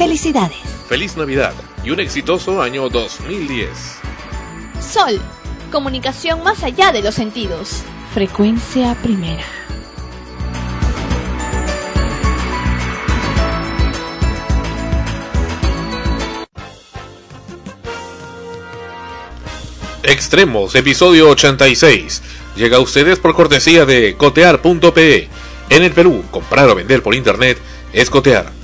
Felicidades. Feliz Navidad y un exitoso año 2010. Sol, comunicación más allá de los sentidos. Frecuencia primera. Extremos, episodio 86. Llega a ustedes por cortesía de cotear.pe. En el Perú, comprar o vender por internet es cotear.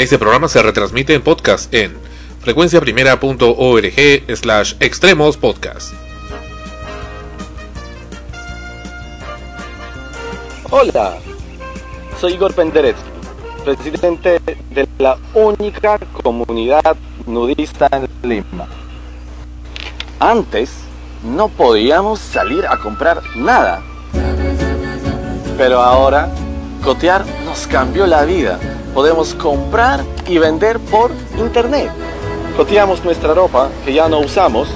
Este programa se retransmite en podcast en frecuenciaprimera.org slash extremos podcast. Hola, soy Igor Penderecki, presidente de la única comunidad nudista en Lima. Antes no podíamos salir a comprar nada, pero ahora Cotear nos cambió la vida. Podemos comprar y vender por internet. Coteamos nuestra ropa que ya no usamos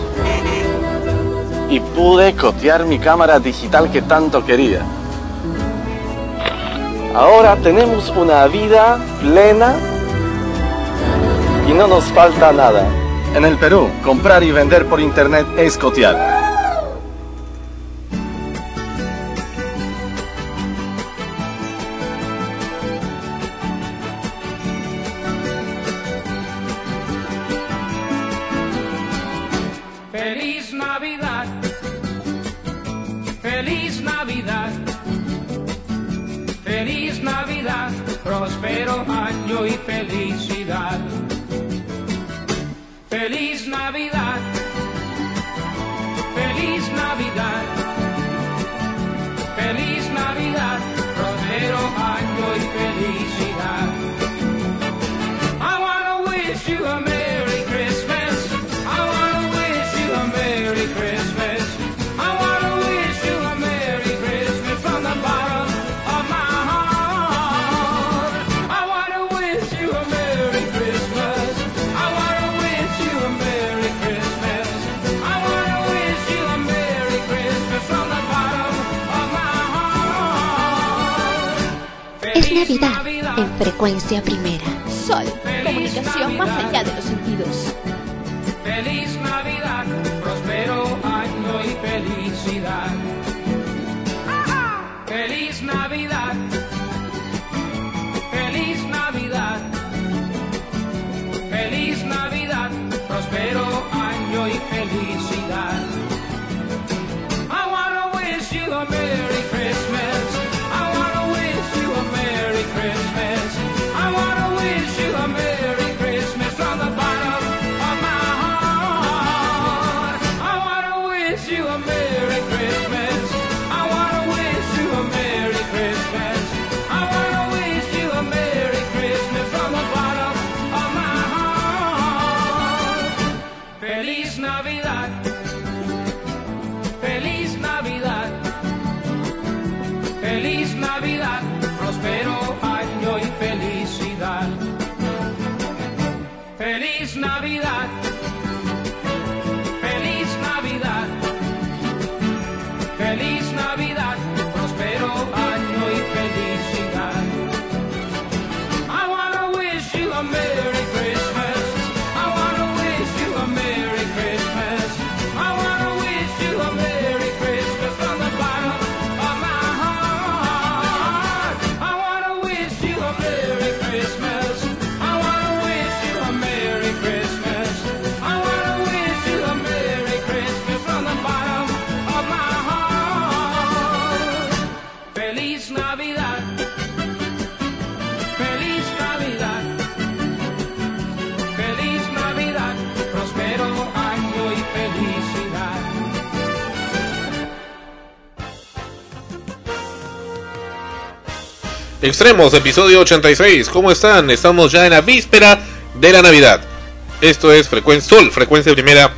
y pude cotear mi cámara digital que tanto quería. Ahora tenemos una vida plena y no nos falta nada. En el Perú, comprar y vender por internet es cotear. Extremos, episodio 86. ¿Cómo están? Estamos ya en la víspera de la Navidad. Esto es Frecuencia Sol, frecuencia primera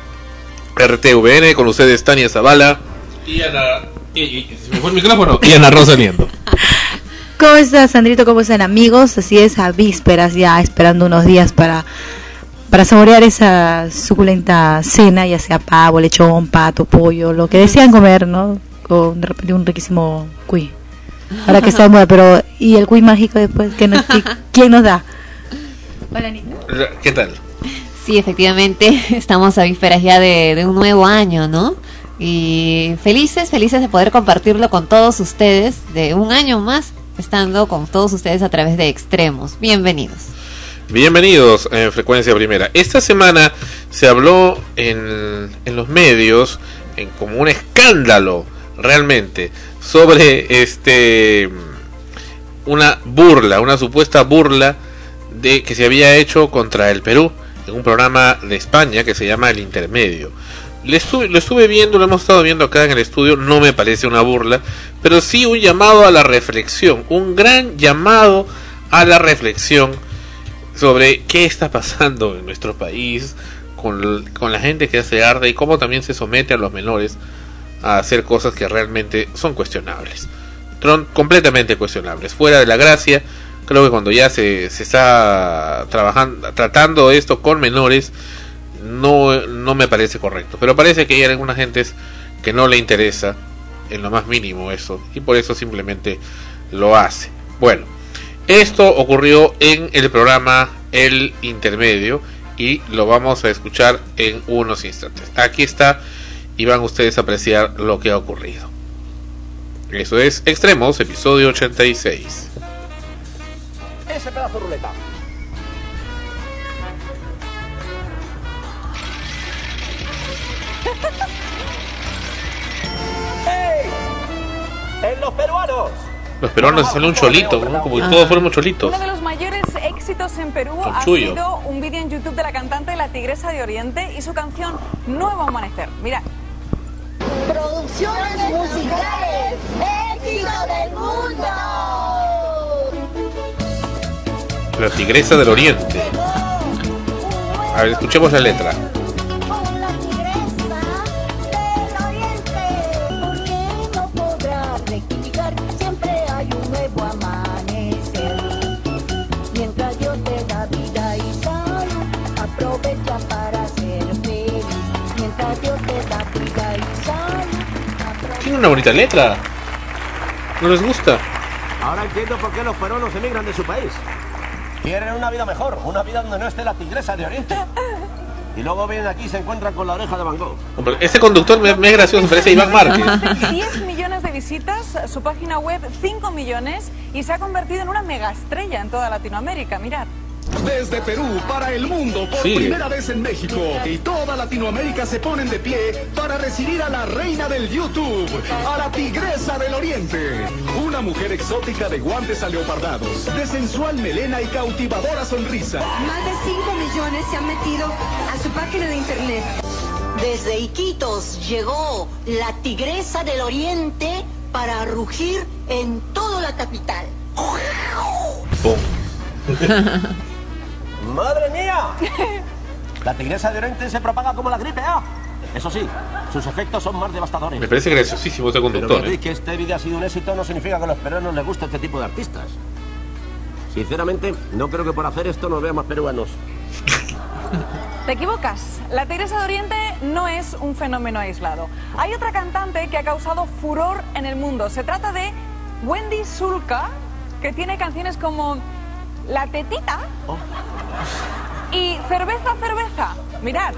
RTVN con ustedes Tania Zavala y Ana. Y, y- se me fue el micrófono. Y Ana Rosa Liendo. ¿Cómo estás, Sandrito? ¿Cómo están, amigos? Así es, a vísperas ya, esperando unos días para, para saborear esa suculenta cena, ya sea pavo, lechón, pato, pollo, lo que desean comer, ¿no? O de repente un riquísimo cuy. Ahora que está de moda, pero ¿y el cuy mágico después? ¿Qué nos- qué- ¿Quién nos da? Hola, Anita. ¿Qué tal? Sí, efectivamente, estamos a vísperas ya de, de un nuevo año, ¿no? Y felices, felices de poder compartirlo con todos ustedes, de un año más, estando con todos ustedes a través de Extremos. Bienvenidos. Bienvenidos en Frecuencia Primera. Esta semana se habló en, en los medios en como un escándalo realmente sobre este una burla, una supuesta burla de que se había hecho contra el Perú en un programa de España que se llama El Intermedio. Lo estuve viendo, lo hemos estado viendo acá en el estudio, no me parece una burla, pero sí un llamado a la reflexión, un gran llamado a la reflexión sobre qué está pasando en nuestro país con, con la gente que hace arte y cómo también se somete a los menores a hacer cosas que realmente son cuestionables. Tron completamente cuestionables, fuera de la gracia. Creo que cuando ya se, se está trabajando, tratando esto con menores, no, no me parece correcto. Pero parece que hay algunas gentes que no le interesa en lo más mínimo eso, y por eso simplemente lo hace. Bueno, esto ocurrió en el programa El Intermedio y lo vamos a escuchar en unos instantes. Aquí está y van ustedes a apreciar lo que ha ocurrido. Eso es Extremos, episodio 86. Ese pedazo de ruleta. ¡Ey! ¡En los peruanos! Los peruanos salen un cholito, ¿no? como si todos fuéramos cholitos. Uno de los mayores éxitos en Perú ha sido un vídeo en YouTube de la cantante La Tigresa de Oriente y su canción Nuevo Amanecer. Mira. Producciones musicales, éxito del mundo. La tigresa del oriente. A ver, escuchemos la letra. Tiene una bonita letra. ¿No les gusta? Ahora entiendo por qué los peruanos emigran de su país. Quieren una vida mejor, una vida donde no esté la tigresa de Oriente. Y luego vienen aquí y se encuentran con la oreja de Van Gogh. Hombre, Este conductor me, me es gracioso, parece Iván Márquez. 10 millones de visitas, su página web 5 millones y se ha convertido en una mega estrella en toda Latinoamérica. Mirad. Desde Perú para el mundo por Sí. primera vez en México y toda Latinoamérica se ponen de pie para recibir a la reina del YouTube, a la tigresa del oriente, una mujer exótica de guantes aleopardados, de sensual melena y cautivadora sonrisa. Más de 5 millones se han metido a su página de internet. Desde Iquitos llegó la tigresa del oriente para rugir en toda la capital. ¡Madre mía! La tigresa de Oriente se propaga como la gripe A. Eso sí, sus efectos son más devastadores. Me parece graciosísimo este Pero conductor. que, ¿eh? que este vídeo ha sido un éxito no significa que a los peruanos les guste este tipo de artistas. Sinceramente, no creo que por hacer esto nos vean más peruanos. Te equivocas. La Tigresa de Oriente no es un fenómeno aislado. Hay otra cantante que ha causado furor en el mundo. Se trata de Wendy Zulka, que tiene canciones como La Tetita y Cerveza, Cerveza. Mirad.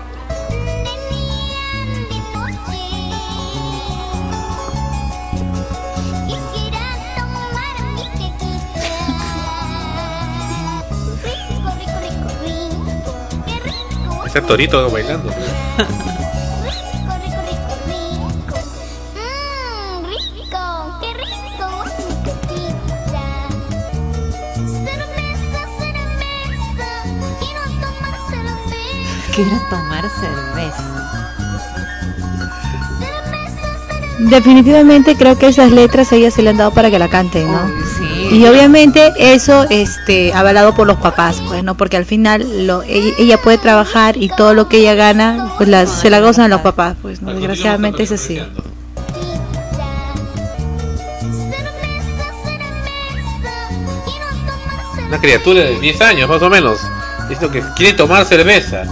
Ese torito bailando. Quiero tomar cerveza. Definitivamente creo que esas letras a ella se le han dado para que la canten, ¿no? Sí. Y obviamente eso este avalado por los papás, pues, ¿no? Porque al final lo, ella, ella puede trabajar y todo lo que ella gana, pues la- se la gozan los papás, pues, ¿no? Desgraciadamente es así. Una criatura de 10 años más o menos. Esto que quiere tomar cerveza.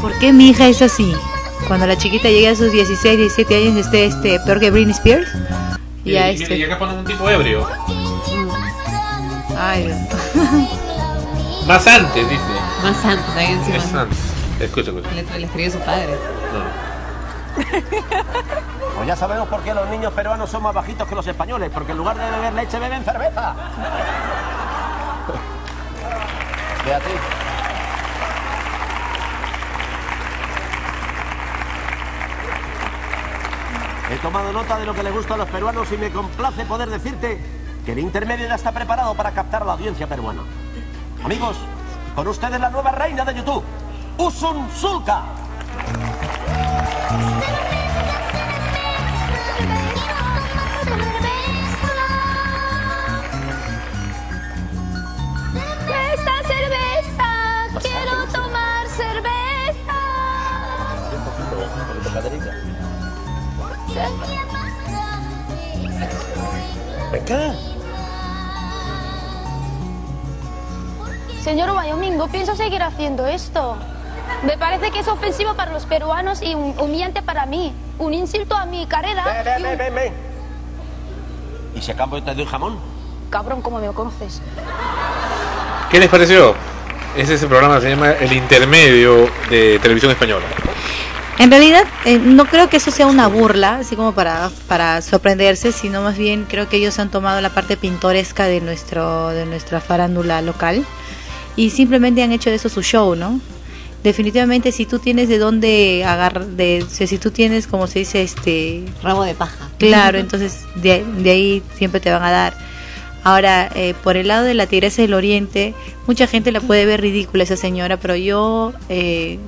¿Por qué mi hija es así? Cuando la chiquita llegue a sus 16, 17 años esté este, peor que Britney Spears. Y ya este. y acá ponen un tipo ebrio. Ay, Dios. Más antes, dice. Más antes, ahí encima. Es antes. Escucha, escucha. Le, le escribió su padre. Pues ya sabemos por qué los niños peruanos son más bajitos que los españoles, porque en lugar de beber leche beben cerveza. Beatriz. He tomado nota de lo que le gusta a los peruanos y me complace poder decirte que el intermedio ya está preparado para captar a la audiencia peruana. Amigos, con ustedes la nueva reina de YouTube, Usun Sulka. ¿Qué? Señor Wyoming, no pienso seguir haciendo esto. Me parece que es ofensivo para los peruanos y hum- humillante para mí. Un insulto a mi carrera. Ven, ven, y ven, un- ven, ven. ¿Y si a cambio te doy jamón? Cabrón, ¿cómo me conoces? ¿Qué les pareció? Ese es el programa, se llama El Intermedio de Televisión Española. En realidad, eh, no creo que eso sea una burla, así como para, para sorprenderse, sino más bien creo que ellos han tomado la parte pintoresca de, nuestro, de nuestra farándula local y simplemente han hecho de eso su show, ¿no? Definitivamente, si tú tienes de dónde agarrar, de, si tú tienes, como se dice, este. Rabo de paja. Claro, entonces de, de ahí siempre te van a dar. Ahora, eh, por el lado de la Tigresa del Oriente, mucha gente la puede ver ridícula esa señora, pero yo eh,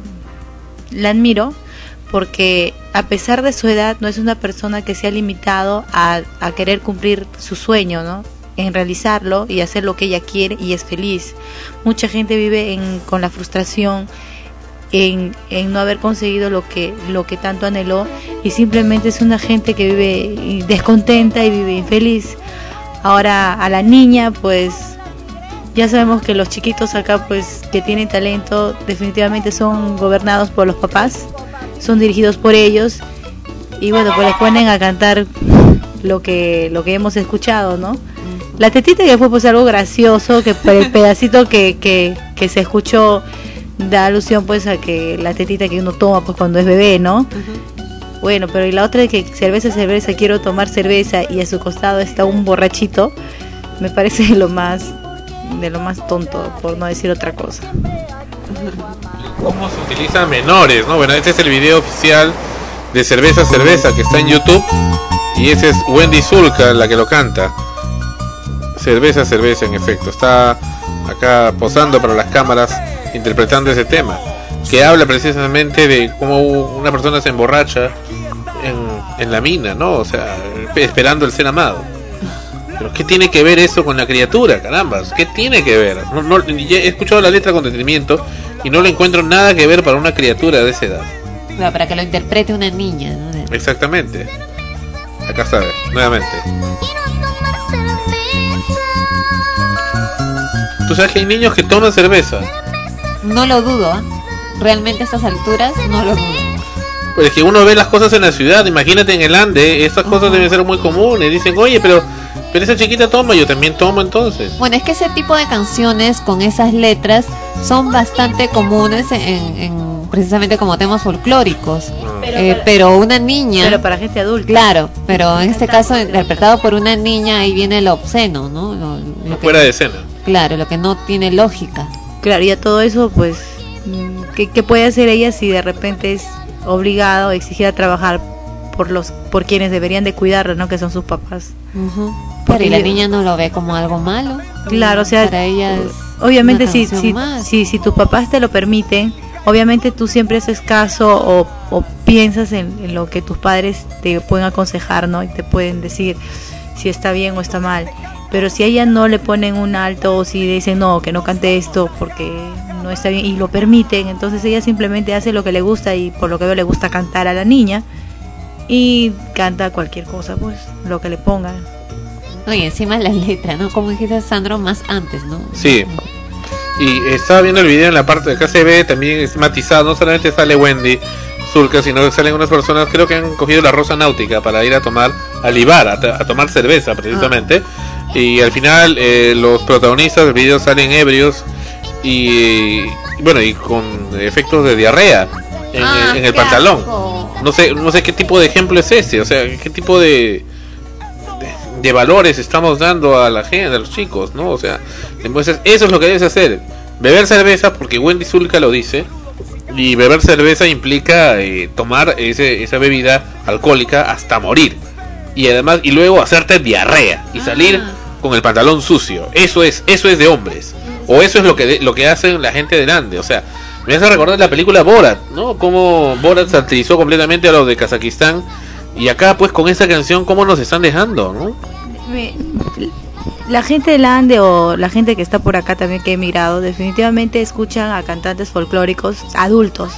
la admiro porque a pesar de su edad no es una persona que se ha limitado a, querer cumplir su sueño, ¿no? En realizarlo y hacer lo que ella quiere y es feliz. Mucha gente vive en, con la frustración en, en no haber conseguido lo que, lo que tanto anheló y simplemente es una gente que vive descontenta y vive infeliz. Ahora a la niña pues ya sabemos que los chiquitos acá pues que tienen talento definitivamente son gobernados por los papás, son dirigidos por ellos y bueno pues les ponen a cantar lo que lo que hemos escuchado, ¿no? La tetita que fue pues algo gracioso, que por el pedacito que, que, que se escuchó da alusión pues a que la tetita que uno toma pues cuando es bebé, ¿no? Bueno, pero y la otra de que cerveza, cerveza, quiero tomar cerveza y a su costado está un borrachito, me parece lo más de lo más tonto, por no decir otra cosa. ¿Cómo se utilizan menores? ¿no? Bueno, este es el video oficial de Cerveza Cerveza que está en YouTube. Y ese es Wendy Zulka la que lo canta. Cerveza Cerveza, en efecto. Está acá posando para las cámaras interpretando ese tema. Que habla precisamente de cómo una persona se emborracha en, en la mina, ¿no? O sea, esperando el ser amado. Pero ¿qué tiene que ver eso con la criatura? Carambas, ¿qué tiene que ver? No, no, he escuchado la letra con detenimiento y no le encuentro nada que ver para una criatura de esa edad. Bueno, para que lo interprete una niña. Exactamente. Acá está, nuevamente. Tú sabes que hay niños que toman cerveza. No lo dudo. ¿ah? Realmente a estas alturas no lo dudo. Pues es que uno ve las cosas en la ciudad, imagínate en el Ande, estas cosas deben ser muy comunes. Dicen, oye, pero, pero esa chiquita toma, yo también tomo entonces. Bueno, es que ese tipo de canciones con esas letras son bastante comunes en, en- precisamente como temas folclóricos. Pero Eh, para- pero una niña. Pero para gente adulta. Claro, pero en este caso interpretado por una niña ahí viene lo obsceno, ¿no? Lo- lo que- Fuera de escena. Claro, lo que no tiene lógica. Claro, y a todo eso, pues, mm, ¿qué, qué puede hacer ella si de repente es obligada o exigida a trabajar por los por quienes deberían de cuidarla, ¿no? Que son sus papás. Porque y la niña no lo ve como algo malo. Claro, o sea, para ella es obviamente si, si, si, si tus papás te lo permiten, obviamente tú siempre haces caso o, o piensas en, en lo que tus padres te pueden aconsejar, ¿no? Y te pueden decir si está bien o está mal. Pero si a ella no le ponen un alto o si dicen no, que no cante esto porque no está bien y lo permiten, entonces ella simplemente hace lo que le gusta y por lo que veo le gusta cantar a la niña y canta cualquier cosa, pues lo que le pongan. No, y encima la letra, ¿no? Como dijiste Sandro más antes, ¿no? Sí. Y estaba viendo el video en la parte de acá se ve también es matizado, no solamente sale Wendy Zulka, sino que salen unas personas, creo que han cogido la rosa náutica para ir a tomar, al Ibar, a, a tomar cerveza precisamente. Y al final eh, los protagonistas del video salen ebrios y bueno y con efectos de diarrea en, Ah, el- en el qué pantalón. asco. No sé, no sé qué tipo de ejemplo es este, o sea, qué tipo de, de, de valores estamos dando a la gente, a los chicos, ¿no? O sea, demuestras- eso es lo que debes hacer. Beber cerveza, porque Wendy Zulka lo dice, y beber cerveza implica eh, tomar ese, esa bebida alcohólica hasta morir. Y además, y luego hacerte diarrea y salir con el pantalón sucio. Eso es, eso es de hombres. O eso es lo que, de- lo que hacen la gente de Ande. O sea, me hace recordar la película Borat, ¿no? Cómo Borat satirizó completamente a los de Kazajistán. Y acá, pues, con esta canción, ¿cómo nos están dejando, no? La gente del Ande o la gente que está por acá también que ha emigrado definitivamente escuchan a cantantes folclóricos adultos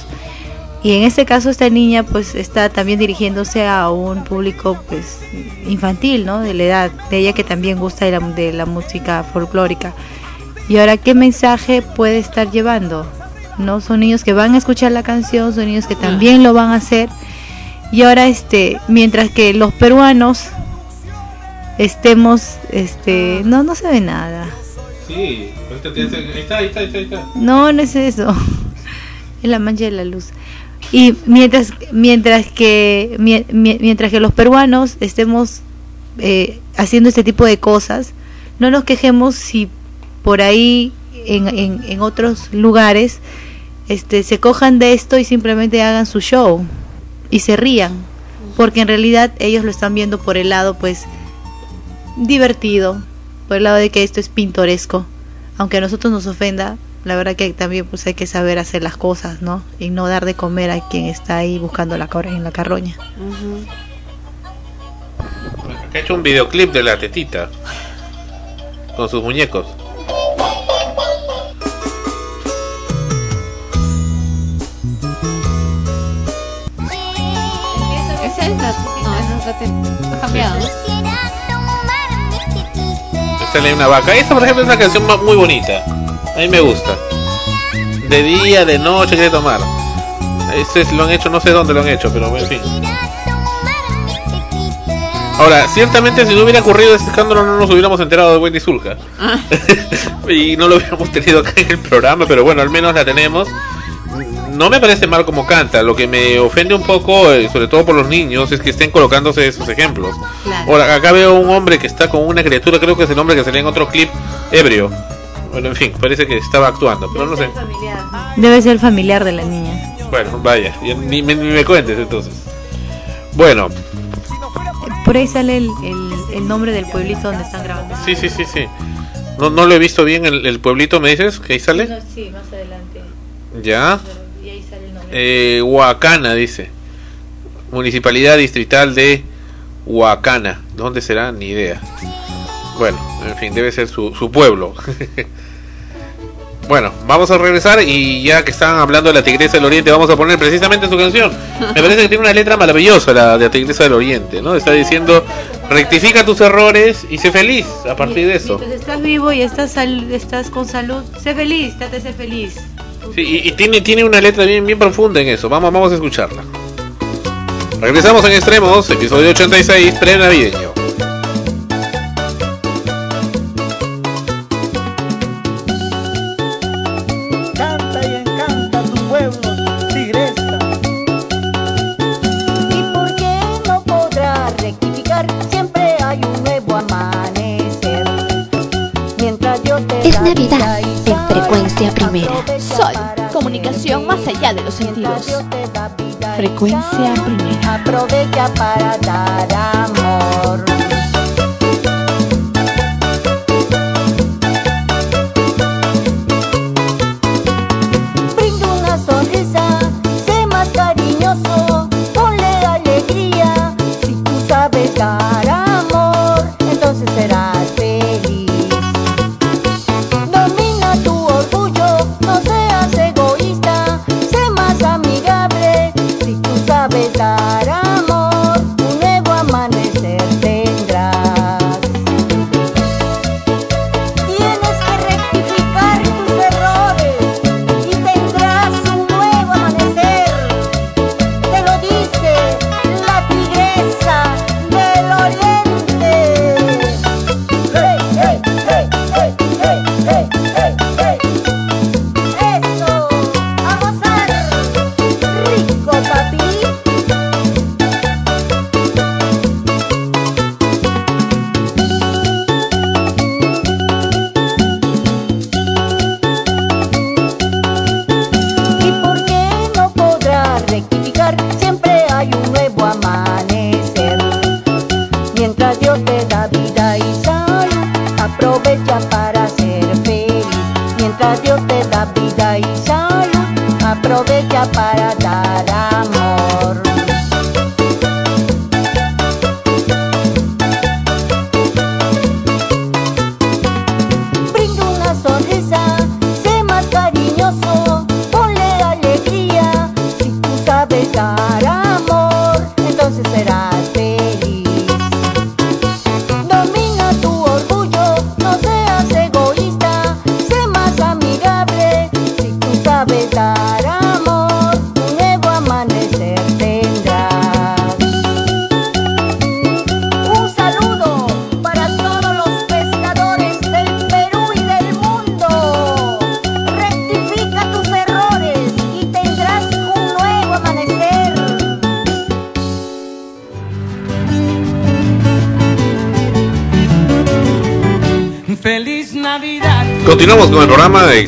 y en este caso esta niña pues está también dirigiéndose a un público pues infantil no de la edad de ella que también gusta de la, de la música folclórica y ahora qué mensaje puede estar llevando no son niños que van a escuchar la canción son niños que también lo van a hacer. Y ahora este mientras que los peruanos estemos este no no se ve nada. Sí, ahí está, ahí está, ahí está. no no es eso. Es la mancha de la luz. Y mientras mientras que mie- mie- mientras que los peruanos estemos eh, haciendo este tipo de cosas no nos quejemos si por ahí en, en, en otros lugares este se cojan de esto y simplemente hagan su show y se rían porque en realidad ellos lo están viendo por el lado pues divertido por el lado de que esto es pintoresco aunque a nosotros nos ofenda la verdad que también pues hay que saber hacer las cosas no y no dar de comer a quien está ahí buscando la cabra en la carroña ha hecho un videoclip de la tetita. Con sus muñecos. No, esa es otra te- ha cambiado. Sale una vaca. Esta, por ejemplo, es una canción muy bonita. A mí me gusta. De día, de noche, quiere tomar. Este es- lo han hecho, no sé dónde lo han hecho, pero en fin. Ahora, ciertamente si no hubiera ocurrido este escándalo no nos hubiéramos enterado de Wendy Zulka. y no lo hubiéramos tenido acá en el programa, pero bueno, al menos la tenemos. No me parece mal como canta, lo que me ofende un poco, eh, sobre todo por los niños, es que estén colocándose esos ejemplos. Ahora, acá veo un hombre que está con una criatura, creo que es el hombre que salía en otro clip, ebrio. Bueno, en fin, parece que estaba actuando, pero no sé. debe ser familiar de la niña Bueno, vaya, ya ni, me- ni me cuentes entonces. Bueno, por ahí sale el, el, el nombre del pueblito donde están grabando sí, sí, sí, sí. No, no lo he visto bien, el, el pueblito, ¿me dices? ¿Que ahí sale? sí más adelante Ya. y ahí sale el nombre Eh, Huacana, dice. Municipalidad distrital de Huacana. ¿Dónde será? Ni idea. Bueno, en fin, debe ser su, su pueblo. bueno, vamos a regresar y ya que están hablando de la Tigresa del Oriente, vamos a poner precisamente su canción. Me parece que tiene una letra maravillosa la de la Tigresa del Oriente, ¿no? Está diciendo, rectifica tus errores y sé feliz a partir de eso. Mientras estás vivo y estás, sal- estás con salud, sé feliz, trate de ser feliz. Sí, y, tiene, tiene una letra bien, bien profunda en eso. Vamos, vamos a escucharla. Regresamos en extremos, episodio 86, pre-navideño. Allá de los sentidos. Frecuencia primera. Aprovecha para dar amor.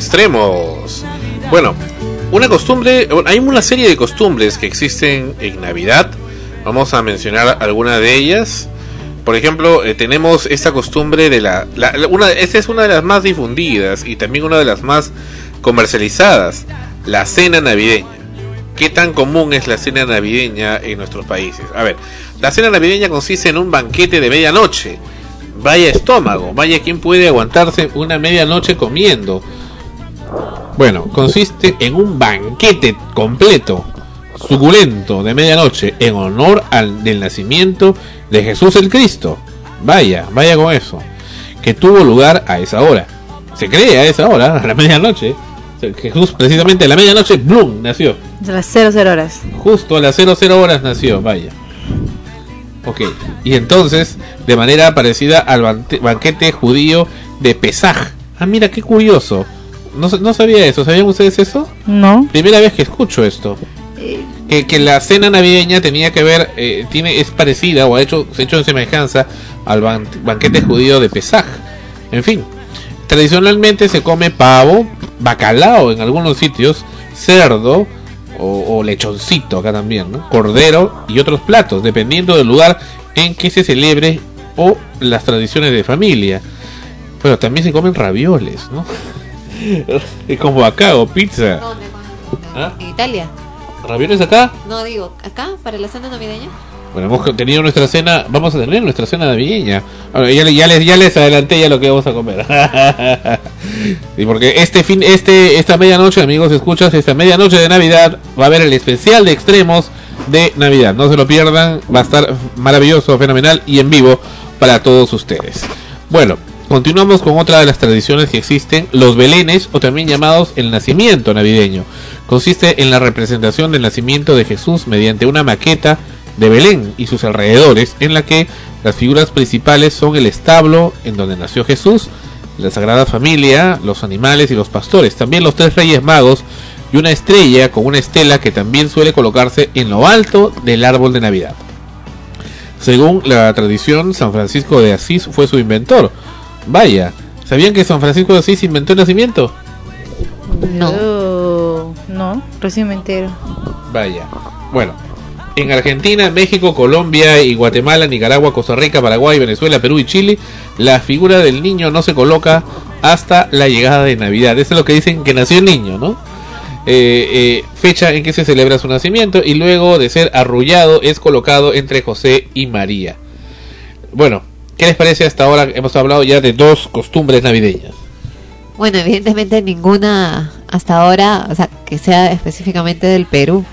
Extremos. Bueno, una costumbre, hay una serie de costumbres que existen en Navidad. Vamos a mencionar alguna de ellas. Por ejemplo, eh, tenemos esta costumbre de la, la- una, esta es una de las más difundidas y también una de las más comercializadas, la cena navideña. ¿Qué tan común es la cena navideña en nuestros países? A ver, la cena navideña consiste en un banquete de medianoche. Vaya estómago, vaya quien puede aguantarse una medianoche comiendo. Bueno, consiste en un banquete completo, suculento de medianoche, en honor al del nacimiento de Jesús el Cristo. Vaya, vaya con eso. Que tuvo lugar a esa hora. Se cree a esa hora, a la medianoche. Jesús precisamente a la medianoche, ¡blum! nació. De las 00 horas. Justo a las 00 horas nació, vaya. Ok, y entonces, de manera parecida al banquete judío de Pesaj. Ah, mira, qué curioso. No, no sabía eso, ¿sabían ustedes eso? No. Primera vez que escucho esto. Que, que la cena navideña tenía que ver, eh, tiene, es parecida o ha hecho, se ha hecho en semejanza al ban- banquete judío de Pesaj. En fin, tradicionalmente se come pavo, bacalao en algunos sitios, cerdo o, o lechoncito acá también, ¿no? cordero y otros platos, dependiendo del lugar en que se celebre o las tradiciones de familia. Pero también se comen ravioles, ¿no? Es como acá o pizza. ¿Ah? En Italia. ¿Ravioles acá? No, digo, acá, para la cena navideña. Bueno, hemos tenido nuestra cena, vamos a tener nuestra cena navideña. Ya les, ya les adelanté ya lo que vamos a comer. y porque este fin, este, esta medianoche, amigos, escuchas, esta medianoche de Navidad va a haber el especial de extremos de Navidad. No se lo pierdan, va a estar maravilloso, fenomenal y en vivo para todos ustedes. Bueno, continuamos con otra de las tradiciones que existen, los belenes o también llamados el nacimiento navideño. Consiste en la representación del nacimiento de Jesús mediante una maqueta de Belén y sus alrededores, en la que las figuras principales son el establo en donde nació Jesús, la Sagrada Familia, los animales y los pastores, también los tres reyes magos y una estrella con una estela que también suele colocarse en lo alto del árbol de Navidad. Según la tradición, San Francisco de Asís fue su inventor. Vaya, ¿sabían que San Francisco de Asís inventó el nacimiento? No. no, recién me entero. Vaya. Bueno, en Argentina, México, Colombia y Guatemala, Nicaragua, Costa Rica, Paraguay, Venezuela, Perú y Chile, la figura del niño no se coloca hasta la llegada de Navidad. Eso es lo que dicen que nació el niño, ¿no? Eh, eh, fecha en que se celebra su nacimiento y luego de ser arrullado es colocado entre José y María. Bueno, ¿qué les parece hasta ahora? Hemos hablado ya de dos costumbres navideñas. Bueno, evidentemente ninguna hasta ahora, o sea, que sea específicamente del Perú.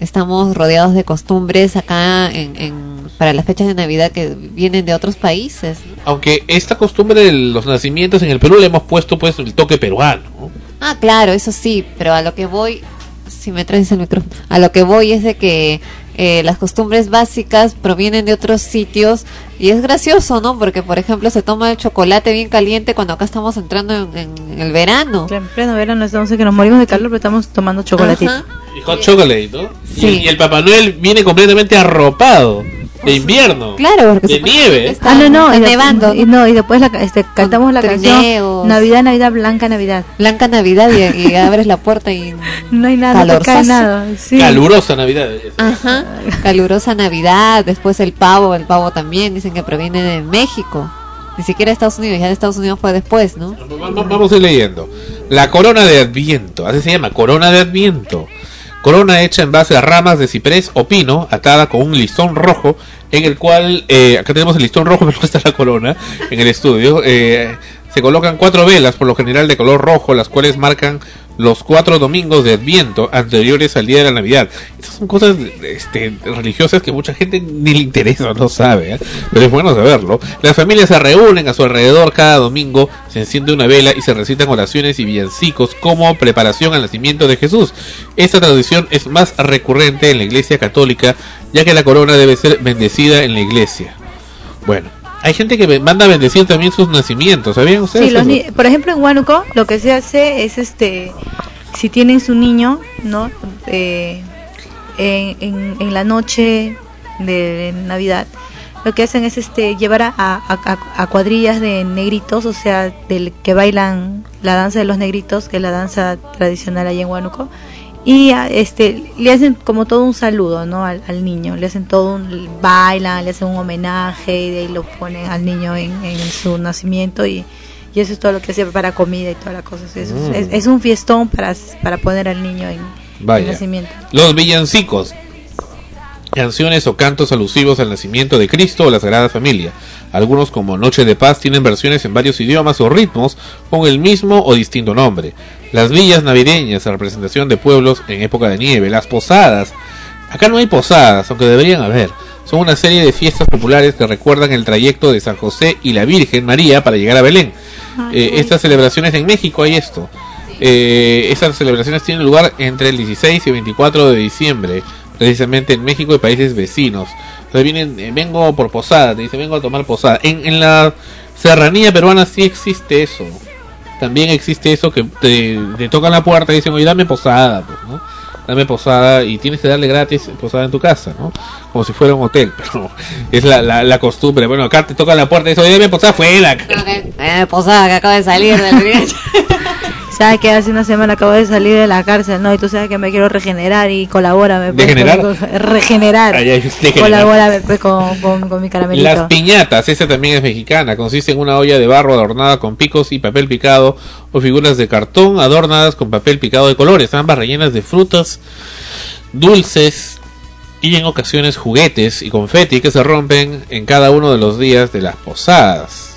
Estamos rodeados de costumbres acá en, en- para las fechas de Navidad que vienen de otros países. ¿no? Aunque esta costumbre de los nacimientos en el Perú le hemos puesto pues el toque peruano. ¿no? Ah, claro, eso sí, pero a lo que voy, si me traes el micrófono, a lo que voy es de que eh, las costumbres básicas provienen de otros sitios y es gracioso, ¿no? Porque, por ejemplo, se toma el chocolate bien caliente cuando acá estamos entrando en, en el verano. En pleno verano estamos que nos morimos de calor, pero estamos tomando chocolatito. Ajá. Y hot chocolate, ¿no? Y- Sí. Y, el Papá Noel viene completamente arropado de invierno. Claro, porque de nieve. está- Ah, no, no, está y, nevando. y no, y después la, este, cantamos la canción trineos. Navidad, Navidad, Blanca Navidad. Blanca Navidad y, y abres la puerta y No hay nada, no cae nada. Sí. Calurosa Navidad. Ajá, calurosa Navidad, después el pavo, el pavo también dicen que proviene de México. Ni siquiera de Estados Unidos, ya de Estados Unidos fue después, ¿no? Va- va- Vamos a ir leyendo. La corona de Adviento, así se llama, corona de Adviento. Corona hecha en base a ramas de ciprés o pino, atada con un listón rojo, en el cual, eh, acá tenemos el listón rojo, pero no la corona, en el estudio. eh, se colocan cuatro velas, por lo general de color rojo, las cuales marcan los cuatro domingos de Adviento anteriores al día de la Navidad. Estas son cosas este, religiosas que mucha gente ni le interesa, no sabe, ¿eh? pero es bueno saberlo. Las familias se reúnen a su alrededor cada domingo, se enciende una vela y se recitan oraciones y villancicos como preparación al nacimiento de Jesús. Esta tradición es más recurrente en la iglesia católica, ya que la corona debe ser bendecida en la iglesia. Bueno, hay gente que manda a bendecir también sus nacimientos, ¿sabían ustedes? Sí, los eso? ni- por ejemplo, en Huánuco lo que se hace es este, si tienen su niño, ¿no? Eh, en, en- en la noche de Navidad, lo que hacen es este llevar a, a- a- a cuadrillas de negritos, o sea, del que bailan la danza de los negritos, que es la danza tradicional allá en Huánuco, y a- este le hacen como todo un saludo no al, al niño le hacen todo un bailan le hacen un homenaje y de ahí lo ponen al niño en, en su nacimiento y, y eso es todo lo que se para comida y toda la cosa Eso es, Mm. es, es un fiestón para para poner al niño en, en Vaya. nacimiento Los villancicos. Canciones o cantos alusivos al nacimiento de Cristo o la Sagrada Familia. Algunos como Noche de Paz tienen versiones en varios idiomas o ritmos con el mismo o distinto nombre. Las villas navideñas, representación de pueblos en época de nieve. Las posadas. Acá no hay posadas, aunque deberían haber. Son una serie de fiestas populares que recuerdan el trayecto de San José y la Virgen María para llegar a Belén. Eh, estas celebraciones en México hay esto. Eh, estas celebraciones tienen lugar entre el 16 y 24 de diciembre, precisamente en México y países vecinos. Entonces vienen, eh, vengo por posada, te dice, vengo a tomar posada. En, en la serranía peruana sí existe eso. También existe eso que te, te tocan la puerta y dicen, oye, dame posada, pues, ¿no? Dame posada y tienes que darle gratis posada en tu casa, ¿no? Como si fuera un hotel, pero es la, la, la costumbre. Bueno, acá te tocan la puerta y dicen, oye, dame posada fuera. Eh, posada que acaba de salir del. sabes que hace una semana acabo de salir de la cárcel no y tú sabes que me quiero regenerar y colabórame pues, ¿Degenerar? con- con- regenerar Ay, ay, degenerar. colabórame pues con, con, con mi caramelito Las piñatas, esa también es mexicana, consiste en una olla de barro adornada con picos y papel picado o figuras de cartón adornadas con papel picado de colores, ambas rellenas de frutas dulces y en ocasiones juguetes y confeti que se rompen en cada uno de los días de las posadas.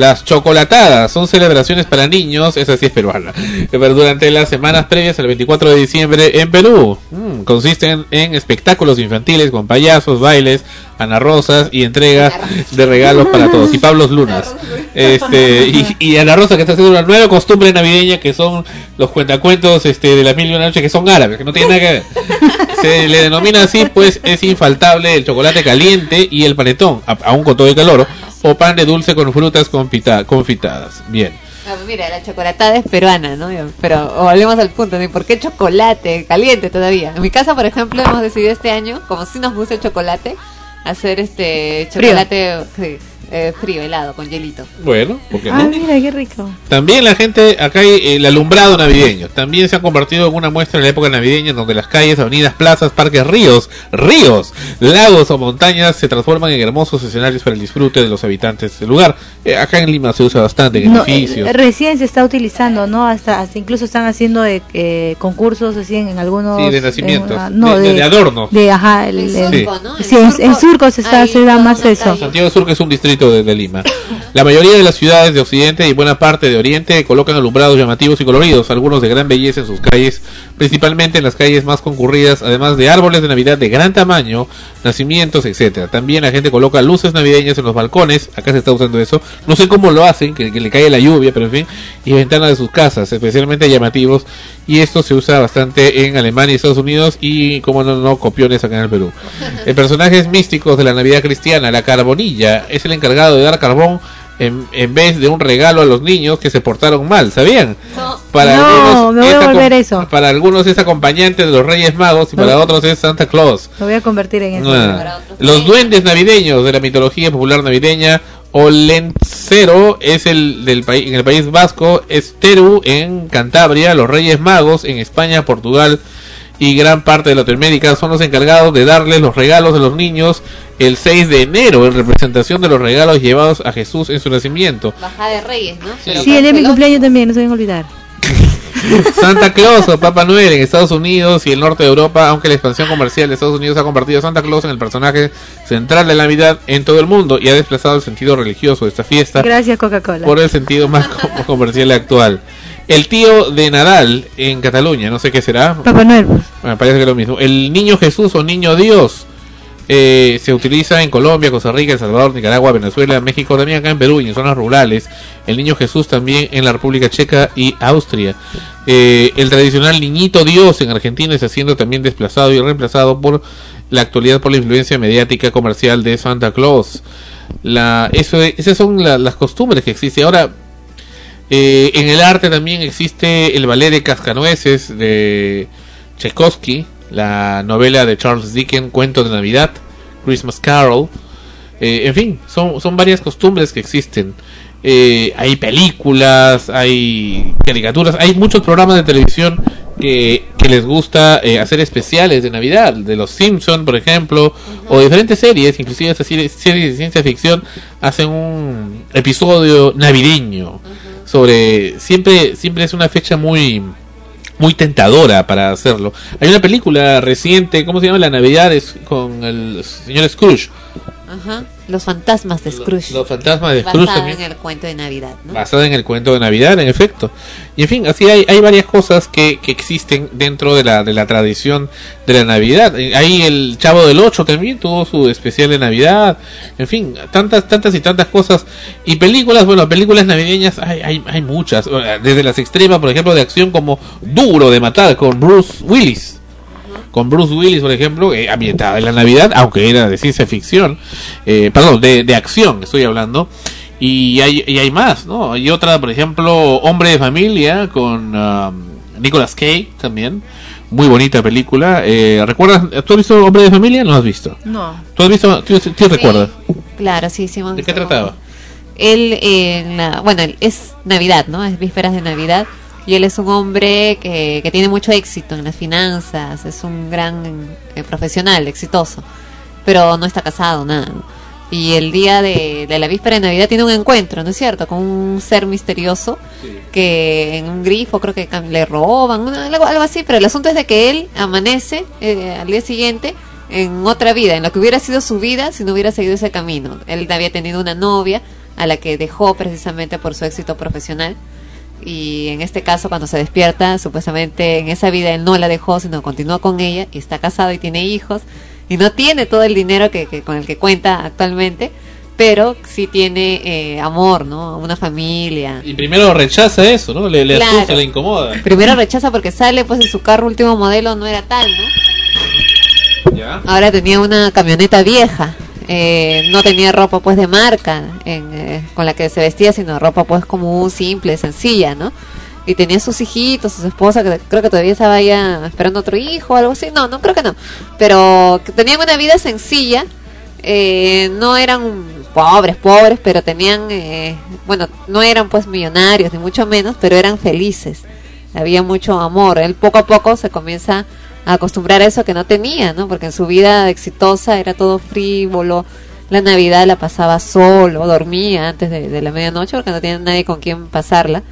Las chocolatadas son celebraciones para niños, esa sí es peruana, pero durante las semanas previas al 24 de diciembre en Perú. Mm, consisten en espectáculos infantiles con payasos, bailes, Ana Rosas y entrega de regalos para todos. Y Pablos Lunas. Este, y, y Ana Rosa que está haciendo una nueva costumbre navideña que son los cuentacuentos este, de la mil y una noche que son árabes, que no tienen nada que ver. Se le denomina así, pues es infaltable el chocolate caliente y el panetón, aún con todo el calor, o pan de dulce con frutas confita- confitadas. Bien. Ah, mira, la chocolatada es peruana, ¿no? Pero volvemos al punto, ¿no? ¿Por qué chocolate caliente todavía? En mi casa, por ejemplo, hemos decidido este año, como si nos gusta el chocolate, hacer este Frío. chocolate sí, eh, frío, helado, con hielito. Bueno, ¿por qué ah no? mira qué rico También la gente, acá hay el alumbrado navideño. También se ha convertido en una muestra en la época navideña donde las calles, avenidas, plazas, parques, ríos, ríos, lagos o montañas se transforman en hermosos escenarios para el disfrute de los habitantes del lugar. Eh, acá en Lima se usa bastante en No, edificios. eh, recién se está utilizando, ¿no? Hasta, hasta incluso están haciendo de, eh, concursos así en, en algunos... Sí, de nacimientos. en, no, De- de- de adornos. De, ajá, el, Surco, ¿no? Sí, en, en Surco se, está, se da más eso. Santiago del Sur, que es un distrito de, de Lima. La mayoría de las ciudades de Occidente y buena parte de Oriente colocan alumbrados llamativos y coloridos, algunos de gran belleza en sus calles, principalmente en las calles más concurridas, además de árboles de Navidad de gran tamaño, nacimientos, etcétera. También la gente coloca luces navideñas en los balcones, acá se está usando eso, no sé cómo lo hacen, que, que le cae la lluvia, pero en fin, y ventanas de sus casas, especialmente llamativos, y esto se usa bastante en Alemania y Estados Unidos y como no, no copiones acá en el Perú. El personajes místicos de la Navidad cristiana, la carbonilla, es el encargado de dar carbón en, en vez de un regalo a los niños que se portaron mal, ¿sabían? Para No, algunos me voy a volver eso. Para algunos es acontante de los Reyes Magos y para No. otros es Santa Claus. Lo voy a convertir en eso. Ah. Los duendes navideños de la mitología popular navideña, Olencero es el del país en el país vasco, es Teru en Cantabria, los Reyes Magos en España, Portugal y gran parte de Latinoamérica son los encargados de darles los regalos a los niños el 6 de enero en representación de los regalos llevados a Jesús en su nacimiento. Bajada de Reyes, ¿no? Pero Sí, el de mi cumpleaños también, no se a olvidar. Santa Claus o Papá Noel en Estados Unidos y el norte de Europa, aunque la expansión comercial de Estados Unidos ha convertido a Santa Claus en el personaje central de la Navidad en todo el mundo y ha desplazado el sentido religioso de esta fiesta Gracias, Coca-Cola. por el sentido más co- comercial actual. El tío de Nadal en Cataluña, no sé qué será. Papá Noel. pues. Me parece que es lo mismo. El niño Jesús o niño Dios eh, se utiliza en Colombia, Costa Rica, El Salvador, Nicaragua, Venezuela, México, también acá en Perú y en zonas rurales. El niño Jesús también en la República Checa y Austria. Eh, el tradicional niñito Dios en Argentina está siendo también desplazado y reemplazado por la actualidad por la influencia mediática comercial de Santa Claus. La, eso, esas son la- las costumbres que existen. Ahora, eh, en el arte también existe el ballet de Cascanueces de Tchaikovsky, la novela de Charles Dickens, Cuento de Navidad, Christmas Carol. Eh, en fin, son, son varias costumbres que existen. Eh, hay películas, hay caricaturas, hay muchos programas de televisión que, que les gusta eh, hacer especiales de Navidad, de los Simpson, por ejemplo, o diferentes series, inclusive series, series de ciencia ficción, hacen un episodio navideño sobre siempre siempre es una fecha muy muy tentadora para hacerlo. Hay una película reciente, ¿cómo se llama? La Navidad es con el señor Scrooge. Ajá. Los fantasmas de Scrooge. Los fantasmas de Scrooge Basado también. en el cuento de Navidad, ¿no? basada en el cuento de Navidad, en efecto. Y en fin, así hay, hay varias cosas que, que existen dentro de la, de la tradición de la Navidad. Eh, Ahí el Chavo del Ocho también tuvo su especial de Navidad. En fin, tantas, tantas y tantas cosas. Y películas, bueno, películas navideñas hay, hay, hay muchas. Desde las extremas, por ejemplo, de acción como Duro de Matar con Bruce Willis. Con Bruce Willis, por ejemplo, eh, ambientada en la Navidad, aunque era de ciencia ficción, eh, perdón, de, de acción estoy hablando. Y hay, y hay más, ¿no? Hay otra, por ejemplo, Hombre de Familia con um, Nicolas Cage también. Muy bonita película. Eh, ¿Recuerdas? ¿Tú has visto Hombre de Familia? No has visto. No. ¿Tú has visto? ¿Tú, tú recuerdas? Claro, sí, sí. ¿De qué trataba? Él, eh, la- bueno, es Navidad, ¿no? Es vísperas de Navidad. Y él es un hombre que, que tiene mucho éxito en las finanzas, es un gran eh, profesional, exitoso, pero no está casado, nada. Y el día de, de la víspera de Navidad tiene un encuentro, ¿no es cierto? Con un ser misterioso que en un grifo creo que le roban, algo, algo así, pero el asunto es de que él amanece eh, al día siguiente en otra vida, en lo que hubiera sido su vida si no hubiera seguido ese camino. Él había tenido una novia a la que dejó precisamente por su éxito profesional y en este caso cuando se despierta supuestamente en esa vida él no la dejó sino continuó con ella y está casado y tiene hijos y no tiene todo el dinero que, que- con el que cuenta actualmente pero sí tiene eh, amor no una familia Y primero rechaza eso, ¿no? Le, le Claro. asusta, le incomoda. primero rechaza porque sale pues en su carro último modelo no era tal no ¿Ya? Ahora tenía una camioneta vieja. Eh, no tenía ropa pues de marca en, eh, con la que se vestía, sino ropa pues como simple, sencilla, ¿no? Y tenía sus hijitos, su esposa, que creo que todavía estaba ya esperando otro hijo algo así. No, no creo que no. Pero que tenían una vida sencilla. eh, no eran pobres, pobres, pero tenían, eh, bueno, no eran pues millonarios, ni mucho menos, pero eran felices. Había mucho amor. Él poco a poco se comienza a acostumbrar a eso que no tenía, ¿no? Porque en su vida exitosa era todo frívolo. La Navidad la pasaba solo, dormía antes de, de la medianoche porque no tenía nadie con quien pasarla.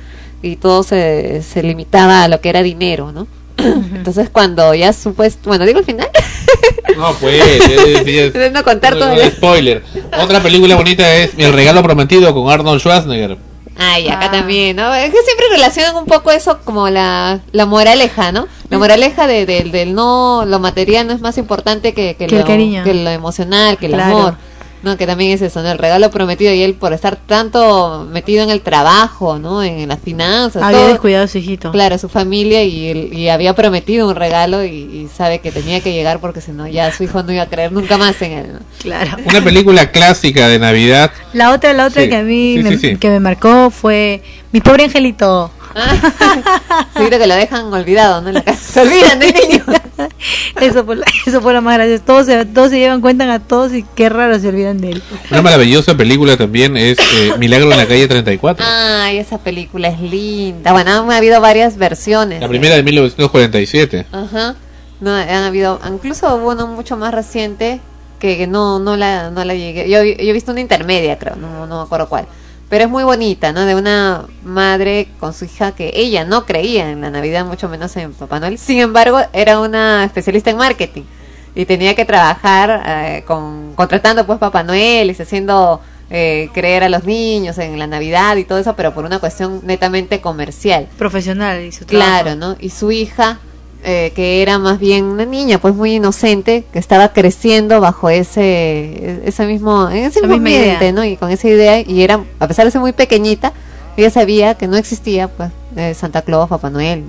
Y todo se, se limitaba a lo que era dinero, ¿no? Entonces cuando ya supuesto, bueno, digo el final, No, pues. es- es- no contar no, todo no, spoiler. Otra película bonita es El regalo prometido con Arnold Schwarzenegger. Ay, acá también, ¿no? Es que siempre relacionan un poco eso como la, la moraleja, ¿no? La moraleja de, del- del no, lo material no es más importante que, que, Que el lo, cariño. que lo emocional, que el Claro. amor. No, que también es eso, ¿no? El regalo prometido y él por estar tanto metido en el trabajo, ¿no? En las finanzas. Había todo. descuidado a su hijito. Claro, su familia y, él- y había prometido un regalo y, y sabe que tenía que llegar porque si no ya su hijo no iba a creer nunca más en él. ¿no? Claro. Una película clásica de Navidad. La otra, la otra Sí. que a mí Sí, me, sí, sí. que me marcó fue Mi pobre angelito. Seguro que lo dejan olvidado, ¿no? En la casa. Se olvidan del niño. Eso fue, la- eso fue lo más gracioso. Todos se, todos se llevan cuenta a todos y qué raro se olvidan de él. Una maravillosa película también es eh, Milagro en la calle 34. Ay, esa película es linda. Bueno, han habido varias versiones. La primera de 1947. Ajá. No, han habido, incluso hubo una mucho más reciente que, que no no la no la llegué. Yo, yo he visto una intermedia, creo, no no me acuerdo cuál. Pero es muy bonita, ¿no? De una madre con su hija que ella no creía en la Navidad, mucho menos en Papá Noel. Sin embargo, era una especialista en marketing y tenía que trabajar eh, con contratando pues Papá Noel y haciendo eh, creer a los niños en la Navidad y todo eso, pero por una cuestión netamente comercial. Profesional y su trabajo. Claro, ¿no? Y su hija, eh, que era más bien una niña, pues muy inocente, que estaba creciendo bajo ese, ese mismo, en ese La mismo ambiente. ¿no? Y con esa idea, y era, a pesar de ser muy pequeñita, ella sabía que no existía, pues, eh, Santa Claus, Papá Noel,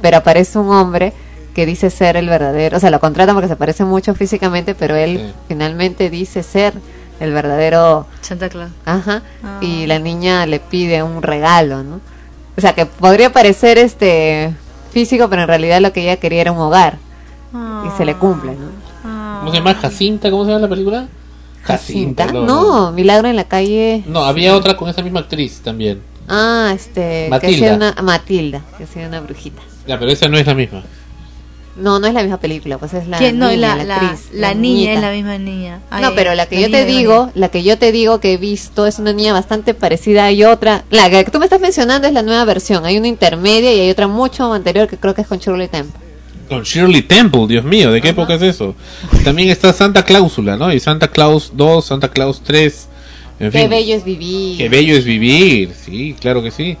pero aparece un hombre que dice ser el verdadero, o sea, lo contratan porque se parece mucho físicamente, pero él finalmente dice ser el verdadero Santa Claus. Ajá. Ah. Y la niña le pide un regalo, ¿no? O sea, que podría parecer este físico, pero en realidad lo que ella quería era un hogar. Y se le cumple, ¿no? ¿Cómo se llama? Jacinta, ¿cómo se llama la película? Jacinta. ¿Cinta? No, Milagro en la calle. No, había otra con esa misma actriz también. Ah, este. Que Matilda. hacía una, Matilda, que hacía una brujita. Ya, pero esa no es la misma. No, no es la misma película, pues es la. ¿Quién? No, niña, la, la, actriz, la niña niñita. es la misma niña. Ay, no, pero la que la yo te digo, la que yo te digo que he visto es una niña bastante parecida. Hay otra, la que tú me estás mencionando es la nueva versión. Hay una intermedia y hay otra mucho anterior que creo que es con Shirley Temple. Con Shirley Temple, Dios mío, ¿de qué época es eso? También está Santa Cláusula, ¿no? Y Santa Claus 2, Santa Claus 3. En Qué fin. bello es vivir. Qué bello es vivir, sí, claro que sí.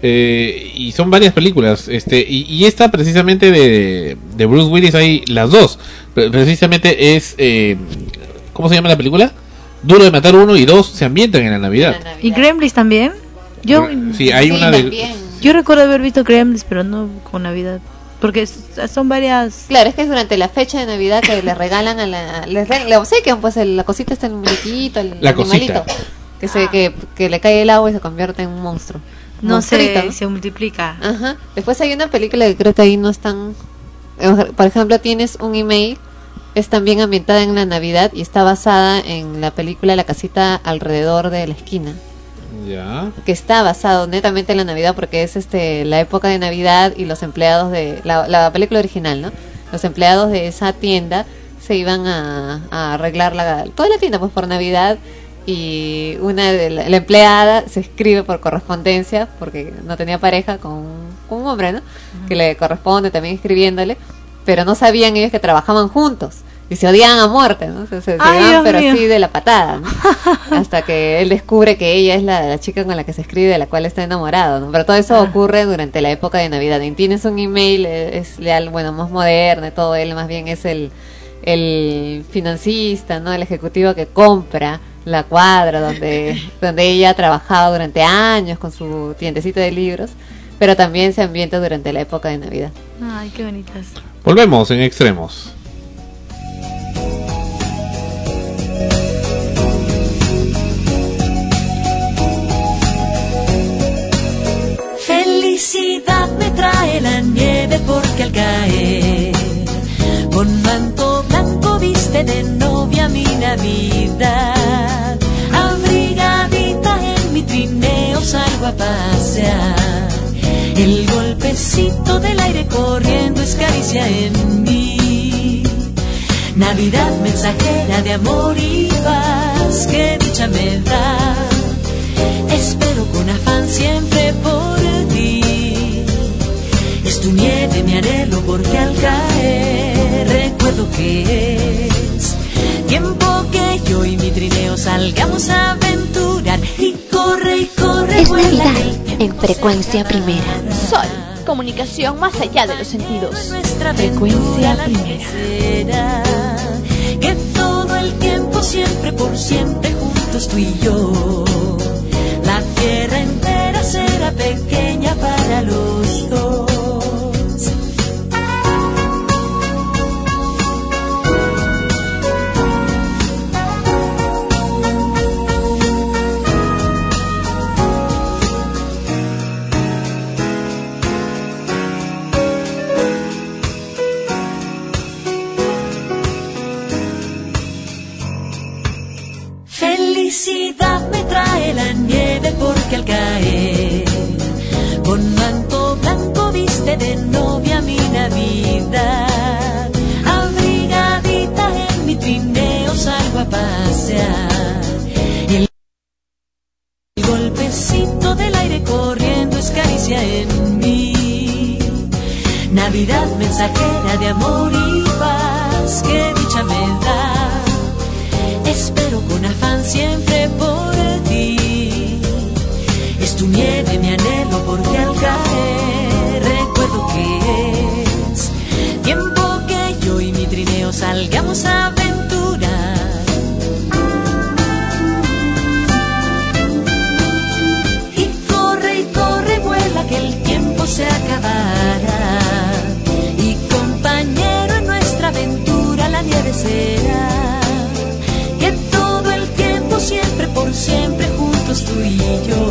Eh, y son varias películas, este y, y esta precisamente de, de Bruce Willis hay las dos. Pre- Precisamente es eh, ¿cómo se llama la película? Duro de matar uno y dos se ambientan en la Navidad. ¿Y Gremlins también? Yo, Sí, hay una de yo recuerdo haber visto Gremlins, pero no con Navidad. Porque son varias... Claro, es que es durante la fecha de Navidad que le regalan a la. Les re- le obsequian, pues el- la cosita está el muñequito, el La animalito. cosita. Que, se, que, que le cae el agua y se convierte en un monstruo. No se, se multiplica. Ajá. Después hay una película que creo que ahí no están. eh, Por ejemplo, tienes un email, es también ambientada en la Navidad y está basada en la película La casita alrededor de la esquina. Ya. que está basado netamente en la Navidad porque es este la época de Navidad y los empleados de la, la película original, ¿no? Los empleados de esa tienda se iban a, a arreglar la, toda la tienda pues por Navidad y una de la, la empleada se escribe por correspondencia porque no tenía pareja con, un- con un hombre, ¿no? Que le corresponde también escribiéndole, pero no sabían ellos que trabajaban juntos y se odiaban a muerte, ¿no? Se, se, Ay, pero mío. así de la patada, ¿no? hasta que él descubre que ella es la, la chica con la que se escribe, de la cual está enamorado, ¿no? Pero todo eso ocurre durante la época de Navidad. Y tienes un email, eh, es leal, bueno, más moderno y todo, él más bien es el, el financista, ¿no? El ejecutivo que compra la cuadra donde, donde ella ha trabajado durante años con su tiendecita de libros, pero también se ambienta durante la época de Navidad. Ay, qué bonitas. Volvemos en extremos. Felicidad me trae la nieve porque al caer con manto blanco viste de novia mi Navidad. A pasear. El golpecito del aire corriendo es caricia en mí. Navidad mensajera de amor y paz que dicha me da. Espero con afán siempre por ti. Es tu nieve mi anhelo porque al caer recuerdo que es tiempo que yo y mi trineo salgamos a aventurar y corre y corre. Es Navidad en frecuencia primera. Sol, comunicación más allá de los sentidos. que será. Que todo el tiempo, siempre por siempre, juntos tú y yo. La tierra entera será pequeña para los dos. Abrigadita en mi trineo salgo a pasear. Y el golpecito del aire corriendo es caricia en mí. Navidad mensajera de amor y paz, que dicha me da. Espero con afán siempre por y.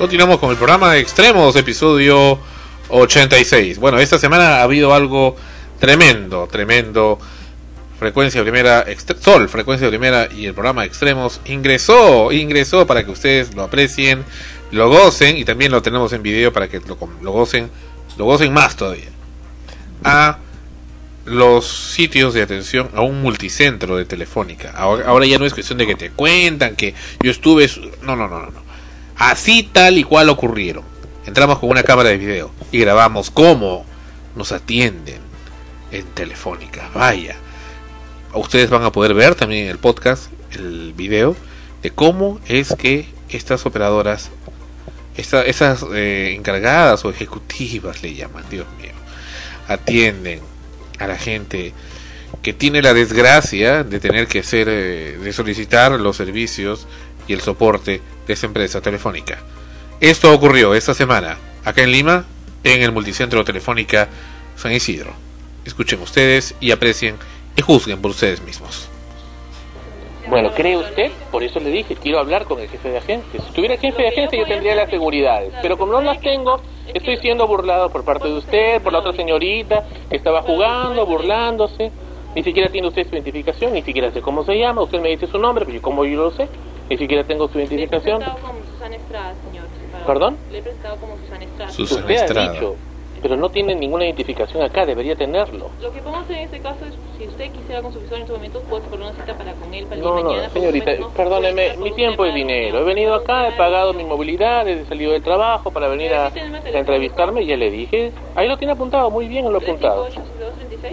Continuamos con el programa de Extremos, episodio 86. Bueno, esta semana ha habido algo tremendo, tremendo. Frecuencia primera, Sol, frecuencia primera y el programa Extremos ingresó, ingresó para que ustedes lo aprecien, lo gocen y también lo tenemos en video para que lo, gocen, lo gocen más todavía. A los sitios de atención a un multicentro de Telefónica. Ahora, ahora ya no es cuestión de que te cuentan que yo estuve, no, no, no, no, no. Así tal y cual ocurrieron. Entramos con una cámara de video y grabamos cómo nos atienden en Telefónica. Vaya. Ustedes van a poder ver también en el podcast el video de cómo es que estas operadoras, esta- esas eh, encargadas o ejecutivas le llaman, Dios mío, atienden a la gente que tiene la desgracia de tener que ser, eh, de solicitar los servicios y el soporte de esa empresa telefónica. Esto ocurrió esta semana acá en Lima, en el multicentro Telefónica San Isidro. Escuchen ustedes y aprecien y juzguen por ustedes mismos. Bueno, ¿cree usted? Por eso le dije, quiero hablar con el jefe de agencia. Si tuviera jefe de agencia yo tendría las seguridades, pero como no las tengo, estoy siendo burlado por parte de usted, por la otra señorita que estaba jugando, burlándose. Ni siquiera tiene usted su identificación, ni siquiera sé cómo se llama. Usted me dice su nombre, pero yo como yo lo sé, ni siquiera tengo su identificación. como Susana Estrada, señor. ¿Perdón? Le he presentado como Susana Estrada. Susana usted Estrada. ha dicho, pero no tiene ninguna identificación acá, debería tenerlo. Lo que podemos hacer en este caso es, si usted quisiera con su visor en este momento, puede poner una cita para con él para el día No, de mañana. no, señorita, perdóneme, mi tiempo es dinero. He venido acá, he pagado mi movilidad, he salido del trabajo para venir a, a entrevistarme, ya le dije. Ahí lo tiene apuntado, muy bien lo he apuntado.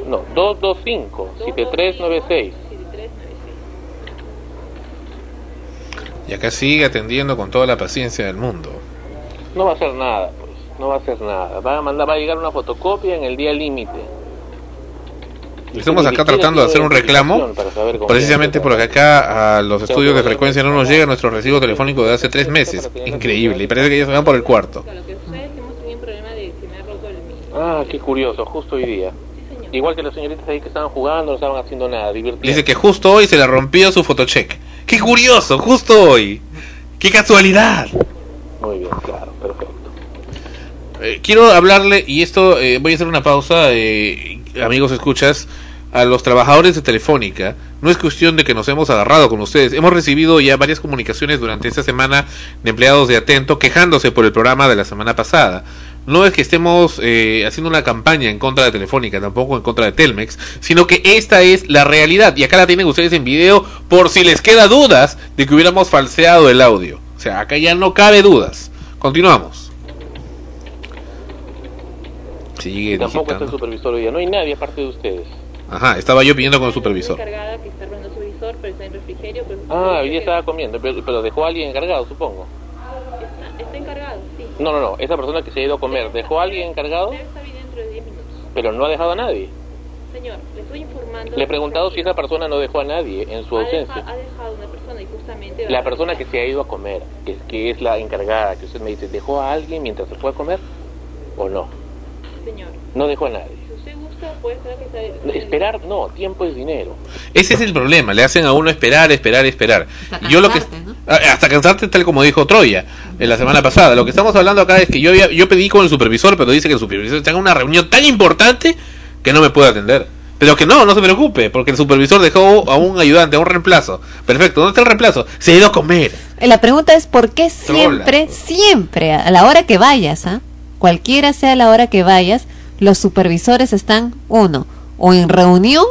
No, 225 7396. Y acá sigue atendiendo con toda la paciencia del mundo. No va a hacer nada, pues, no va a hacer nada. Va a mandar, va a llegar una fotocopia en el día límite. Estamos acá tratando de hacer un reclamo, precisamente porque acá a los estudios de frecuencia no nos llega nuestro recibo telefónico de hace tres meses. Increíble, y parece que ya se van por el cuarto. Ah, qué curioso, justo hoy día. Igual que las señoritas ahí que estaban jugando, no estaban haciendo nada, divirtiendo. Dice que justo hoy se le rompió su fotocheck. ¡Qué curioso! Justo hoy. ¡Qué casualidad! Muy bien, claro, perfecto. Eh, quiero hablarle, y esto eh, voy a hacer una pausa, eh, amigos escuchas, a los trabajadores de Telefónica. No es cuestión de que nos hemos agarrado con ustedes. Hemos recibido ya varias comunicaciones durante esta semana de empleados de Atento quejándose por el programa de la semana pasada. No es que estemos eh, haciendo una campaña en contra de Telefónica, tampoco en contra de Telmex, sino que esta es la realidad. Y acá la tienen ustedes en video por si les queda dudas de que hubiéramos falseado el audio. O sea, acá ya no cabe dudas. Continuamos. Sigue Y tampoco está el supervisor hoy día. No hay nadie aparte de ustedes. Ajá, estaba yo pidiendo con el supervisor. encargada que está armando su visor, pero está en refrigerio. Pero Ah, hoy día estaba comiendo, pero, pero dejó a alguien encargado, supongo. está, está encargado. No, no, no, esa persona que se ha ido a comer, ¿dejó a alguien encargado? Dentro de 10 minutos. Pero no ha dejado a nadie. Señor, le estoy informando. Le he preguntado si esa persona no dejó a nadie en su ausencia. ha dejado una persona y justamente. La persona que se ha ido a comer, que, que es la encargada, que usted me dice, ¿dejó a alguien mientras se fue a comer? ¿O no? Señor, No dejó a nadie. Puede esperar que está. Esperar, no, tiempo es dinero. Ese es el problema, le hacen a uno esperar, esperar, esperar. Y yo lo que Ah, hasta cansarte tal como dijo Troya en la semana pasada. Lo que estamos hablando acá es que yo había- yo pedí con el supervisor, pero dice que el supervisor está en una reunión tan importante que no me puede atender. Pero que no, no se preocupe, porque el supervisor dejó a un ayudante, a un reemplazo. Perfecto, ¿dónde está el reemplazo? Se ha ido a comer. Eh, La pregunta es por qué siempre, siempre, a la hora que vayas, ¿ah? cualquiera sea la hora que vayas, los supervisores están, uno, o en reunión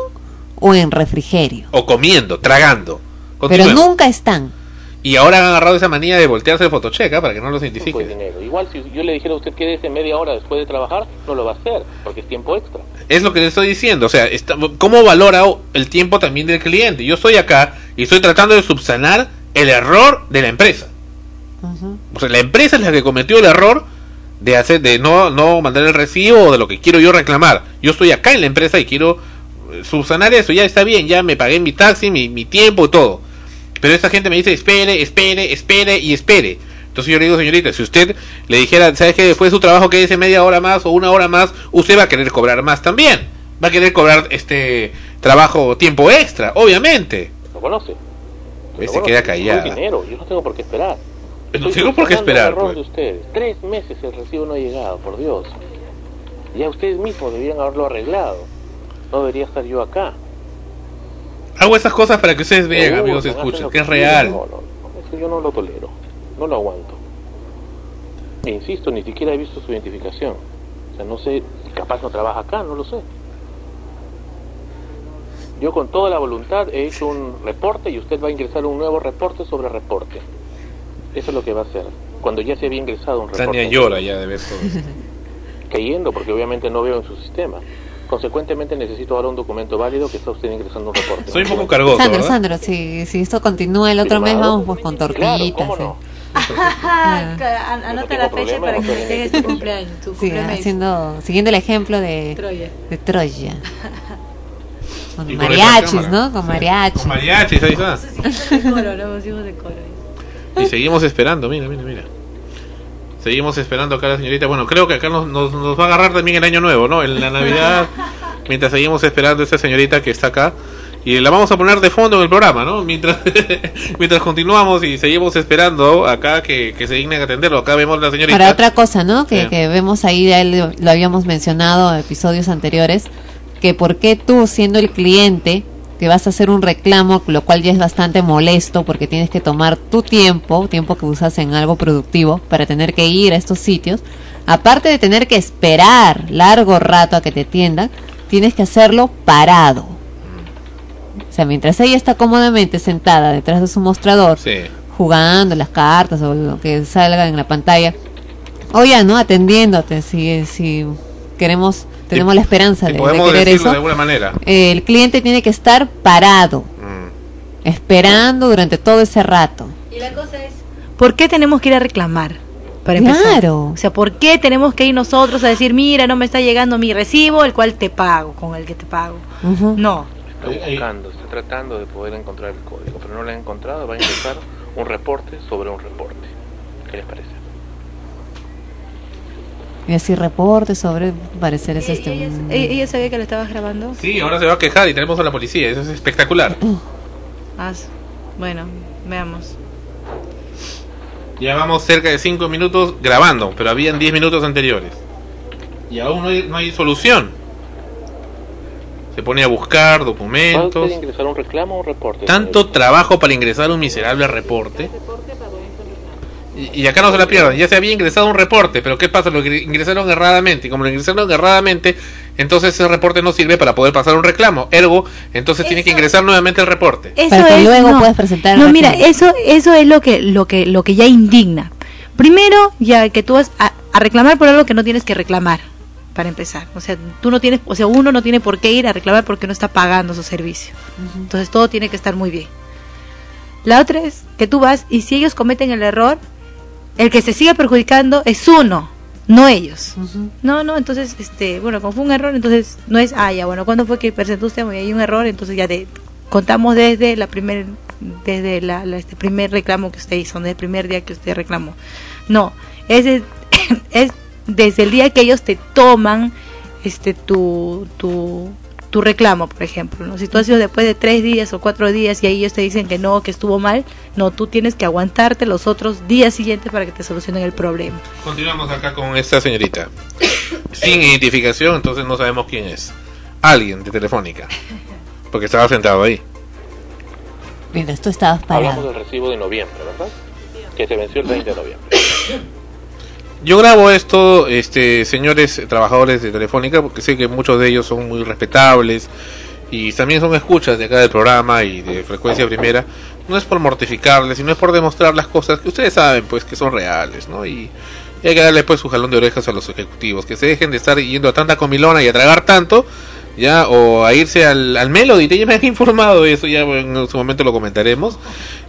o en refrigerio. O comiendo, tragando. Pero nunca están. Y ahora han agarrado esa manía de voltearse el fotocheca para que no los identifiquen. Pues dinero. Igual si yo le dijera a usted quédese media hora después de trabajar, no lo va a hacer, porque es tiempo extra. Es lo que le estoy diciendo, o sea, está- ¿cómo valora el tiempo también del cliente? Yo estoy acá y estoy tratando de subsanar el error de la empresa. O sea, la empresa es la que cometió el error de hacer de no no mandar el recibo o de lo que quiero yo reclamar. Yo estoy acá en la empresa y quiero eh, subsanar eso, ya está bien, ya me pagué mi taxi, mi, mi tiempo y todo. Pero esta gente me dice, espere, espere, espere y espere. Entonces yo le digo, señorita, si usted le dijera, ¿sabes que después de su trabajo quédese media hora más o una hora más, usted va a querer cobrar más también. Va a querer cobrar este trabajo tiempo extra, obviamente. ¿Lo conoce? Pues Lo se conoce, queda callada. dinero, yo no tengo por qué esperar. No Estoy tengo por qué esperar, pues. de ustedes. Tres meses el recibo no ha llegado, por Dios. Ya ustedes mismos deberían haberlo arreglado. No debería estar yo acá. Hago esas cosas para que ustedes vean, Seguro, amigos, escuchen, que es real. No, no, no, eso yo no lo tolero. No lo aguanto. E insisto, ni siquiera he visto su identificación. O sea, no sé, capaz no trabaja acá, no lo sé. Yo con toda la voluntad he hecho un reporte y usted va a ingresar un nuevo reporte sobre reporte. Eso es lo que va a hacer. Cuando ya se había ingresado un reporte. Tania llora ya de ver todo. Cayendo porque obviamente no veo en su sistema. Consecuentemente necesito ahora un documento válido que está usted ingresando un reporte. Soy un poco cargoso, Sandro, ¿verdad? Sandro, si, si esto continúa el otro mes, vamos pues con tortillitas. ¿cómo no? An- Anota la fecha para que me llegue tu cumpleaños. Tu Sí, cumpleaños. haciendo, siguiendo el ejemplo de Troya. De Troya. Con mariachis. ¿no? Con mariachis. Con mariachis, ahí está. De coro, no, hicimos de coro. Y seguimos esperando, mira, mira, mira. Seguimos esperando acá a la señorita. Bueno, creo que acá nos, nos, nos va a agarrar también el año nuevo, ¿no? En la Navidad, mientras seguimos esperando a esta señorita que está acá. Y la vamos a poner de fondo en el programa, ¿no? Mientras, mientras continuamos y seguimos esperando acá que, que se dignen a atenderlo. Acá vemos la señorita. Para otra cosa, ¿no? Que, Sí. que vemos ahí, ya lo, lo habíamos mencionado en episodios anteriores, que por qué tú siendo el cliente que vas a hacer un reclamo, lo cual ya es bastante molesto porque tienes que tomar tu tiempo, tiempo que usas en algo productivo para tener que ir a estos sitios, aparte de tener que esperar largo rato a que te atiendan, tienes que hacerlo parado. O sea, mientras ella está cómodamente sentada detrás de su mostrador, Sí. jugando las cartas o lo que salga en la pantalla, o ya, ¿no? Atendiéndote, si, si queremos, tenemos la esperanza Y de, de podemos querer decirlo eso. de alguna manera. el cliente tiene que estar parado, Mm. esperando durante todo ese rato. Y la cosa es, ¿por qué tenemos que ir a reclamar? Para empezar? Claro. O sea, ¿por qué tenemos que ir nosotros a decir, mira, no me está llegando mi recibo, el cual te pago, con el que te pago? No. Está buscando, está tratando de poder encontrar el código, pero no lo ha encontrado. Va a ingresar un reporte sobre un reporte. ¿Qué les parece? Y así reporte sobre pareceres este. un- ¿E- ¿Ella sabía que lo estabas grabando? Sí, ahora se va a quejar y tenemos a la policía. Eso es espectacular. Ah, bueno, veamos. Ya vamos cerca de 5 minutos grabando, pero habían 10 minutos anteriores. Y aún no hay, no hay solución. Se pone a buscar ¿Va a documentos. ingresar un reclamo o un reporte? Tanto trabajo para ingresar un miserable reporte. Y, y acá no se la pierdan. Ya se había ingresado un reporte, pero ¿qué pasa? Lo ingre- ingresaron erradamente. Y como lo ingresaron erradamente, entonces ese reporte no sirve para poder pasar un reclamo. Ergo, entonces tiene que ingresar nuevamente el reporte. Eso Para que es, luego no. puedas presentar No, mira, eso eso es lo que lo que lo que ya indigna. Primero, ya que tú vas a, a reclamar por algo que no tienes que reclamar, para empezar. O sea, tú no tienes, o sea, uno no tiene por qué ir a reclamar porque no está pagando su servicio. Entonces todo tiene que estar muy bien. La otra es que tú vas y si ellos cometen el error, el que se sigue perjudicando es uno, no ellos. No, no, entonces, este, bueno, como fue un error, entonces no es, ah, ya, bueno, ¿cuándo fue que presentó usted? Hay un error, entonces ya te contamos desde la primer, desde la, la- este primer reclamo que usted hizo, desde el primer día que usted reclamó. No, es, es desde el día que ellos te toman, este, tu, tu, tu reclamo, por ejemplo, ¿no? Si tú has sido después de tres días o cuatro días y ahí ellos te dicen que no, que estuvo mal, no, tú tienes que aguantarte los otros días siguientes para que te solucionen el problema. Continuamos acá con esta señorita. Sin identificación, entonces no sabemos quién es. alguien de Telefónica. Porque estaba sentado ahí. Mientras tú estabas Hablamos parado. del recibo de noviembre, ¿verdad? Que se venció el 20 de noviembre. Yo grabo esto, este, señores trabajadores de Telefónica, porque sé que muchos de ellos son muy respetables y también son escuchas de acá del programa y de frecuencia primera. No es por mortificarles, sino es por demostrar las cosas que ustedes saben, pues, que son reales, ¿no? Y, y hay que darle, pues, su jalón de orejas a los ejecutivos, que se dejen de estar yendo a tanta comilona y a tragar tanto, ya, o a irse al, al Melody, ya me han informado de eso, ya en su momento lo comentaremos,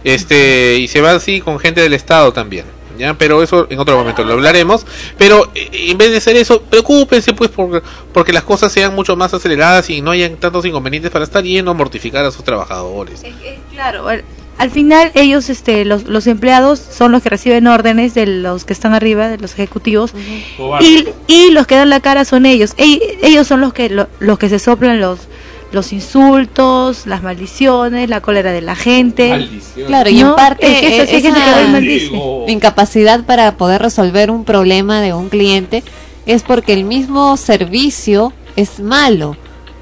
este, y se va así con gente del Estado también. ¿Ya? Pero eso en otro momento lo hablaremos. Pero eh, en vez de hacer eso, preocúpense pues por, porque las cosas sean mucho más aceleradas y no hayan tantos inconvenientes para estar yendo a mortificar a sus trabajadores. Claro, al, al final ellos, este, los, los empleados son los que reciben órdenes de los que están arriba, de los ejecutivos, y, y los que dan la cara son ellos. Ell- ellos son los que lo- los que se soplan los los insultos, las maldiciones, la cólera de la gente. Claro, y ¿No? en parte Es que sí hay gente que esa incapacidad para poder resolver un problema de un cliente es porque el mismo servicio es malo.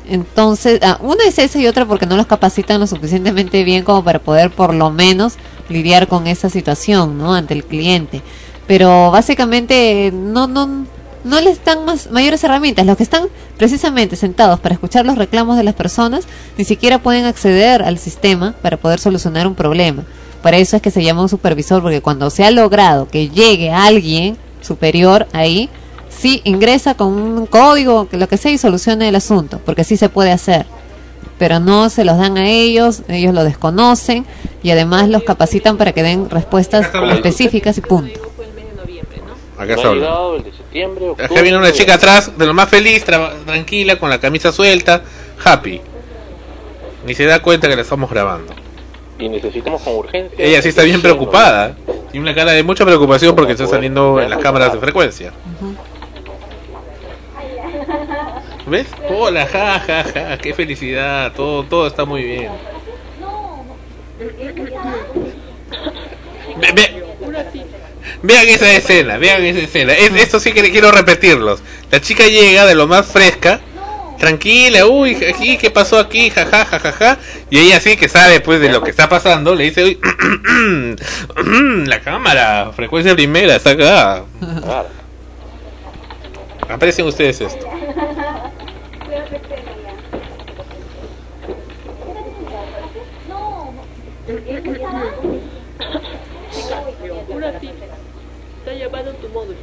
Entonces, ah, una es esa y otra porque no los capacitan lo suficientemente bien como para poder por lo menos lidiar con esa situación, ¿no? Ante el cliente. Pero básicamente no no no les dan más mayores herramientas. Los que están precisamente sentados para escuchar los reclamos de las personas ni siquiera pueden acceder al sistema para poder solucionar un problema. Para eso es que se llama un supervisor, porque cuando se ha logrado que llegue alguien superior ahí, sí ingresa con un código, que lo que sea, y solucione el asunto, porque sí se puede hacer. Pero no se los dan a ellos, ellos lo desconocen y además los capacitan para que den respuestas específicas y punto. Acá No ha llegado el de septiembre, octubre. Acá viene una chica atrás, de lo más feliz, tra- tranquila, con la camisa suelta, happy. Ni se da cuenta que la estamos grabando. Y necesitamos con urgencia. Ella sí está bien preocupada. Tiene una cara de mucha preocupación porque está saliendo en las cámaras de frecuencia. ¿Ves? Hola, ja, ja, ja, qué felicidad, todo, todo está muy bien. Ve- ve- vean esa escena, vean esa escena. Es- esto sí que quiero repetirlos. La chica llega de lo más fresca, tranquila, uy, aquí, ¿qué pasó aquí? Ja, ja, ja, ja, ja. Y ella sí que sabe pues de lo que está pasando, le dice, uy, la cámara, frecuencia primera, está acá. Aprecien ustedes esto. Una cita. Está llamando tu módulo.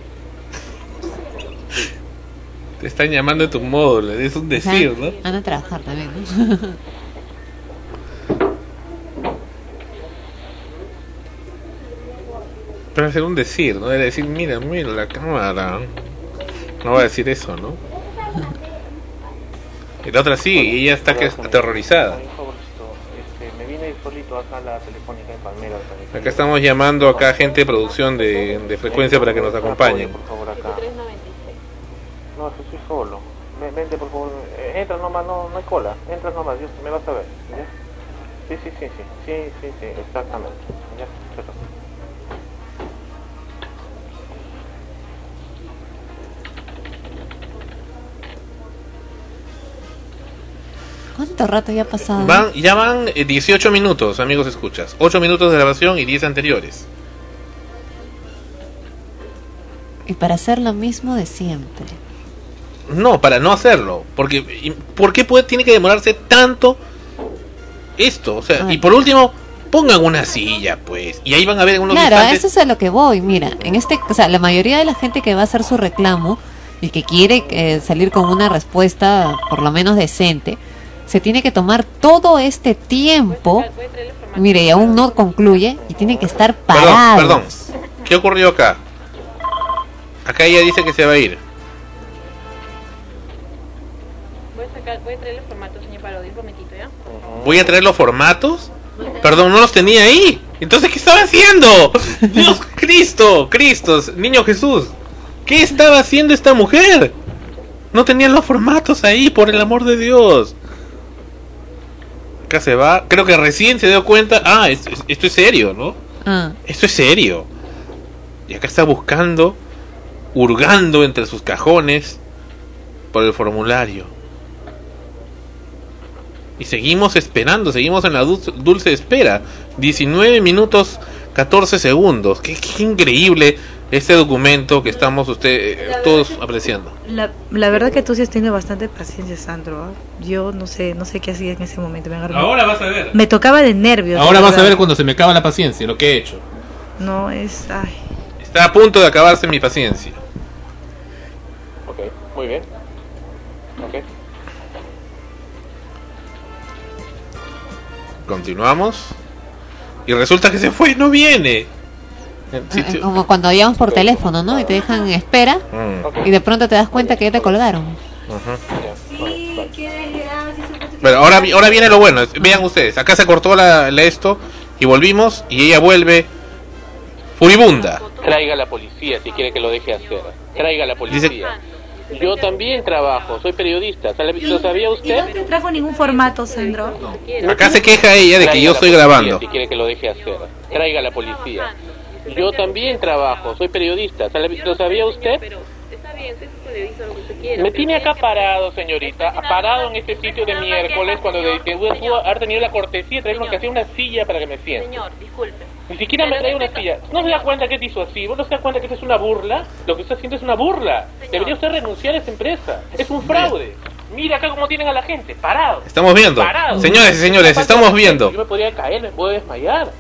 Te están llamando de tu módulo, es un decir, ¿no? Anda a trabajar también, ¿no? Pero hacer un decir, ¿no? Era decir, mira, mira la cámara. No va a decir eso, ¿no? Y la otra sí, y ella está que es aterrorizada. Este, me vine solito acá a la telefónica de Palmera. Acá estamos llamando acá a gente de producción de, de frecuencia para que nos acompañen. Por favor, acá. No, es que estoy solo. Ven- Vente, por favor. Eh, Entra nomás, no, no hay cola. Entra nomás, Dios, me vas a ver. ¿ya? Sí, sí, sí, sí. Sí, sí, sí, exactamente. Ya. ¿Cuánto rato ya ha pasado? Van, ya van eh, 18 minutos, amigos escuchas. 8 minutos de grabación y 10 anteriores. Y para hacer lo mismo de siempre. No, para no hacerlo. Porque, ¿Por qué puede, tiene que demorarse tanto esto? O sea, y por último, pongan una silla, pues. Y ahí van a ver unos Claro, instantes. eso es a lo que voy. Mira, en este, o sea, la mayoría de la gente que va a hacer su reclamo y que quiere eh, salir con una respuesta por lo menos decente, se tiene que tomar todo este tiempo. Mire, y aún no concluye y tiene que estar Perdón, parado. perdón. ¿Qué ocurrió acá? Acá ella dice que se va a ir. Voy a, sacar, voy a traer el formato, señor Parodi, un momentito, ¿ya? Voy a traer los formatos. Perdón, no los tenía ahí. Entonces, ¿qué estaba haciendo? Dios, Cristo, Cristo, niño Jesús. ¿Qué estaba haciendo esta mujer? No tenían los formatos ahí, por el amor de Dios. Acá se va. Creo que recién se dio cuenta. Ah, esto, esto es serio, ¿no? Ah. Esto es serio. Y acá está buscando, hurgando entre sus cajones por el formulario. Y seguimos esperando, seguimos en la dulce, dulce espera. 19 minutos 14 segundos. Qué, qué increíble este documento que estamos usted, eh, todos apreciando. La, la verdad que tú sí has tenido bastante paciencia, Sandro. ¿ah? Yo no sé, no sé qué hacía en ese momento. Me agarró- Ahora vas a ver. Me tocaba de nervios. Ahora vas a ver cuando se me acaba la paciencia, lo que he hecho. No, es... Ay. Está a punto de acabarse mi paciencia. Ok, muy bien. Continuamos. Y resulta que se fue, no viene. Sí, Eh, sí. Como cuando llamas por teléfono, ¿no? Y te dejan en espera Mm. y de pronto te das cuenta que ya te colgaron. Ajá. Pero ahora, ahora viene lo bueno. Vean ustedes, acá se cortó la, la esto y volvimos y ella vuelve furibunda. Traiga a la policía si quiere que lo deje hacer. Traiga a la policía. Yo también trabajo, soy periodista. ¿Sabe- ¿Lo sabía ¿Y no usted? te trajo ningún formato, Sandro? Acá se queja ella de que Traiga yo estoy grabando. Si quiere que lo deje hacer. Traiga a la policía. Yo también trabajo, soy periodista. ¿Sabe- ¿Lo sabía usted? Es lo que usted quiera. Me tiene acá parado, señorita, parado en este sitio de miércoles cuando pudo haber tenido la cortesía de traerme que hacía una silla para que me siente. Señor, disculpe. Ni siquiera me trae una silla. ¿No se da cuenta que así? ¿Vos no se da cuenta que esto es una burla? Lo que usted haciendo es una burla. Debería usted renunciar a esa empresa. Es un fraude. Mira acá cómo tienen a la gente, parado. Estamos viendo. Parado. Señores y señores, estamos viendo. Yo me podría caer, me puedo desmayar.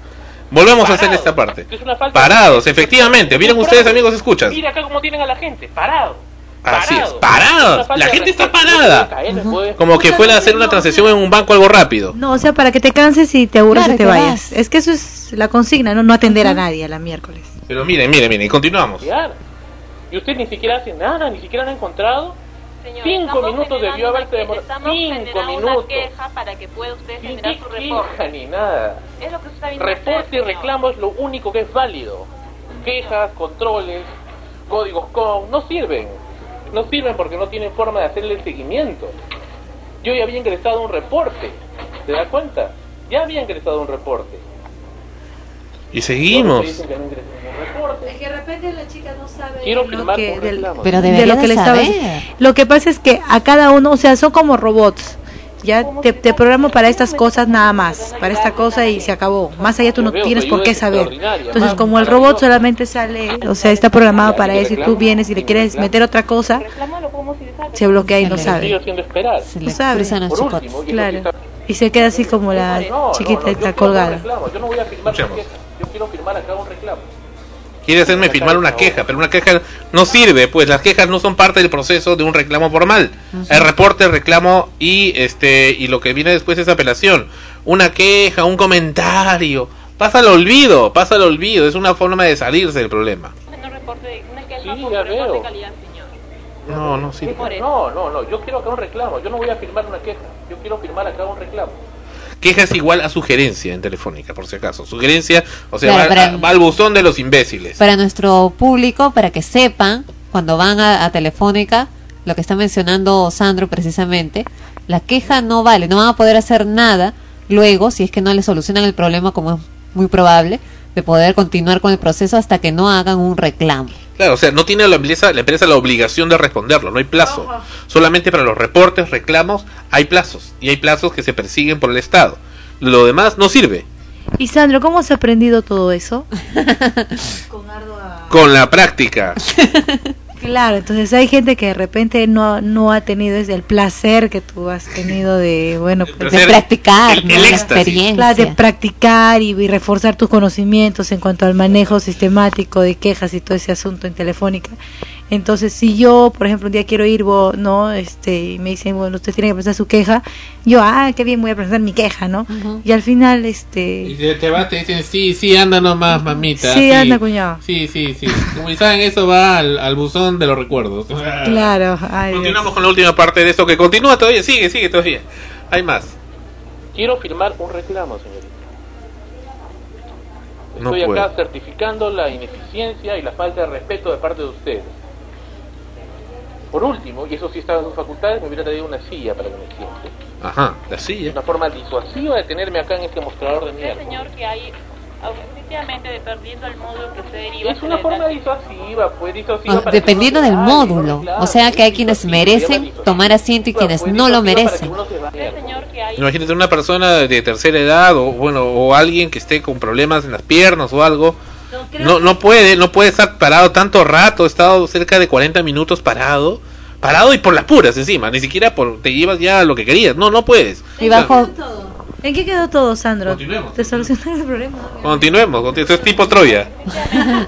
Volvemos a hacer esta parte. Es una falta de Parados, efectivamente. Es Miren ustedes, amigos, escuchan. Mira acá cómo tienen a la gente, parado. Así es, falta La gente está parada. caer, Como que fuera a hacer una transacción en un banco algo rápido. No, o sea, para que te canses y te aburras Claro, y te te vayas. vas. Es que eso es la consigna, ¿no? No atender a nadie a la miércoles. Pero miren, miren, miren, y continuamos. Claro. Y usted ni siquiera hace nada, ni siquiera lo ha encontrado. Señor, Cinco minutos debió haberse demorado. Cinco minutos. una queja para que pueda usted Ni generar su queja reporte. ni nada. Es lo que usted está viendo Reporte y reclamo es lo único que es válido. Quejas, controles, códigos COM no sirven. No sirven porque no tienen forma de hacerle el seguimiento. Yo ya había ingresado un reporte. ¿Se da cuenta? Ya había ingresado un reporte. Y seguimos. Dicen que no reporte. Es que de repente la chica no sabe Quiero lo firmar que- del- reclamo. Pero de lo que le estaba. Lo que pasa es que a cada uno, o sea, son como robots. Ya te, te programo para estas cosas nada más, para esta cosa y se acabó. Más allá tú no tienes por qué saber. Entonces, como el robot solamente sale, o sea, está programado para eso y tú vienes y le quieres meter otra cosa, se bloquea y no sabe. No sabe. y Claro. se queda así como la chiquita está colgada. Yo no voy a firmar una Escuchemos. queja. Yo quiero firmar acá un reclamo. Quiere hacerme firmar una queja, pero una queja no sirve, pues las quejas no son parte del proceso de un reclamo formal. Hay reporte, reclamo y este y lo que viene después es apelación. Una queja, un comentario, pasa al olvido, pasa al olvido, es una forma de salirse del problema. No Sí. No, eso. No, no, no, yo quiero acá un reclamo. Yo no voy a firmar una queja. Yo quiero firmar acá un reclamo. Queja es igual a sugerencia en Telefónica, por si acaso. Sugerencia, o sea, Claro, va, para- va al buzón de los imbéciles. Para nuestro público, para que sepan, cuando van a, a Telefónica, lo que está mencionando Sandro precisamente, la queja no vale, no van a poder hacer nada luego si es que no le solucionan el problema, como es muy probable, de poder continuar con el proceso hasta que no hagan un reclamo. Claro, o sea, no tiene la empresa, la empresa la obligación de responderlo, no hay plazo. Solamente para los reportes, reclamos, hay plazos. Y hay plazos que se persiguen por el Estado. Lo demás no sirve. Y Sandro, ¿cómo has aprendido todo eso? Con la práctica. Claro, entonces hay gente que de repente no, no ha tenido ese el placer que tú has tenido de, bueno, pues, De practicar, ¿no? la experiencia. De practicar y, y reforzar tus conocimientos en cuanto al manejo sistemático de quejas y todo ese asunto en Telefónica. Entonces, si yo, por ejemplo, un día quiero ir, vos, ¿no? Este, y me dicen, bueno, usted tiene que presentar su queja, yo, ah, qué bien, voy a presentar mi queja, ¿no? Y al final, este... Y te, te vas, te dicen, sí, sí, anda nomás, mamita. Sí, anda, cuñado. Sí, sí, sí. Como saben, eso va al, al buzón de los recuerdos. Claro, ay, Dios. Continuamos con la última parte de esto que continúa todavía, sigue, sigue todavía. Hay más. Quiero firmar un reclamo, señorita. No Estoy acá puedo. certificando la ineficiencia y la falta de respeto de parte de ustedes. Por último, y eso sí estaba en sus facultades, me hubiera traído una silla para que me siente. Ajá, la silla. Una forma disuasiva de tenerme acá en este mostrador de mierda. señor, que hay efectivamente de perdiendo el módulo que se deriva. Es una forma disuasiva, pues disuasiva. Ah, para dependiendo del vaya, módulo. claro, O sea que hay quienes merecen tomar asiento y quienes Pues no lo merecen. Imagínate una persona de tercera edad o bueno o alguien que esté con problemas en las piernas o algo. No no puede, no puede estar parado tanto rato, he estado cerca de 40 minutos parado, parado y por las puras encima, ni siquiera por te llevas ya lo que querías. No, no puedes. Y bajo... ¿En qué quedó todo, Sandro? ¿Te solucionaron el problema? Continuemos, continu- esto es tipo Troya.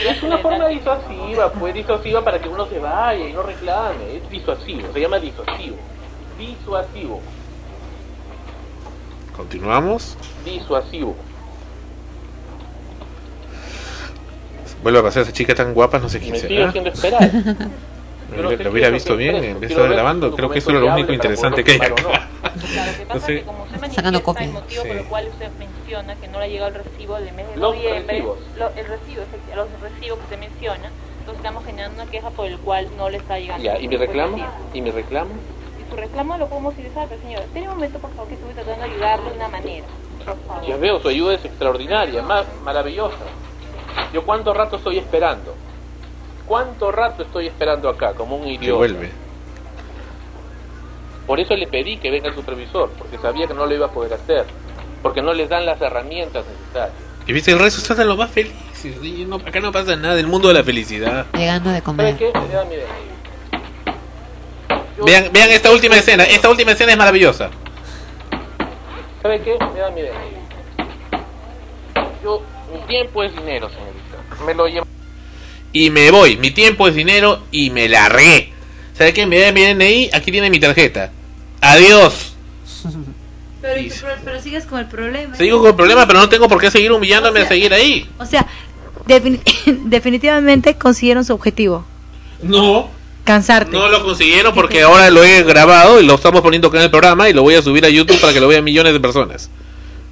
Es una forma disuasiva, pues disuasiva para que uno se vaya y no reclame. Es disuasivo, se llama disuasivo. Disuasivo, Continuamos. disuasivo. Vuelve a pasar esa chica tan guapa, no sé quién Me sigue será. haciendo esperar. Lo, lo hubiera visto bien, en vez de estar grabando, creo que eso era lo único interesante que hay acá. No sé. Sacando copia. el motivo por el cual usted menciona que no le ha llegado el recibo del mes de Los noviembre, recibos. lo- el recibo, los recibos que usted menciona, entonces estamos generando una queja por el cual no le está llegando. Ya, ¿y mi reclamo? sí. ¿Y mi reclamo? Y su reclamo lo podemos utilizar, pero señor, tiene un momento por favor que estuve tratando de ayudarlo de una manera. Por favor. Ya veo, su ayuda es extraordinaria, más maravillosa. Yo cuánto rato estoy esperando. ¿Cuánto rato estoy esperando acá, como un Que idiota? vuelve. Por eso le pedí que venga el supervisor, porque sabía que no lo iba a poder hacer, porque no les dan las herramientas necesarias. Y viste, el resto están de lo más felices. y no- acá no pasa nada del mundo de la felicidad. Llegando de ¿Sabe comer. qué? Me da mi DNI. Vean, vean esta última escena. Esta última escena es maravillosa. ¿Sabe qué? Me da mi DNI. Yo, tiempo es dinero, señorita. Me lo llevo. Y me voy. Mi tiempo es dinero y me largué. ¿Sabe qué? Me da mi DNI. Aquí tiene mi tarjeta. Adiós. Pero, pero, sigues con el problema. Sigo con el problema, pero no tengo por qué seguir humillándome a seguir ahí. O sea, defini- definitivamente consiguieron su objetivo. No. Cansarte. No lo consiguieron porque ahora lo he grabado y lo estamos poniendo acá en el programa y lo voy a subir a YouTube para que lo vean millones de personas.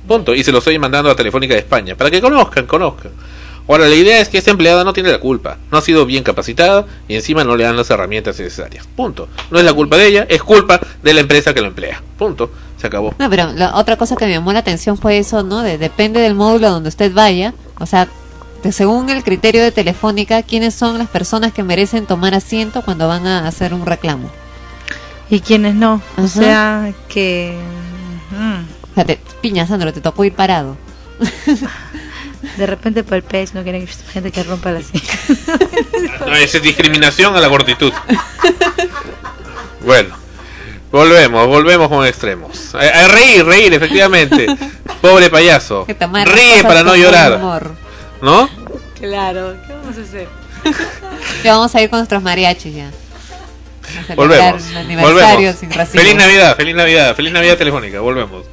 Punto. Y se lo estoy mandando a Telefónica de España para que conozcan, conozcan. Ahora, la idea es que esta empleada no tiene la culpa. No ha sido bien capacitada y encima no le dan las herramientas necesarias. Punto. No es la culpa de ella, es culpa de la empresa que lo emplea. Punto. Se acabó. No, pero la otra cosa que me llamó la atención fue eso, ¿no? De, depende del módulo donde usted vaya, o sea, de- según el criterio de Telefónica, ¿quiénes son las personas que merecen tomar asiento cuando van a hacer un reclamo? Y quienes no. O sea, que. mm, O sea, te, piña, Sandro, te tocó ir parado. de repente por el pez no quieren que gente que rompa la silla. No, esa es discriminación a la cortitud. Bueno, volvemos, volvemos con extremos. A, a reír, reír, efectivamente. Pobre payaso. Que tomar Ríe para no llorar. humor. ¿No? claro, ¿qué vamos a hacer? Ya vamos a ir con nuestros mariachis ya. A celebrar Volvemos. Volvemos. sin. Feliz Navidad, feliz Navidad, feliz Navidad telefónica. Volvemos.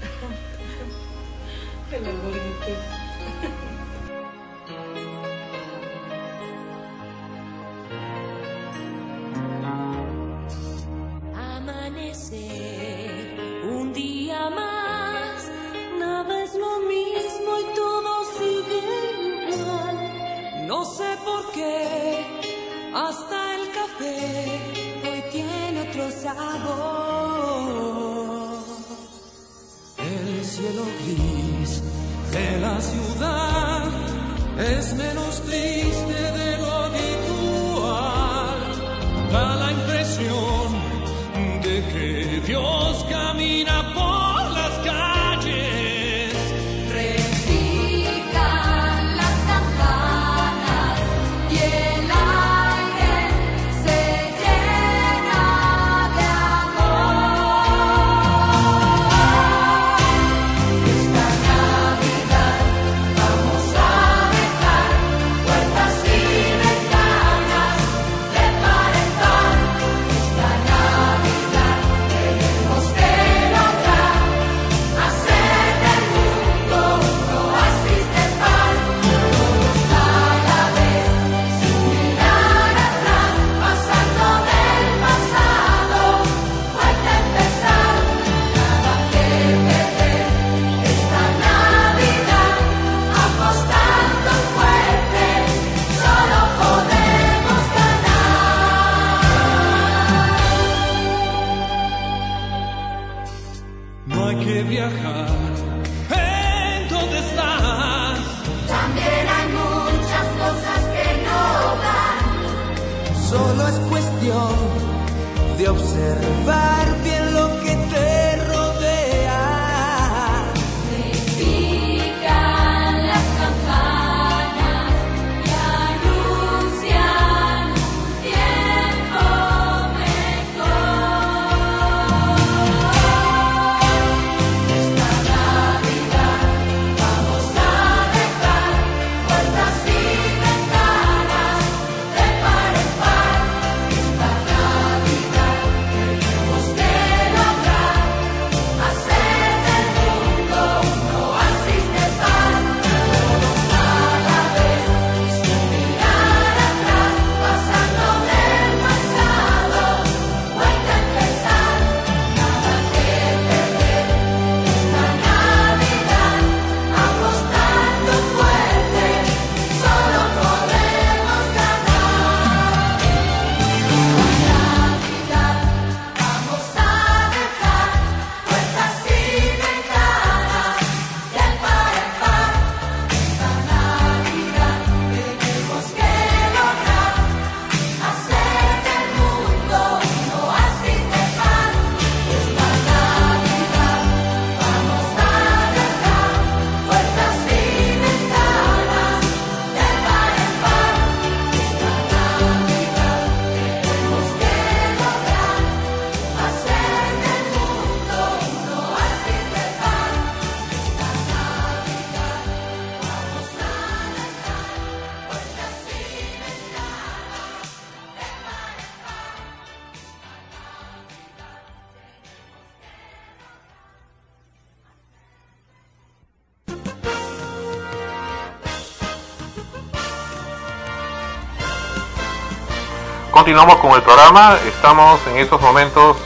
Continuamos con el programa. Estamos en estos momentos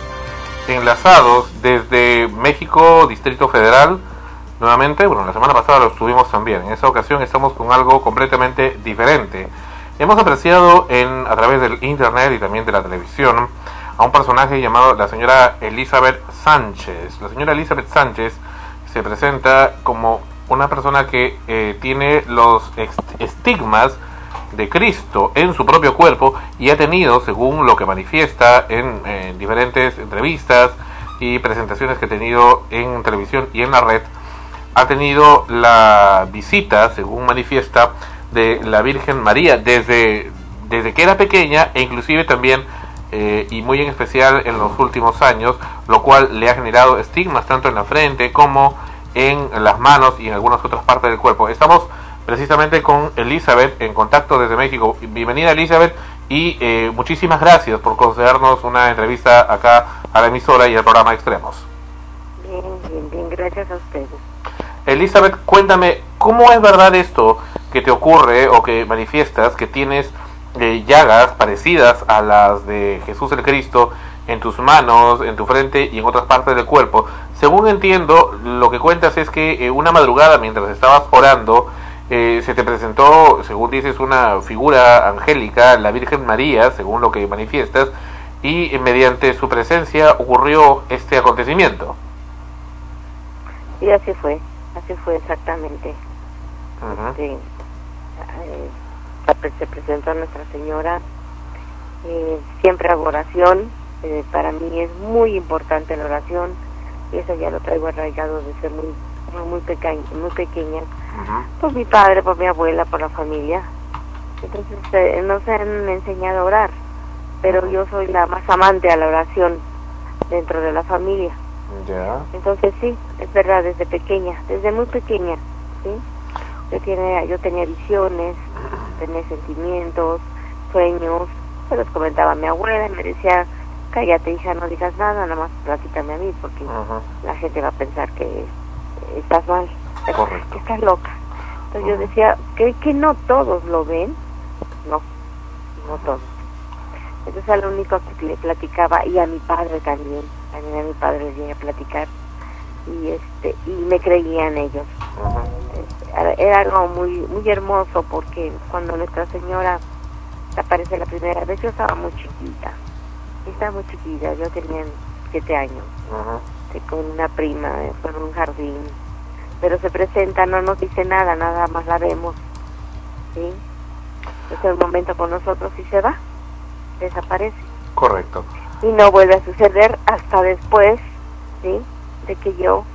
enlazados desde México, Distrito Federal. Nuevamente, bueno, la semana pasada lo estuvimos también. En esta ocasión estamos con algo completamente diferente. Hemos apreciado en, a través del internet y también de la televisión a un personaje llamado la señora Elizabeth Sánchez. La señora Elizabeth Sánchez se presenta como una persona que eh, tiene los estigmas de Cristo en su propio cuerpo y ha tenido, según lo que manifiesta en, eh, diferentes entrevistas y presentaciones que ha tenido en televisión y en la red, ha tenido la visita, según manifiesta, de la Virgen María desde, desde que era pequeña e inclusive también eh, y muy en especial en los últimos años, lo cual le ha generado estigmas tanto en la frente como en las manos y en algunas otras partes del cuerpo. Estamos precisamente con Elizabeth en contacto desde México. Bienvenida Elizabeth y eh, muchísimas gracias por concedernos una entrevista acá a la emisora y al programa Extremos. Bien, bien, bien, gracias a ustedes. Elizabeth, cuéntame, ¿cómo es verdad esto que te ocurre o que manifiestas que tienes eh, llagas parecidas a las de Jesús el Cristo en tus manos, en tu frente y en otras partes del cuerpo? Según entiendo, lo que cuentas es que eh, una madrugada mientras estabas orando, eh, se te presentó, según dices, una figura angélica, la Virgen María, según lo que manifiestas, y mediante su presencia ocurrió este acontecimiento. Y así fue, así fue exactamente. Este, eh, se presentó Nuestra Señora, eh, siempre hago oración, eh, para mí es muy importante la oración, y eso ya lo traigo arraigado desde muy, muy, muy, pequeña, muy pequeña, por mi padre, por mi abuela, por la familia. Entonces eh, nos han enseñado a orar, pero yo soy la más amante a la oración dentro de la familia. Ya. Entonces sí, es verdad, desde pequeña, desde muy pequeña, ¿sí? Yo, tiene, yo tenía visiones, tenía sentimientos, sueños, se los comentaba a mi abuela y me decía, cállate hija, no digas nada, nada más platícame a mí porque la gente va a pensar que estás mal, que estás loca. Entonces yo decía, ¿que, que no todos lo ven? No, no todos. Entonces a lo único que le platicaba, y a mi padre también, también a mi padre le llegué a platicar, y este y me creían ellos. Era- Era algo muy muy hermoso porque cuando Nuestra Señora aparece la primera vez, yo estaba muy chiquita, estaba muy chiquita, yo tenía siete años, este, con una prima, eh, fue en un jardín, pero se presenta, no nos dice nada, nada más la vemos, ¿sí? Es el momento con nosotros y se va, desaparece. Correcto. y no vuelve a suceder hasta después, ¿sí? De que yo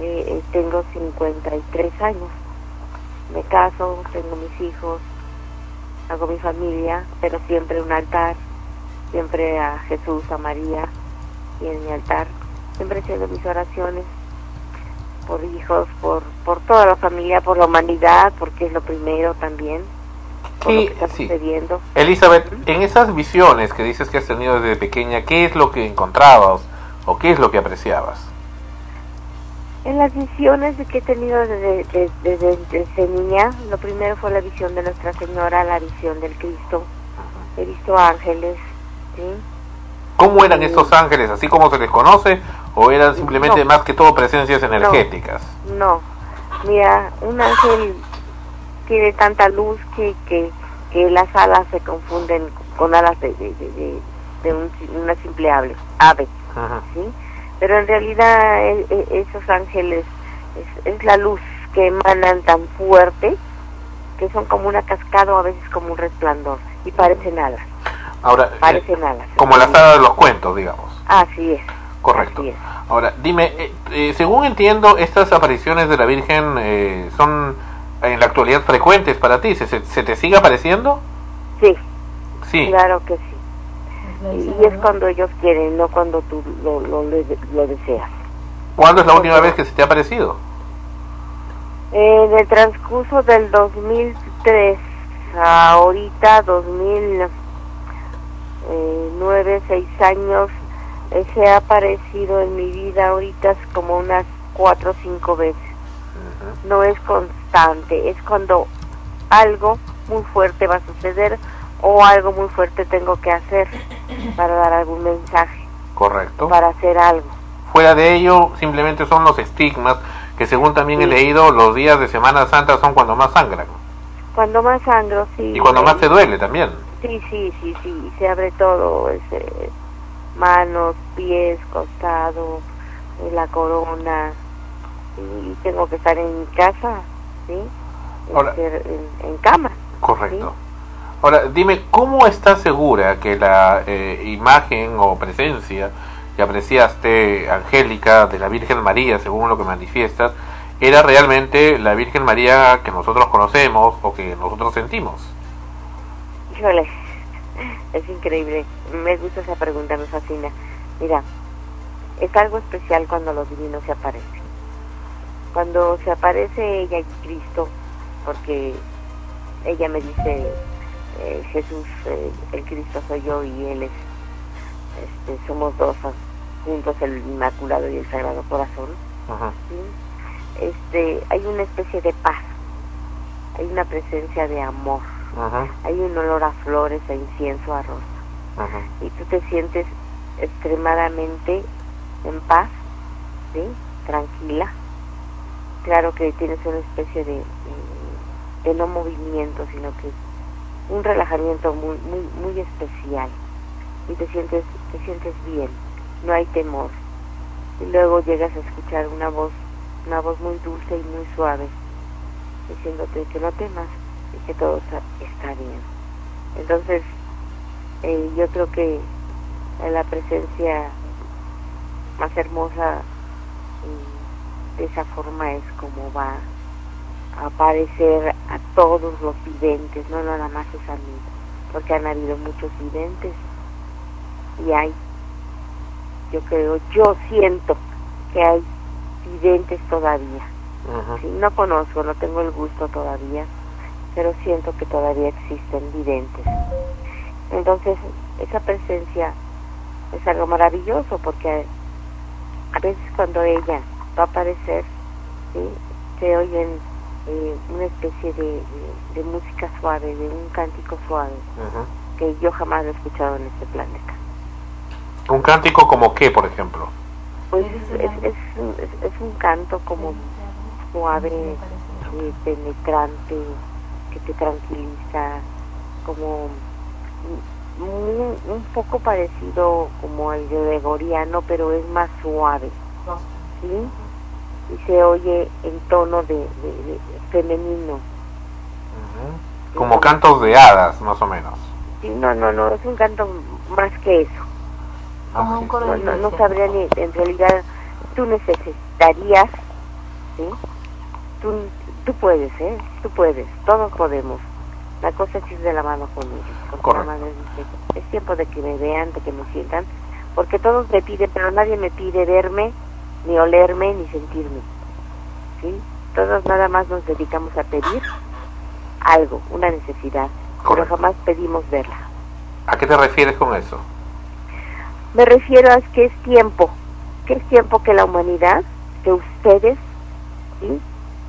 eh, tengo 53 años. Me caso, tengo mis hijos, hago mi familia, pero siempre un altar, siempre a Jesús, a María, y en mi altar, siempre haciendo mis oraciones por hijos, por, por toda la familia, por la humanidad, porque es lo primero también, por lo Sí, que está sí. sucediendo. Elizabeth, en esas visiones que dices que has tenido desde pequeña, ¿qué es lo que encontrabas o qué es lo que apreciabas? En las visiones que he tenido desde, desde, desde- desde niña, lo primero fue la visión de Nuestra Señora, la visión del Cristo. He visto ángeles, ¿sí? ¿Cómo eran estos ángeles, así como se les conoce, o eran simplemente No. más que todo presencias energéticas? No, mira, un ángel tiene tanta luz que, que, que las alas se confunden con alas de, de, de, de- un- una simple ave, ave, ¿sí? Pero en realidad e- e- esos ángeles es, es la luz que emanan tan fuerte que son como una cascada o a veces como un resplandor y parecen alas, Ahora, eh, parecen alas. como la saga de los cuentos, digamos. Así es. Correcto. Ahora, dime, eh, eh, según entiendo, estas apariciones de la Virgen eh, son en la actualidad frecuentes para ti. ¿Se, se, se te sigue apareciendo? Sí. Sí. Claro que sí. Y es cuando ellos quieren, no cuando tú lo, lo, le- lo deseas. ¿Cuándo es la última vez que se te ha aparecido? En el transcurso del 2003 a ahorita 2009, 6 años, eh, se ha aparecido en mi vida ahorita como unas 4 o 5 veces. No es constante, es cuando algo muy fuerte va a suceder o algo muy fuerte tengo que hacer para dar algún mensaje, Correcto. para hacer algo. Fuera de ello, simplemente son los estigmas, que según también he leído, los días de Semana Santa son cuando más sangran. Cuando más sangro, sí. Y cuando más te duele también. Sí, sí, sí, sí, se abre todo, ese, manos, pies, costado, eh, la corona, y tengo que estar en mi casa, ¿sí? Ahora- en, en cama. Correcto. Ahora, dime, ¿cómo estás segura que la eh, imagen o presencia que apreciaste, Angélica, de la Virgen María, según lo que manifiestas, era realmente la Virgen María que nosotros conocemos o que nosotros sentimos? Híjole, es increíble, me gusta esa pregunta, me fascina. Mira, es algo especial cuando los divinos se aparecen. Cuando se aparece ella y Cristo, porque ella me dice, eh, Jesús, eh, el Cristo soy yo y Él es, este, somos dos ah, juntos, el Inmaculado y el Sagrado Corazón. ¿sí? Este, hay una especie de paz, hay una presencia de amor, hay un olor a flores, a incienso, a rosa, y tú te sientes extremadamente en paz, ¿sí? tranquila. Claro que tienes una especie de, de, de no movimiento, sino que un relajamiento muy, muy, muy especial y te sientes, te sientes bien, no hay temor. Y luego llegas a escuchar una voz, una voz muy dulce y muy suave, diciéndote que no temas que todo está, bien. Entonces, eh, yo creo que eh, la presencia más hermosa y de esa forma es como va a aparecer a todos los videntes, no nada más es a mí, porque han habido muchos videntes y hay, yo creo, yo siento que hay videntes todavía. Sí, no conozco, no tengo el gusto todavía, pero siento que todavía existen videntes. Entonces, esa presencia es algo maravilloso porque a veces cuando ella va a aparecer, ¿sí? se oyen eh, una especie de, de- de música suave, de un cántico suave, que yo jamás he escuchado en este planeta. ¿Un cántico como qué, por ejemplo? Pues es, es, es un- es- es un canto como suave, eh, penetrante, que te tranquiliza, como un, un poco parecido como el gregoriano, pero es más suave, ¿sí? Y se oye en tono de, de- de femenino. Como cantos de hadas, más o menos. Sí, no, no, no, es un canto más que eso. Como un no, no, no sabría ni, en realidad, tú necesitarías, ¿sí? Tú, tú puedes, ¿eh? Tú puedes, todos podemos. La cosa es ir de la mano con ellos. Porque la madre dice, es tiempo de que me vean, de que me sientan, porque todos me piden, pero nadie me pide verme, ni olerme, ni sentirme. ¿Sí? Todos nada más nos dedicamos a pedir algo, una necesidad, pero jamás pedimos verla. ¿A qué te refieres con eso? Me refiero a que es tiempo, que es tiempo que la humanidad, que ustedes, ¿sí?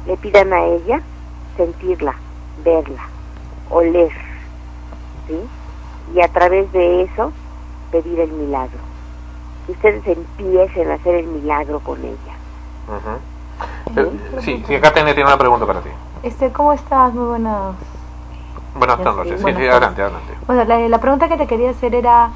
Le pidan a ella sentirla, verla, oler, ¿sí? Y a través de eso pedir el milagro. Que ustedes empiecen a hacer el milagro con ella. Eh, Sí, sí, acá tiene, tiene una pregunta para ti. Este, ¿cómo estás? Muy buenas. Buenas noches. Sí, buenas sí, tardes. adelante, adelante. Bueno, la, la pregunta que te quería hacer era,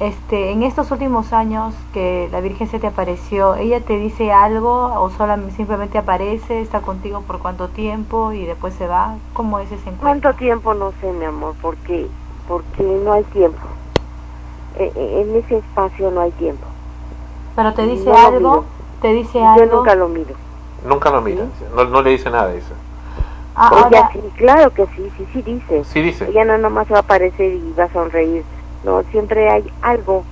este, en estos últimos años que la Virgen se te apareció, ¿ella te dice algo o solamente simplemente aparece, está contigo por cuánto tiempo y después se va? ¿Cómo es ese encuentro? ¿Cuánto tiempo? No sé, mi amor, porque, porque no hay tiempo. Eh, eh, En ese espacio no hay tiempo. Pero te dice No algo, te dice Yo algo. nunca lo miro. Nunca lo mira, no, no le dice nada, dice. Ah, Ella ahora, sí, claro que sí, sí, sí dice. Sí dice. Ella no nomás va a aparecer y va a sonreír. No, siempre hay algo,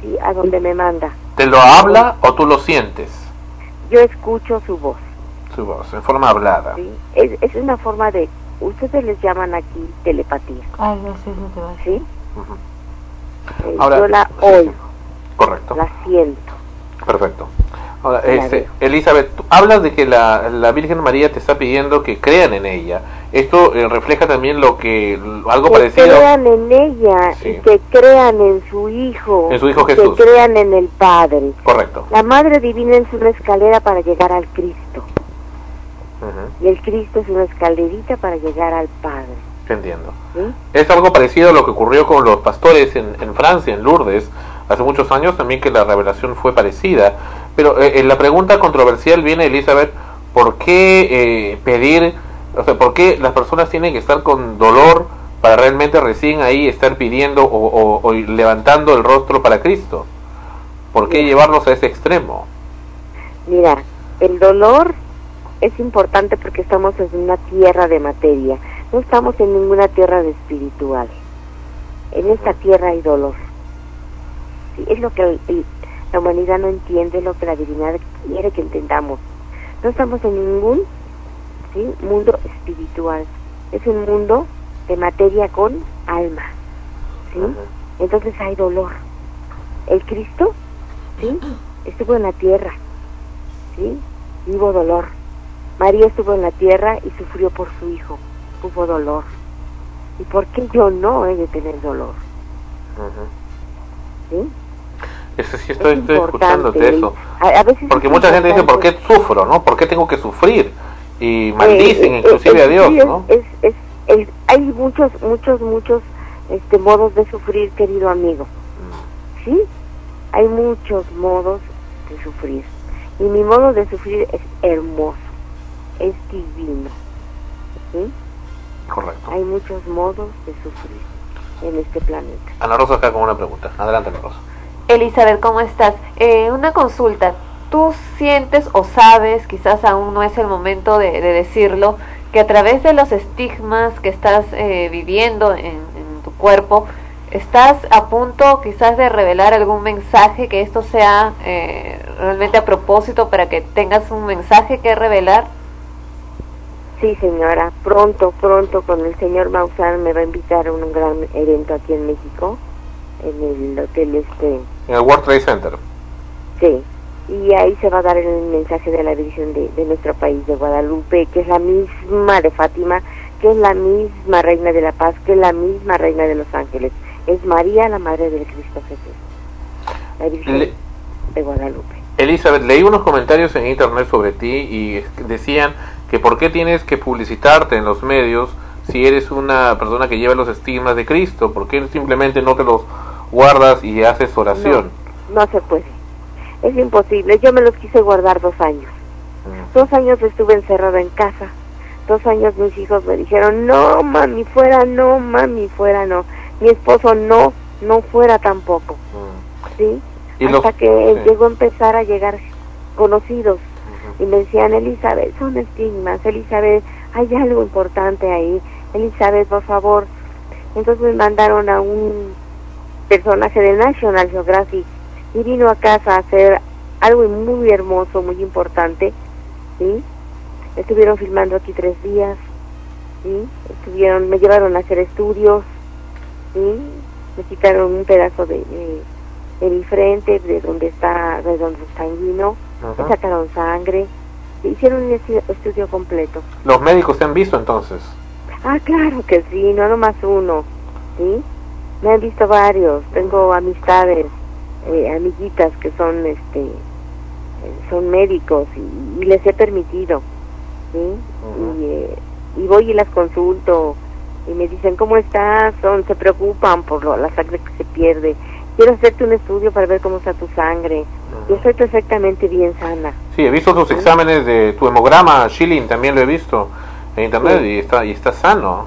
sí, a donde me manda. ¿Te lo habla o tú lo sientes? Yo escucho su voz. Su voz, en forma hablada. ¿sí? Es, es una forma de, ustedes les llaman aquí telepatía, Ay, no sé, eso te va a decir. ¿sí? Eh, Ahora, yo la sí, oigo, Correcto. la siento. Perfecto. Ahora, este. Elizabeth, tú hablas de que la, la Virgen María te está pidiendo que crean en ella. Esto eh, refleja también lo que algo que parecido. crean en ella Sí. y que crean en su Hijo, En su Hijo Jesús. que crean en el Padre. Correcto. La Madre Divina es una escalera para llegar al Cristo y el Cristo es una escalerita para llegar al Padre. Entiendo. ¿sí? Es algo parecido a lo que ocurrió con los pastores en, en Francia, en Lourdes, hace muchos años también que la revelación fue parecida. Pero eh, eh, la pregunta controversial viene, Elizabeth, ¿por qué eh, pedir, o sea, por qué las personas tienen que estar con dolor para realmente recién ahí estar pidiendo o, o- o levantando el rostro para Cristo? ¿Por qué llevarlos a ese extremo? Mira, el dolor es importante porque estamos en una tierra de materia, no estamos en ninguna tierra de espiritual. En esta tierra hay dolor. Sí, es lo que el- el- la humanidad no entiende, es lo que la divinidad quiere que entendamos. No estamos en ningún ¿sí? mundo espiritual, es un mundo de materia con alma. ¿sí? Entonces hay dolor. El Cristo ¿sí? estuvo en la tierra, ¿sí? Y hubo dolor. María estuvo en la tierra y sufrió por su hijo, hubo dolor. ¿Y por qué yo no he de tener dolor? ¿Sí? Eso sí estoy, Es estoy escuchándote eso. A, a veces Porque es mucha gente dice, ¿por qué sufro? ¿no? ¿Por qué tengo que sufrir? Y maldicen Eh, eh, inclusive eh, a Dios, sí, es- ¿no? es- es- es- hay muchos, muchos, muchos este, modos de sufrir, querido amigo. ¿Sí? Hay muchos modos de sufrir. Y mi modo de sufrir es hermoso, es divino. ¿Sí? Correcto. Hay muchos modos de sufrir en este planeta. Ana Rosa acá con una pregunta. Adelante, Ana Rosa. Elizabeth, ¿cómo estás? Eh, una consulta. ¿Tú sientes o sabes, quizás aún no es el momento de, de decirlo, que a través de los estigmas que estás eh, viviendo en, en tu cuerpo, estás a punto quizás de revelar algún mensaje, que esto sea eh, realmente a propósito para que tengas un mensaje que revelar? Sí, señora, pronto, pronto con el señor Maussan me va a invitar a un gran evento aquí en México, en el hotel este, En el World Trade Center. sí, y ahí se va a dar el mensaje de la Virgen de, de nuestro país, de Guadalupe, que es la misma de Fátima, que es la misma Reina de la Paz, que es la misma Reina de los Ángeles, es María, la Madre del Cristo Jesús, la Virgen Le- de Guadalupe. Elizabeth, leí unos comentarios en internet sobre ti y decían que por qué tienes que publicitarte en los medios si eres una persona que lleva los estigmas de Cristo, ¿por qué simplemente no te los guardas y haces oración? No se puede. Es imposible. Yo me los quise guardar dos años. Dos años estuve encerrada en casa. Dos años mis hijos me dijeron, no, mami, fuera, no, mami, fuera, no. Mi esposo, no, no fuera tampoco. ¿sí? Y Hasta los- que sí. llegó a empezar a llegar conocidos y me decían, Elizabeth, son estigmas, Elizabeth, hay algo importante ahí, Elizabeth, por favor. Entonces me mandaron a un personaje de National Geographic y vino a casa a hacer algo muy hermoso, muy importante, ¿sí? Estuvieron filmando aquí tres días, ¿sí? Estuvieron, me llevaron a hacer estudios, ¿sí? Me quitaron un pedazo de, de, de mi frente, de donde está, de donde está sanguino, Ajá. me sacaron sangre, hicieron un estu- estudio completo. Los médicos te han visto entonces. Ah, claro que sí, no nomás uno, ¿sí? Me han visto varios, tengo amistades, eh, amiguitas que son, este, eh, son médicos y, y les he permitido, ¿sí? y, eh, y voy y las consulto y me dicen, ¿cómo estás? Son, se preocupan por lo- la sangre que se pierde. Quiero hacerte un estudio para ver cómo está tu sangre. Yo estoy perfectamente bien sana. Sí, he visto tus exámenes de tu hemograma, Shilling, también lo he visto en internet Sí. y está y está sano.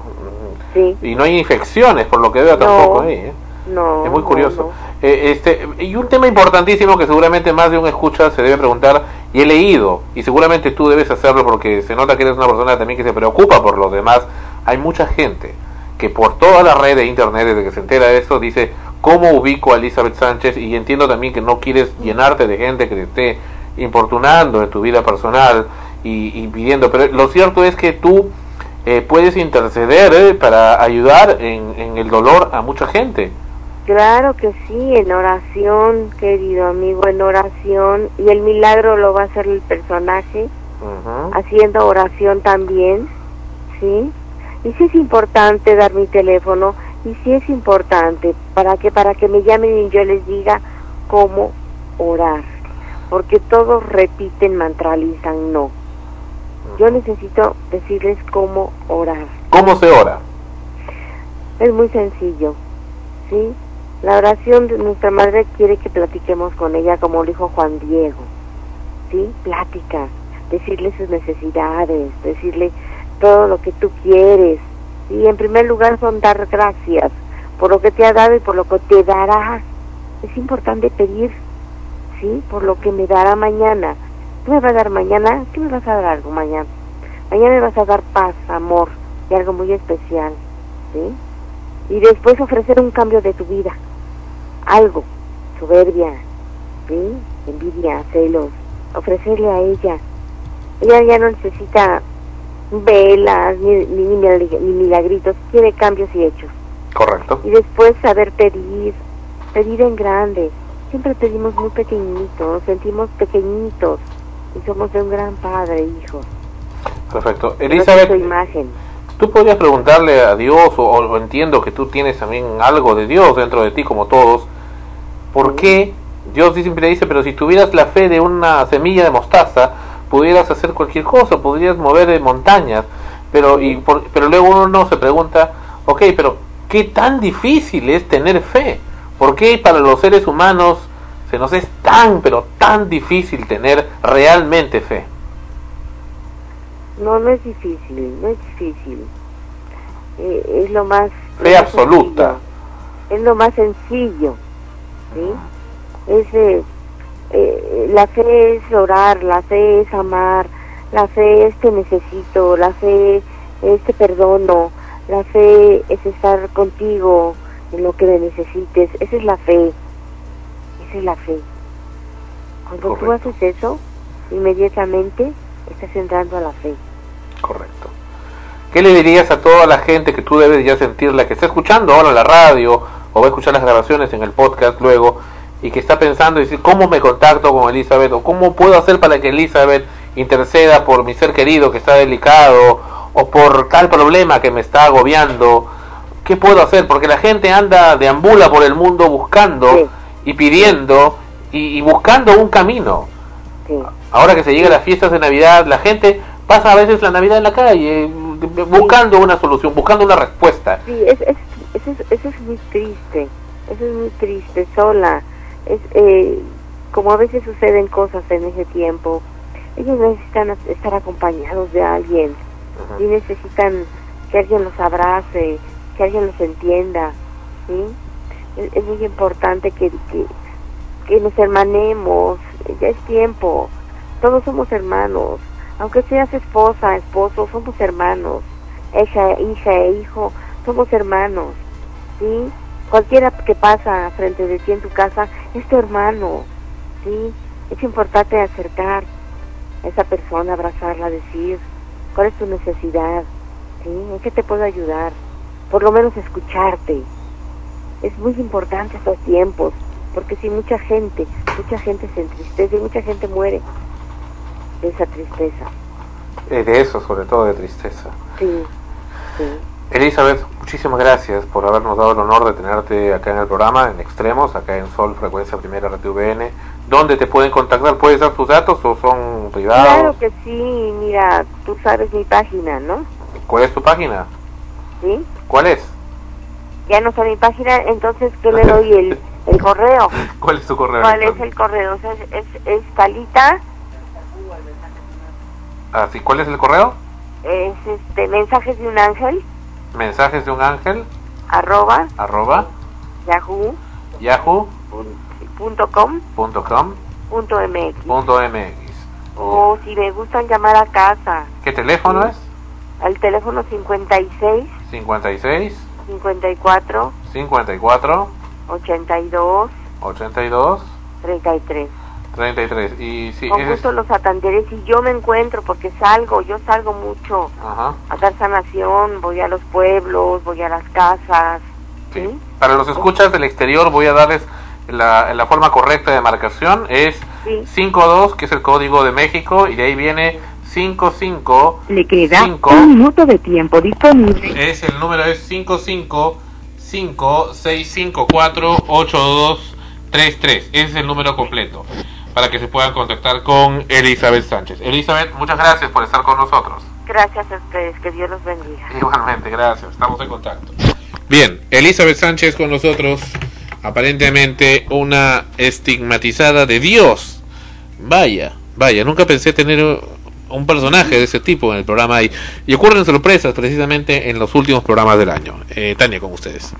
Sí. Y no hay infecciones, por lo que veo tampoco ahí. ¿eh? No. Es muy no, curioso. Eh, este, y un tema importantísimo que seguramente más de un escucha se debe preguntar, y he leído, y seguramente tú debes hacerlo porque se nota que eres una persona también que se preocupa por los demás. Hay mucha gente que por toda la red de internet, desde que se entera de esto, dice, ¿cómo ubico a Elizabeth Sánchez? Y entiendo también que no quieres llenarte de gente que te esté importunando en tu vida personal y, y pidiendo, pero lo cierto es que tú eh, puedes interceder eh, para ayudar en, en el dolor a mucha gente. Claro que sí, en oración, querido amigo, en oración. Y el milagro lo va a hacer el personaje, haciendo oración también, ¿sí? Y sí es importante dar mi teléfono, y sí es importante para que para que me llamen y yo les diga cómo orar, porque todos repiten, mantralizan, no. Yo necesito decirles cómo orar. ¿Cómo se ora? Es muy sencillo, ¿sí? La oración de nuestra madre quiere que platiquemos con ella como dijo Juan Diego, ¿sí? Plática, decirle sus necesidades, decirle todo lo que tú quieres. Y en primer lugar son dar gracias por lo que te ha dado y por lo que te dará. Es importante pedir, ¿sí? Por lo que me dará mañana. ¿Qué me va a dar mañana? ¿Qué me vas a dar algo mañana? Mañana me vas a dar paz, amor y algo muy especial, ¿sí? Y después ofrecer un cambio de tu vida. Algo, soberbia, ¿sí? Envidia, celos. Ofrecerle a ella. Ella ya no necesita velas ni, ni, ni milag- ni milagritos, quiere cambios y hechos. Correcto. Y después saber pedir, pedir en grande. Siempre pedimos muy pequeñitos, nos sentimos pequeñitos y somos de un gran padre, hijo. Perfecto. Elizabeth, imagen. Tú podrías preguntarle a Dios, o, o entiendo que tú tienes también algo de Dios dentro de ti, como todos, ¿por qué Dios siempre dice, pero si tuvieras la fe de una semilla de mostaza, pudieras hacer cualquier cosa, podrías mover montañas, pero, y por- pero luego uno se pregunta, ok, pero ¿qué tan difícil es tener fe? ¿Por qué para los seres humanos se nos es tan, pero tan difícil tener realmente fe? No, no es difícil, no es difícil. Eh, es lo más... Fe absoluta. sencillo. Es lo más sencillo, ¿sí? Es, eh, eh, la fe es orar, la fe es amar, la fe es te necesito, la fe es te perdono, la fe es estar contigo en lo que me necesites. Esa es la fe, esa es la fe. Cuando tú haces eso, inmediatamente estás entrando a la fe. Correcto. ¿Qué le dirías a toda la gente que tú debes ya sentir, la que está escuchando ahora en la radio o va a escuchar las grabaciones en el podcast luego y que está pensando y decir cómo me contacto con Elizabeth o cómo puedo hacer para que Elizabeth interceda por mi ser querido que está delicado o por tal problema que me está agobiando? ¿Qué puedo hacer? Porque la gente anda, deambula por el mundo buscando y pidiendo y, y buscando un camino. Ahora que se llega las fiestas de Navidad, la gente pasa a veces la Navidad en la calle buscando una solución, buscando una respuesta. Sí, es, es, eso, es, eso es muy triste, eso es muy triste, sola. Es eh, como a veces suceden cosas en ese tiempo. Ellos necesitan estar acompañados de alguien y necesitan que alguien los abrace, que alguien los entienda. ¿sí? Es, es muy importante que, que que nos hermanemos, ya es tiempo, todos somos hermanos, aunque seas esposa, esposo, somos hermanos, hija, hija e hijo, somos hermanos, ¿sí? Cualquiera que pasa frente de ti en tu casa es tu hermano, ¿sí? Es importante acercar a esa persona, abrazarla, decir cuál es tu necesidad, ¿sí? ¿En qué te puedo ayudar? Por lo menos escucharte. Es muy importante estos tiempos, porque si mucha gente, mucha gente se entristece y mucha gente muere esa tristeza. Eh, de eso, sobre todo de tristeza. Sí, sí. Elizabeth, muchísimas gracias por habernos dado el honor de tenerte acá en el programa, en Extremos, acá en Sol Frecuencia Primera RTVN. ¿Dónde te pueden contactar? ¿Puedes dar tus datos o son privados? Claro que sí, mira, tú sabes mi página, ¿no? ¿Cuál es tu página? ¿Sí? ¿Cuál es? Ya no sé mi página, entonces ¿qué le doy el, el correo? ¿Cuál es tu correo? ¿Cuál es el correo? O sea, es, es Talita, Ah, sí, ¿Cuál es el correo? es este, mensajes de un ángel, Mensajes de un ángel, arroba, arroba, yahoo, yahoo.com, punto com, punto mx. punto MX. O si me gustan llamar a casa, ¿Qué teléfono es? al teléfono 56 56 54 54 82 82 33. 33. Y si Con es... gusto los atenderé si yo me encuentro, porque salgo, yo salgo mucho Ajá. a dar sanación, voy a los pueblos, voy a las casas. ¿sí? Para los escuchas del exterior voy a darles la, la forma correcta de marcación. Es 52, que es el código de México, y de ahí viene 55. Le queda Cinco. un minuto de tiempo disponible. Es el número es 55 5654 8233. Ese es el número completo para que se puedan contactar con Elizabeth Sánchez. Elizabeth, muchas gracias por estar con nosotros. Gracias a ustedes, que Dios los bendiga. Igualmente, gracias. Estamos en contacto. Bien, Elizabeth Sánchez con nosotros. Aparentemente una estigmatizada de Dios. Vaya, vaya, nunca pensé tener un personaje de ese tipo en el programa y, y ocurren sorpresas precisamente en los últimos programas del año. Eh, Tania, con ustedes.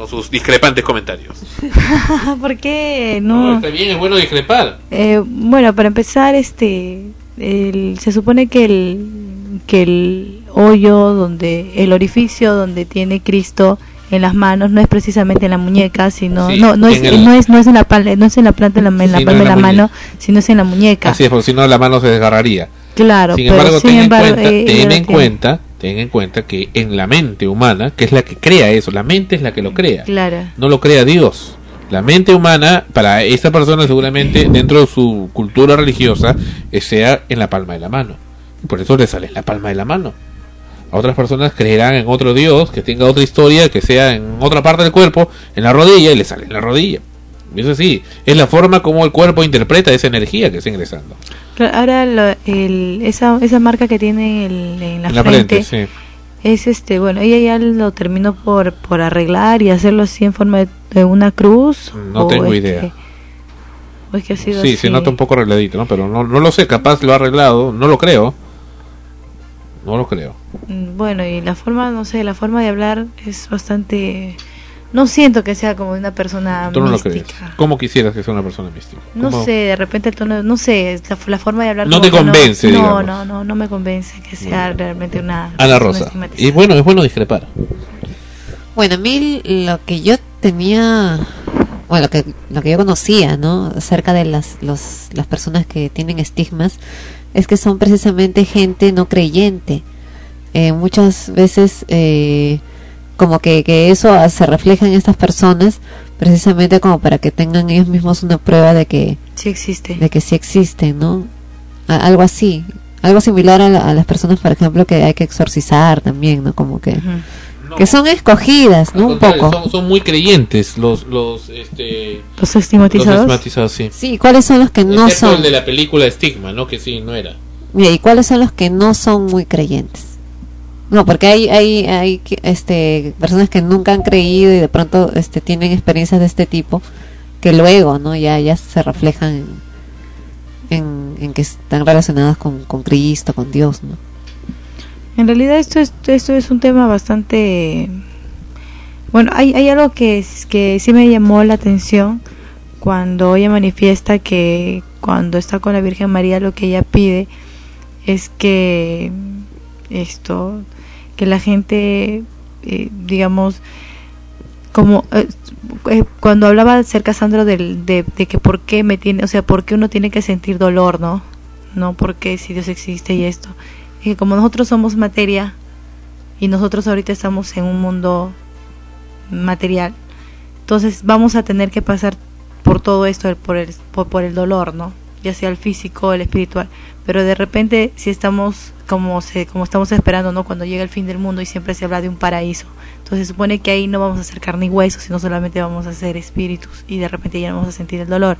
Con sus discrepantes comentarios. ¿Por qué No, no? está bien, es bueno discrepar. Eh, bueno, para empezar, este, el- se supone que el, que el hoyo donde, el orificio donde tiene Cristo en las manos no es precisamente en la muñeca, sino Sí, no, no es, el- no es, no es en la palma, no es en la planta, en la, en la palma de la la mano, sino es en la muñeca. Así es, porque si no la mano se desgarraría. Claro, Sin pero embargo, sin ten, embargo, en cuenta, eh, ten ella en cuenta, ten en cuenta que en la mente humana, que es la que crea eso, la mente es la que lo crea. Claro. no lo crea Dios. La mente humana, para esta persona seguramente dentro de su cultura religiosa, eh, sea en la palma de la mano. Y por eso le sale en la palma de la mano. A otras personas creerán en otro Dios, que tenga otra historia, que sea en otra parte del cuerpo, en la rodilla, y le sale en la rodilla. Y eso sí, es la forma como el cuerpo interpreta esa energía que está ingresando. Claro, Ahora lo- el, esa, esa marca que tiene el- en la, En la frente, frente, sí. es este, bueno, ella ya lo terminó por, por arreglar y hacerlo así en forma de, de una cruz. No tengo es idea. que- o es que ha sido Sí, así. se nota un poco arregladito, ¿no? Pero no, no lo sé, capaz lo ha arreglado, no lo creo. No lo creo. Mm, Bueno, y la forma, no sé, la forma de hablar es bastante... No siento que sea como una persona Tú no lo mística. crees. ¿Cómo quisieras que sea una persona mística? No sé, de repente el tono, no sé, la, la forma de hablar. No te convence, no, digamos. No, no, no me convence que sea realmente una. Ana Rosa. Y bueno, es bueno discrepar. Bueno, a mí lo que yo tenía, bueno, lo que, lo que yo conocía, ¿no? Acerca de las, los, las personas que tienen estigmas, es que son precisamente gente no creyente. Eh, muchas veces, eh, como que, que eso ah, se refleja en estas personas, precisamente como para que tengan ellos mismos una prueba de que sí existe. de que sí existen, ¿no? A- algo así, algo similar a, la- a las personas, por ejemplo, que hay que exorcizar también, ¿no? Como que que son escogidas, ¿no? Un poco. Son, son muy creyentes los los este Los estigmatizados. los estigmatizados, sí. Sí, ¿cuáles son los que no son? el de la película Estigma, ¿no? Que sí, no era. Mira, ¿y cuáles son los que no son muy creyentes? No, porque hay hay hay este personas que nunca han creído y de pronto este tienen experiencias de este tipo que luego, ¿no? Ya ya se reflejan en, en, que están relacionadas con, con Cristo, con Dios, ¿no? En realidad esto es, esto es un tema bastante... Bueno, hay, hay algo que, que sí me llamó la atención cuando ella manifiesta que cuando está con la Virgen María lo que ella pide es que esto que la gente eh, digamos como eh, eh, cuando hablaba acerca Sandro del, de, que por qué me tiene o sea por qué uno tiene que sentir dolor no no porque si Dios existe y esto. Y que como nosotros somos materia y nosotros ahorita estamos en un mundo material entonces vamos a tener que pasar por todo esto por el por el dolor no ya sea el físico el espiritual pero de repente si estamos como se como estamos esperando no cuando llega el fin del mundo y siempre se habla de un paraíso. Entonces se supone que ahí no vamos a hacer carne y hueso sino solamente vamos a ser espíritus y de repente ya no vamos a sentir el dolor.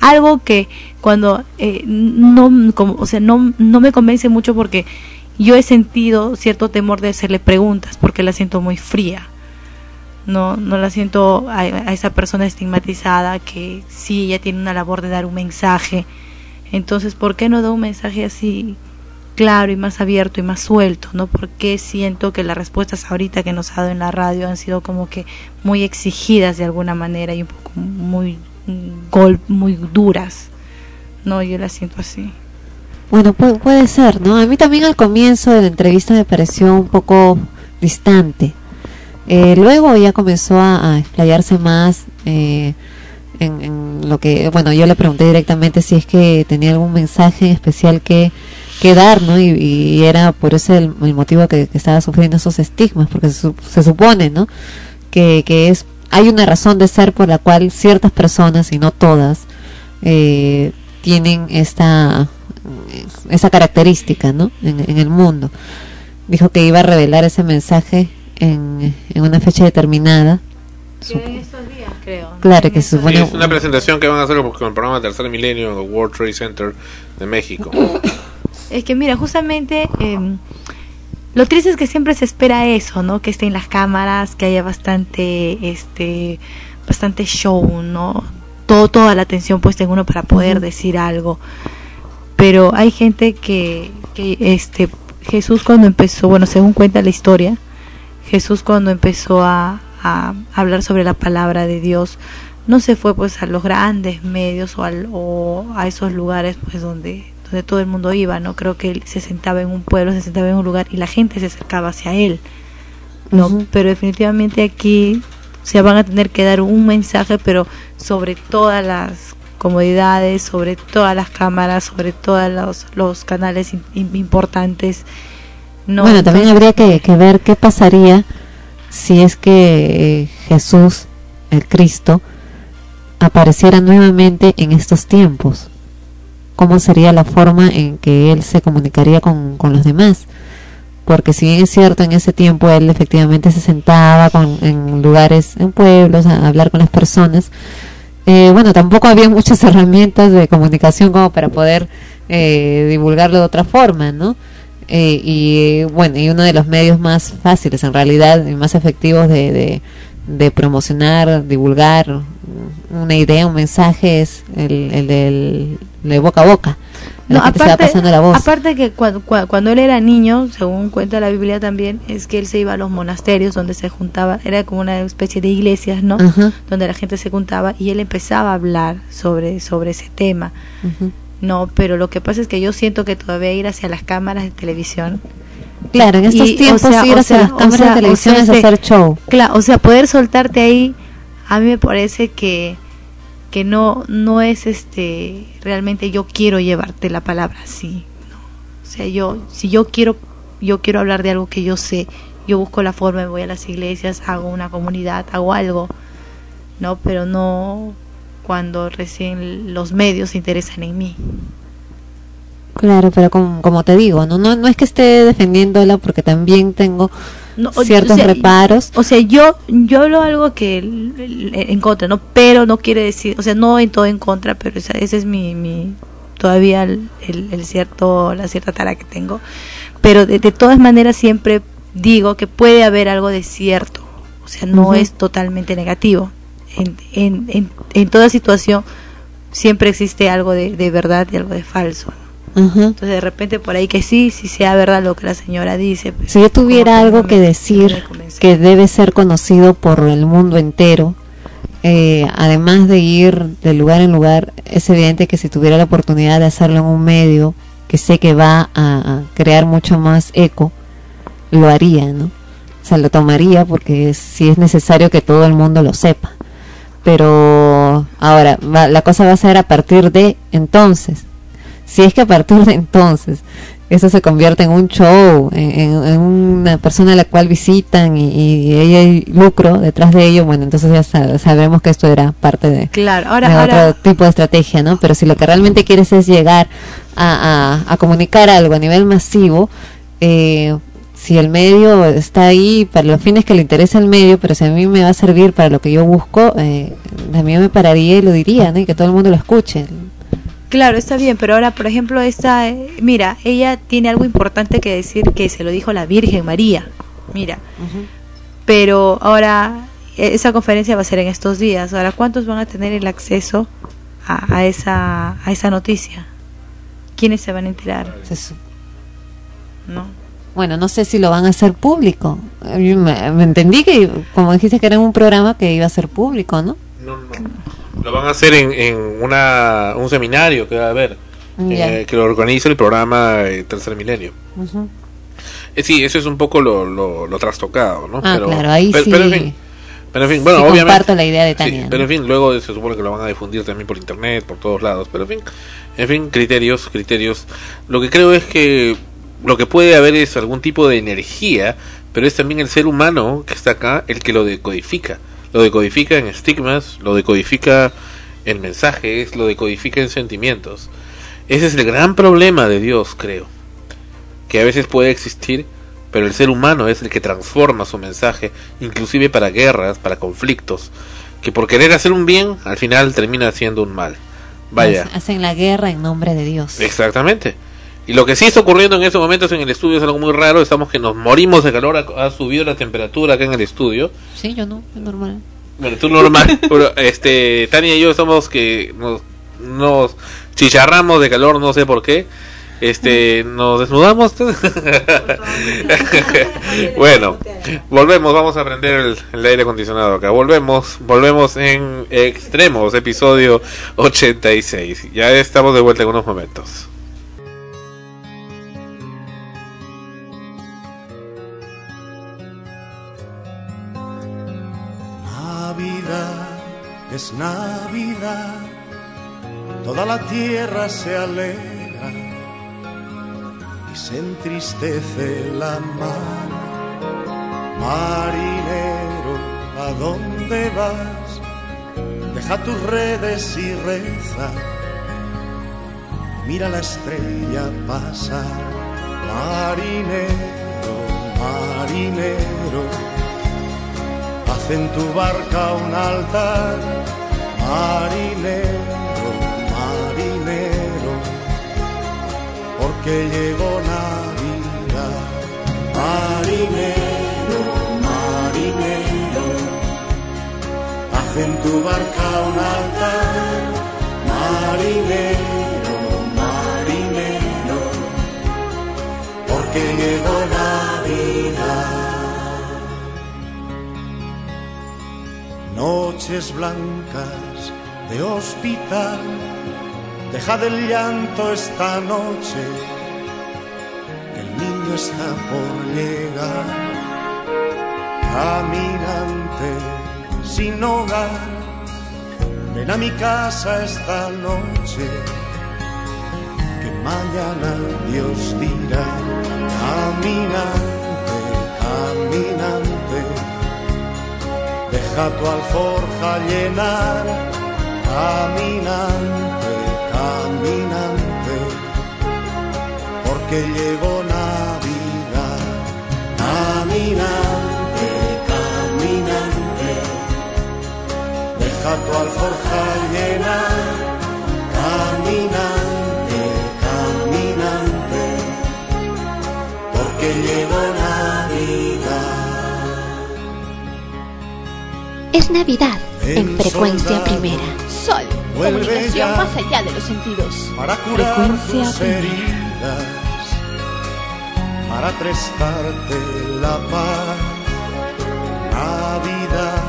Algo que cuando eh, no como, o sea no no me convence mucho porque yo he sentido cierto temor de hacerle preguntas porque la siento muy fría no no la siento a, a esa persona estigmatizada que sí ella tiene una labor de dar un mensaje entonces por qué no da un mensaje así claro y más abierto y más suelto no porque siento que las respuestas ahorita que nos ha dado en la radio han sido como que muy exigidas de alguna manera y un poco muy gol muy duras no yo las siento así Bueno, pu- puede ser, ¿no? A mí también al comienzo de la entrevista me pareció un poco distante. Eh, luego ya comenzó a, a explayarse más eh, en, lo que, bueno, yo le pregunté directamente si es que tenía algún mensaje en especial que, que dar, ¿no? Y, era por ese el, el motivo que, estaba sufriendo esos estigmas, porque se, se supone, ¿no? Que, que es hay una razón de ser por la cual ciertas personas, y no todas, eh, tienen esta esa característica ¿no? en el mundo. Dijo que iba a revelar ese mensaje en, en una fecha determinada. creo Claro que se Sí, supone es una presentación que van a hacer con el programa Tercer Milenio en el World Trade Center de México. Es que mira, justamente eh, lo triste es que siempre se espera eso, ¿no? Que estén las cámaras, que haya bastante, este, bastante show, ¿no? Todo, toda la atención puesta en uno para poder decir algo. Pero hay gente que, que, este, Jesús cuando empezó, bueno, según cuenta la historia, Jesús cuando empezó a, a hablar sobre la palabra de Dios, no se fue pues a los grandes medios o, al, o a esos lugares pues donde donde todo el mundo iba, ¿no? Creo que él se sentaba en un pueblo, se sentaba en un lugar y la gente se acercaba hacia él, ¿no? Pero definitivamente aquí se van a tener que dar un mensaje, pero sobre todas las comodidades, sobre todas las cámaras, sobre todos los, los canales in- in- importantes. No, bueno, también habría que, que ver qué pasaría si es que eh, Jesús, el Cristo, apareciera nuevamente en estos tiempos. ¿Cómo sería la forma en que él se comunicaría con, con los demás? Porque si bien es cierto, en ese tiempo él efectivamente se sentaba con, en lugares, en pueblos, a hablar con las personas, eh, bueno, tampoco había muchas herramientas de comunicación como para poder eh, divulgarlo de otra forma, ¿no? Eh, y bueno, y uno de los medios más fáciles en realidad y más efectivos de, de, de promocionar, divulgar una idea, un mensaje es el, el del de boca a boca. No, aparte, pasando la voz. aparte que cuando, cuando él era niño, según cuenta la Biblia también, es que él se iba a los monasterios donde se juntaba, era como una especie de iglesias, ¿no? Donde la gente se juntaba y él empezaba a hablar sobre, sobre ese tema. Ujú. No, pero lo que pasa es que yo siento que todavía ir hacia las cámaras de televisión. Claro, en estos y, tiempos ir hacia las cámaras de televisión es hacer show. Claro, o sea, poder soltarte ahí, a mí me parece que que no no es este realmente yo quiero llevarte la palabra así, no. O sea, yo si yo quiero yo quiero hablar de algo que yo sé, yo busco la forma, me voy a las iglesias, hago una comunidad, hago algo, no, pero no cuando recién los medios se interesan en mí. Claro, pero como, como te digo, no, no no es que esté defendiéndola porque también tengo No, ciertos o sea, reparos. O sea, yo yo hablo algo que en contra, ¿no? Pero no quiere decir, o sea, no en todo en contra, pero esa, ese es mi, mi todavía el, el- el cierto la cierta tara que tengo. Pero de, de todas maneras siempre digo que puede haber algo de cierto, o sea, no es totalmente negativo. En, en, en, en toda situación siempre existe algo de, de verdad y algo de falso. Entonces de repente por ahí que sí, sí sea verdad lo que la señora dice. pero Si yo tuviera que algo que decir que debe ser conocido por el mundo entero, eh, además de ir de lugar en lugar, es evidente que si tuviera la oportunidad de hacerlo en un medio que sé que va a, a crear mucho más eco, lo haría, ¿no? O sea, lo tomaría porque es- sí es necesario que todo el mundo lo sepa. Pero ahora, va- la cosa va a ser a partir de entonces. Si es que a partir de entonces eso se convierte en un show, en, en- una persona a la cual visitan y, y hay- hay lucro detrás de ello, bueno, entonces ya sa- sabremos que esto era parte de, Claro, ahora, de ahora otro tipo de estrategia, ¿no? Pero si lo que realmente quieres es llegar a, a- a comunicar algo a nivel masivo, eh, si el medio está ahí para los fines que le interesa el medio, pero si a mí me va a servir para lo que yo busco, eh, también me pararía y lo diría, ¿no? Y que todo el mundo lo escuche. Claro, está bien, pero ahora, por ejemplo, esta, eh, mira, ella tiene algo importante que decir que se lo dijo la Virgen María, mira, pero ahora eh, esa conferencia va a ser en estos días, ahora, ¿cuántos van a tener el acceso a, a esa, a esa noticia? ¿Quiénes se van a enterar? ¿No? Bueno, no sé si lo van a hacer público. Me, me entendí que, como dijiste, que era un programa que iba a ser público, ¿no? Lo van a hacer en, en una, un seminario que va a haber, Ya. eh, que lo organiza el programa eh, Tercer Milenio. Eh, sí, eso es un poco lo, lo, lo trastocado, ¿no? Ah, claro, ahí pero, sí. pero en fin, pero en fin, bueno, Sí obviamente. comparto la idea de sí, Tania, pero ¿no? en fin, luego se supone que lo van a difundir también por internet, por todos lados. Pero en fin, en fin, criterios, criterios. Lo que creo es que lo que puede haber es algún tipo de energía, pero es también el ser humano que está acá el que lo decodifica. Lo decodifica en estigmas, lo decodifica en mensajes, lo decodifica en sentimientos. Ese es el gran problema de Dios, creo. Que a veces puede existir, pero el ser humano es el que transforma su mensaje, inclusive para guerras, para conflictos, que por querer hacer un bien, al final termina haciendo un mal. Vaya. Hacen la guerra en nombre de Dios. Exactamente. Y lo que sí está ocurriendo en estos momentos en el estudio es algo muy raro. Estamos que nos morimos de calor. Ha, ha subido la temperatura acá en el estudio. Sí, yo no, es normal. Bueno, tú normal. pero este, Tania y yo estamos que nos, nos chicharramos de calor, no sé por qué. Este, nos desnudamos. bueno, volvemos. Vamos a prender el, el aire acondicionado acá. Volvemos, volvemos en extremos, episodio 86. Ya estamos de vuelta en unos momentos. Es Navidad, toda la tierra se alegra y se entristece la mar. Marinero, ¿a dónde vas? Deja tus redes y reza. Mira la estrella pasar. Marinero, marinero haz en tu barca un altar, marinero, marinero, porque llegó Navidad, marinero, marinero, haz en tu barca un altar, marinero, marinero, porque llegó Navidad. Noches blancas de hospital, deja del llanto esta noche, que el niño está por llegar. Caminante sin hogar, ven a mi casa esta noche, que mañana Dios dirá. Caminante, caminante deja tu alforja llenar, caminante, caminante, porque llegó Navidad, caminante, caminante, deja tu alforja llenar, caminante, caminante, porque llegó Navidad. Es Navidad en frecuencia primera. Comunicación ya. más allá de los sentidos. para curar Frecuencia tus heridas, para prestarte la paz. Navidad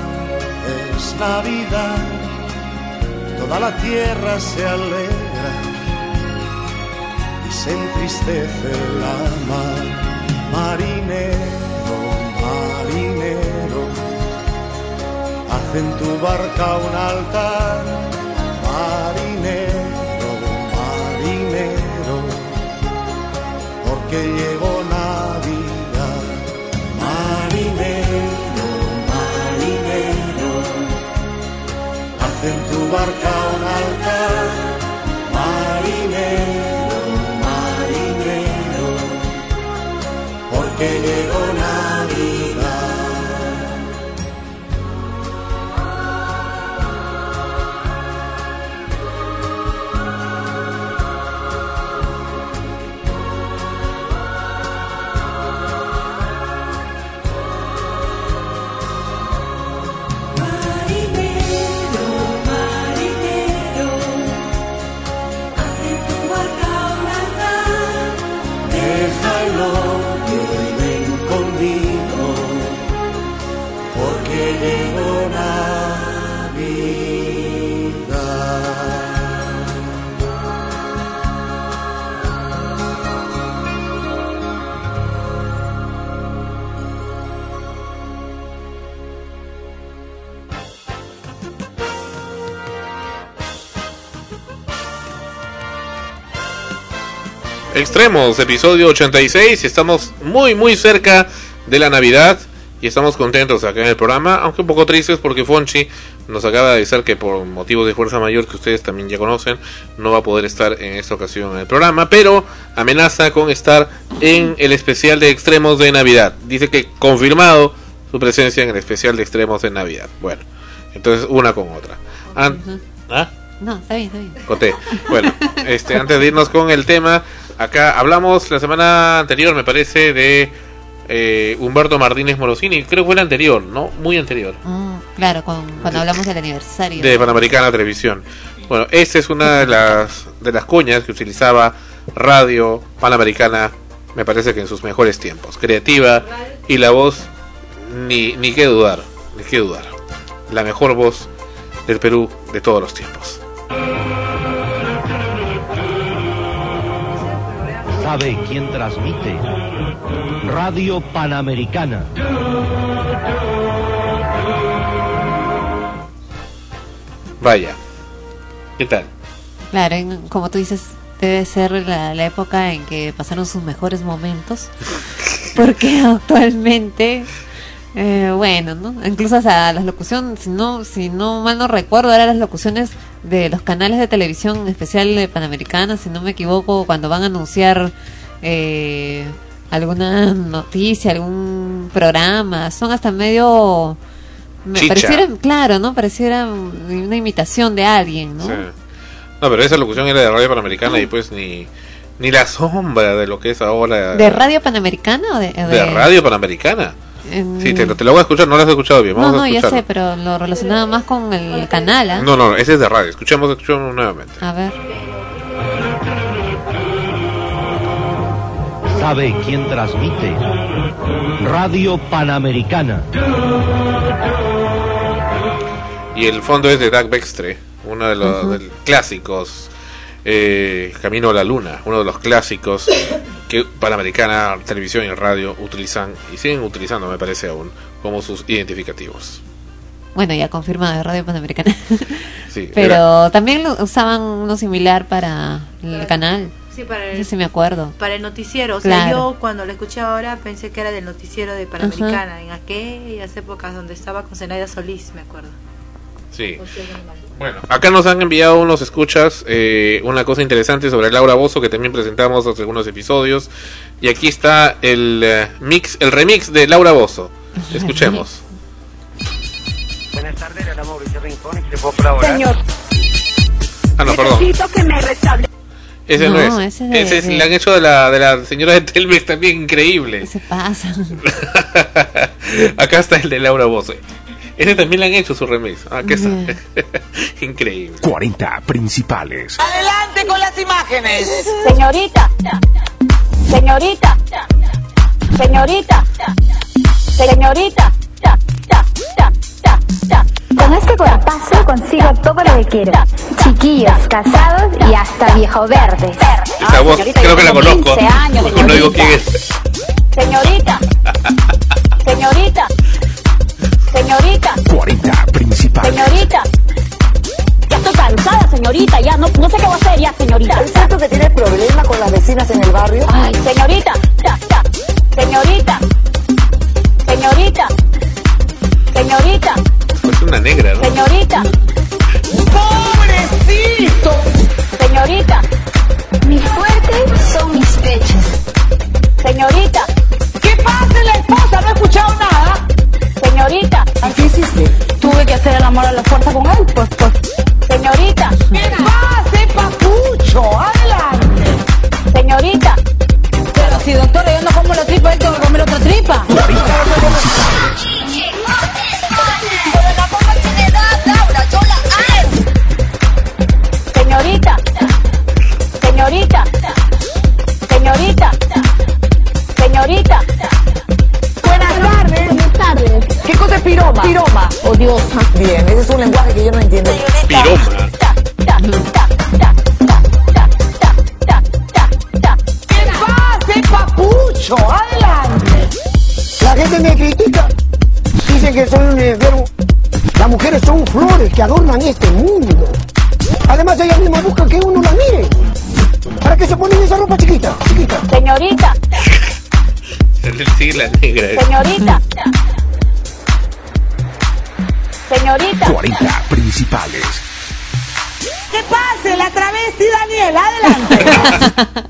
es es Navidad, toda la tierra se alegra y se entristece la mar. Marinero, marinero, haz en tu barca un altar. Marinero, marinero, porque llegó Navidad. Marinero, marinero, haz en tu barca un altar. Marinero, marinero, porque llegó Extremos, episodio 86. y Estamos muy, muy cerca de la Navidad. Y estamos contentos acá en el programa. Aunque un poco tristes porque Fonchi nos acaba de avisar que por motivos de fuerza mayor que ustedes también ya conocen, no va a poder estar en esta ocasión en el programa. Pero amenaza con estar en el especial de Extremos de Navidad. Dice que confirmado su presencia en el especial de Extremos de Navidad. Bueno, entonces una con otra. An- ¿Ah? No, está bien, está bien. Conté. Bueno, este, antes de irnos con el tema, acá hablamos la semana anterior, me parece, de eh, Humberto Martínez Morosini. Creo que fue el anterior, ¿no? Muy anterior. Mm, claro, con- cuando hablamos del aniversario. De Panamericana Televisión. Bueno, esta es una de las, de las cuñas que utilizaba Radio Panamericana, me parece que en sus mejores tiempos. Creativa y la voz, ni, ni que dudar, ni que dudar. La mejor voz del Perú de todos los tiempos. ¿Sabe quién transmite? Radio Panamericana. Vaya. ¿Qué tal? Claro, en- como tú dices, debe ser la, la época en que pasaron sus mejores momentos. Porque actualmente, eh, bueno, ¿no? Incluso hasta las locuciones, si no, si no mal no recuerdo, eran las locuciones de los canales de televisión en especial de Panamericana, si no me equivoco, cuando van a anunciar eh, alguna noticia, algún programa, son hasta medio... Me Chicha. pareciera, claro, ¿no? Pareciera una imitación de alguien, ¿no? Sí. No, pero esa locución era de Radio Panamericana y pues ni, ni la sombra de lo que es ahora. ¿De Radio Panamericana o de, o de Radio Panamericana. En- Sí, te, te lo voy a escuchar, no lo has escuchado bien. No, Vamos no, a ya sé, pero lo relacionaba más con el canal, ¿ah? No, no, ese es de radio. Escuchemos, escuchemos nuevamente. A ver. ¿Sabe quién transmite? Radio Panamericana. Y el fondo es de Doug Bextre, uno de los del- clásicos. eh, Camino a la Luna, uno de los clásicos que Panamericana, televisión y radio utilizan y siguen utilizando, me parece aún, como sus identificativos. Bueno, ya confirmado de Radio Panamericana. Sí, pero era- también lo usaban uno similar para el canal. Sí, para No el, sé si me acuerdo. para el noticiero. O sea, Claro. yo cuando lo escuché ahora pensé que era del noticiero de Panamericana, en aquellas épocas donde estaba con Zenaida Solís, me acuerdo. Sí. Bueno, acá nos han enviado unos escuchas eh, una cosa interesante sobre Laura Bozo que también presentamos hace algunos episodios. Y aquí está el eh, mix, el remix de Laura Bozo. Escuchemos. Buenas tardes, era Mauricio Rincón y te puedo colaborar. Señor, Ah, no, perdón. necesito que me restable. Ese no, No, es. ese de- ese es, de- le han hecho de la, de la señora de Telmex también increíble. Se pasa. Acá está el de Laura Bozo. Ese también le han hecho su remix. Ah, Acá está. increíble. 40 principales. Adelante con las imágenes. Señorita. Señorita. Señorita. Señorita. Ta, ta, ta, ta, ta. Con este cuerpazo consigo todo lo que quiero. Chiquillos, casados y hasta viejo verdes. Esa voz señorita, creo que la conozco. 15 años, Mejor no digo quién es. Señorita, señorita, señorita, 40 principales. señorita. Ya estoy cansada, señorita, ya no, no sé qué voy a hacer ya, señorita. ¿Es cierto que tiene problema con las vecinas en el barrio? Ay, señorita, ya, ya. señorita, señorita, señorita, Es una negra, ¿no? señorita. ¡Pobrecito! Señorita. Mi fuerte son mis pechos. Señorita. ¿Qué pasa la esposa? No he escuchado nada. Señorita. ¿Qué hiciste? Tuve que hacer el amor a la fuerza con él, pues, pues. Señorita. ¿Qué pasa, papucho? Adelante. Señorita. Pero si, doctora, yo no como la tripa, él tengo que comer otra tripa. Un lenguaje que yo no entiendo. Piroma. ¿Qué pasa, papucho? Adelante. La gente me critica. Dicen que soy un enfermo. Las mujeres son flores que adornan este mundo. Además, ellas mismas buscan que uno las mire. ¿Para qué se ponen esa ropa chiquita? Chiquita. Señorita. Sí, la negra. Señorita. Señorita. 40 principales. ¿Qué pase la travesti Daniela? Adelante.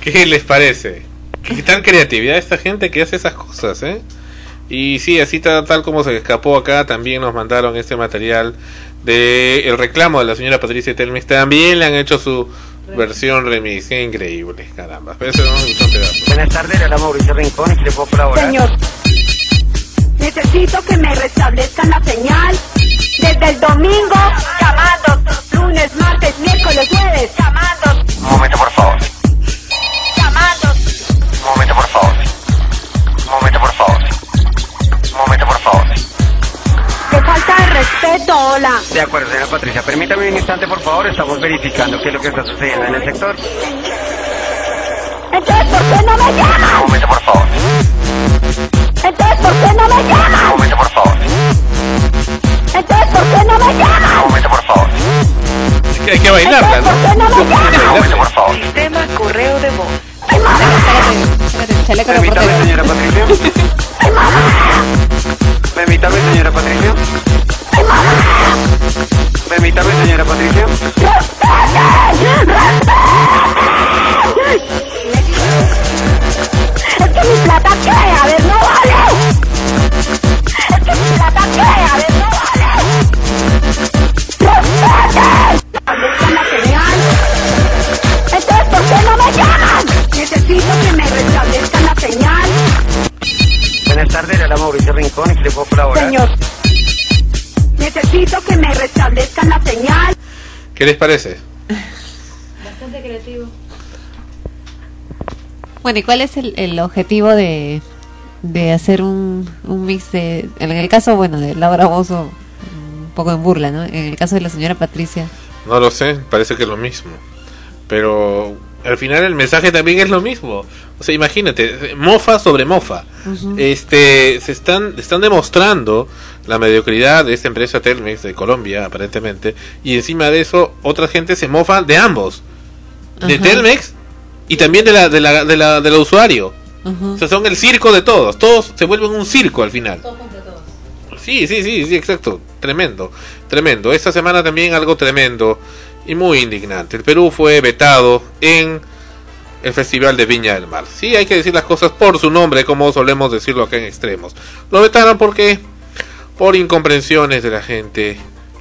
¿Qué les parece? ¿Qué tal creatividad esta gente que hace esas cosas, eh? Y sí, así tal, tal como se escapó acá, también nos mandaron este material de el reclamo de la señora Patricia Telmes. También le han hecho su versión remix. Qué increíble, caramba. Pero eso no. Buenas tardes, habla Mauricio Rincón y que le puedo colaborar. Señor. Necesito que me restablezcan la señal. Desde el domingo, llamando. Lunes, martes, miércoles, jueves, llamando. Un momento, por favor. Llamando. Un momento, por favor. Un momento, por favor. Un momento, por favor. Qué falta de respeto, hola. De acuerdo, señora Patricia. Permítame un instante, por favor. Estamos verificando qué es lo que está sucediendo en el sector. Entonces, ¿por qué no me llaman? Un momento, por favor. Entonces, ¿por qué no me Un llaman? momento, por favor. Entonces, ¿por qué no me Un llaman? momento, por favor. Es que hay que bailarla, ¿Por qué no me Un llaman? momento, por favor. Sistema correo de voz. Chaleco Permítame, reportero. señora Patricia. Permítame, señora Patricia. Permítame, señora Patricia. Es que mi plata qué, Necesito que me restablezcan la señal. Buenas tardes, le habla Mauricio Rincón y que le puedo colaborar. Señor. Necesito que me restablezcan la señal. ¿Qué les parece? Bastante creativo. Bueno, ¿y cuál es el, el objetivo de, de hacer un, un mix de... En el caso, bueno, de Laura Bozo, un poco en burla, ¿no? En el caso de la señora Patricia. No lo sé, parece que es lo mismo. Pero al final el mensaje también es lo mismo. O sea, imagínate, mofa sobre mofa. Este, se están, están demostrando la mediocridad de esta empresa Telmex de Colombia, aparentemente, y encima de eso, otra gente se mofa de ambos, de. Telmex y también de la, de la, de la, del usuario. O sea, son el circo de todos, todos se vuelven un circo al final. Sí, sí, sí, sí, exacto. Tremendo, tremendo. Esta semana también algo tremendo y muy indignante. El Perú fue vetado en el Festival de Viña del Mar. Sí, hay que decir las cosas por su nombre, como solemos decirlo acá en extremos. Lo vetaron porque por incomprensiones de la gente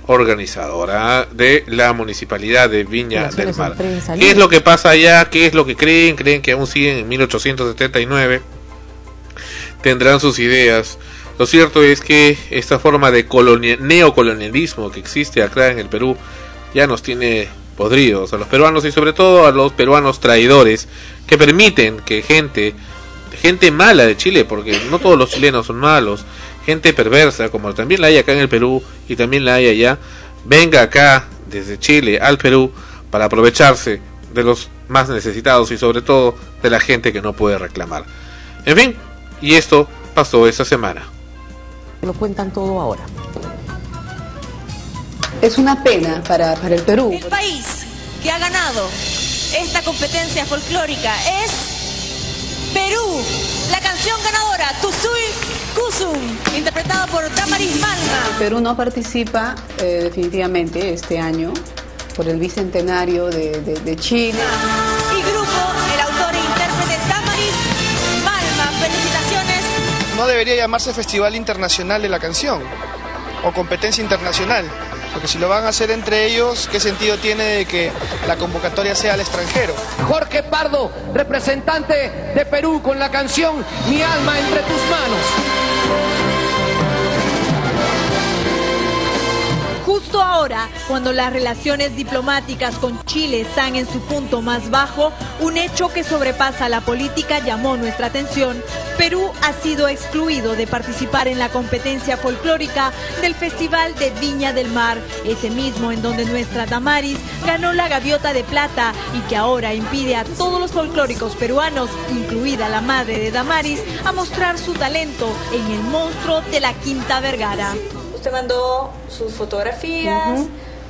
organizadora de la municipalidad de Viña del Mar. ¿Qué es lo que pasa allá? ¿Qué es lo que creen? ¿Creen que aún siguen en 1879? Tendrán sus ideas. Lo cierto es que esta forma de colonia- neocolonialismo que existe acá en el Perú ya nos tiene podridos a los peruanos y sobre todo a los peruanos traidores que permiten que gente gente mala de Chile, porque no todos los chilenos son malos, gente perversa, como también la hay acá en el Perú y también la hay allá, venga acá desde Chile al Perú para aprovecharse de los más necesitados y sobre todo de la gente que no puede reclamar. En fin, y esto pasó esta semana. Lo cuentan todo ahora. Es una pena para, para el Perú. El país que ha ganado esta competencia folclórica es Perú. La canción ganadora, Tusui Kusum, interpretada por Damaris Malma. Perú no participa eh, definitivamente este año por el bicentenario de, de- de Chile. Y grupo, el autor e intérprete Damaris Malma. Felicitaciones. No debería llamarse Festival Internacional de la Canción o competencia internacional, porque si lo van a hacer entre ellos, ¿qué sentido tiene de que la convocatoria sea al extranjero? Jorge Pardo, representante de Perú con la canción Mi alma entre tus manos. Justo ahora, cuando las relaciones diplomáticas con Chile están en su punto más bajo, un hecho que sobrepasa la política llamó nuestra atención. Perú ha sido excluido de participar en la competencia folclórica del Festival de Viña del Mar, ese mismo en donde nuestra Damaris ganó la gaviota de plata y que ahora impide a todos los folclóricos peruanos, incluida la madre de Damaris, a mostrar su talento en el monstruo de la Quinta Vergara. Usted mandó sus fotografías,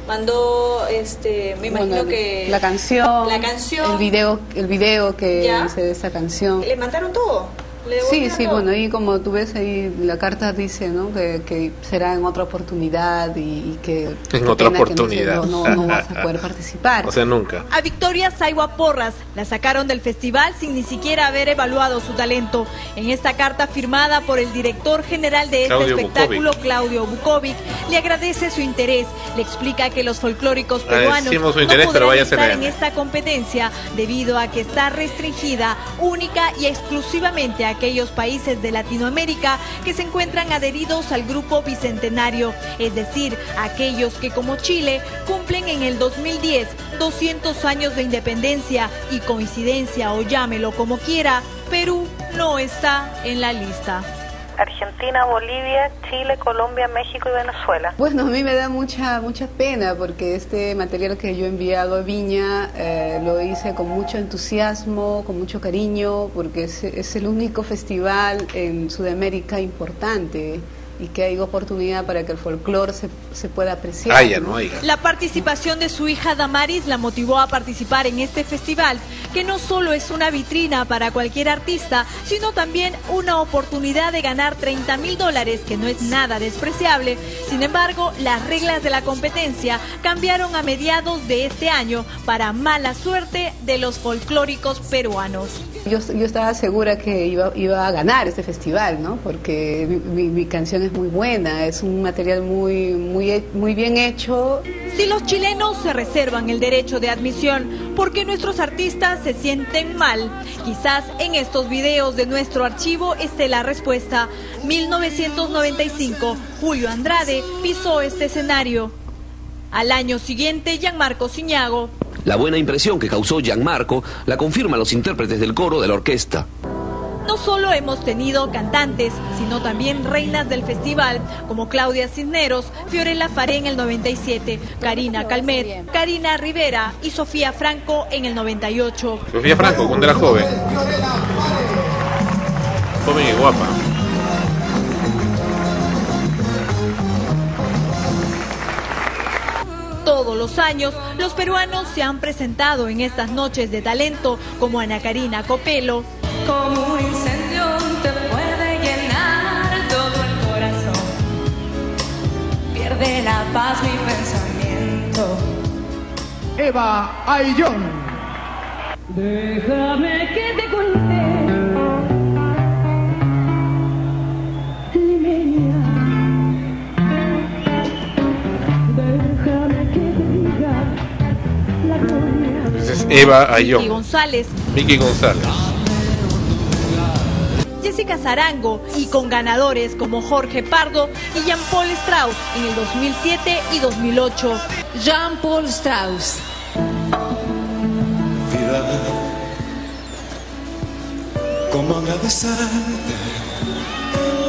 mandó, este, me imagino Bueno, que... la canción, La canción. el video, el video que Ya. hice de esa canción. ¿Le mandaron todo? ¿Le Sí, sí, bueno, ahí como tú ves ahí la carta dice, ¿no? Que, que será en otra oportunidad y, y que En otra pena que no oportunidad. no, no, no vas a poder participar. O sea, nunca. A Victoria Saigua Porras la sacaron del festival sin ni siquiera haber evaluado su talento. En esta carta firmada por el director general de este Claudio espectáculo, Claudio Bukovic, le agradece su interés. Le explica que los folclóricos peruanos Agradecimos su no interés, pero podrán estar en esta competencia debido a que está restringida única y exclusivamente a aquellos países de Latinoamérica que se encuentran adheridos al grupo bicentenario, es decir, aquellos que como Chile cumplen en el 2010 200 años de independencia y coincidencia o llámelo como quiera, Perú no está en la lista. Argentina, Bolivia, Chile, Colombia, México y Venezuela. Bueno, a mí me da mucha mucha pena porque este material que yo he enviado a Viña eh, lo hice con mucho entusiasmo, con mucho cariño, porque es, es el único festival en Sudamérica importante y que hay oportunidad para que el folclore se, se pueda apreciar. Haya. La participación de su hija Damaris la motivó a participar en este festival, que no solo es una vitrina para cualquier artista, sino también una oportunidad de ganar 30 mil dólares, que no es nada despreciable. Sin embargo, las reglas de la competencia cambiaron a mediados de este año para mala suerte de los folclóricos peruanos. Yo, yo estaba segura que iba, iba a ganar este festival, ¿no? Porque mi, mi- mi canción es muy buena, es un material muy, muy, muy bien hecho. Si los chilenos se reservan el derecho de admisión porque nuestros artistas se sienten mal, quizás en estos videos de nuestro archivo esté la respuesta. 1995, Julio Andrade pisó este escenario. Al año siguiente, Gianmarco Ciñago. La buena impresión que causó Gianmarco la confirman los intérpretes del coro de la orquesta. No solo hemos tenido cantantes, sino también reinas del festival, como Claudia Cisneros, Fiorella Faré en el 97, Karina Calmet, Karina Rivera y Sofía Franco en el 98. Sofía Franco, cuando era joven. Joven y guapa. Todos los años, los peruanos se han presentado en estas noches de talento, como Ana Karina Copelo, Como un incendio te puede llenar todo el corazón. Pierde la paz mi pensamiento. Eva Ayllón. Déjame que te cuente. Limeña. Déjame que te diga la gloria. Eva Vicky Ayón. González, Vicky González. Jessica Zarango y con ganadores como Jorge Pardo y Jean-Paul Strauss en el 2007 y 2008. Jean-Paul Strauss. vida. ¿Cómo agradecerte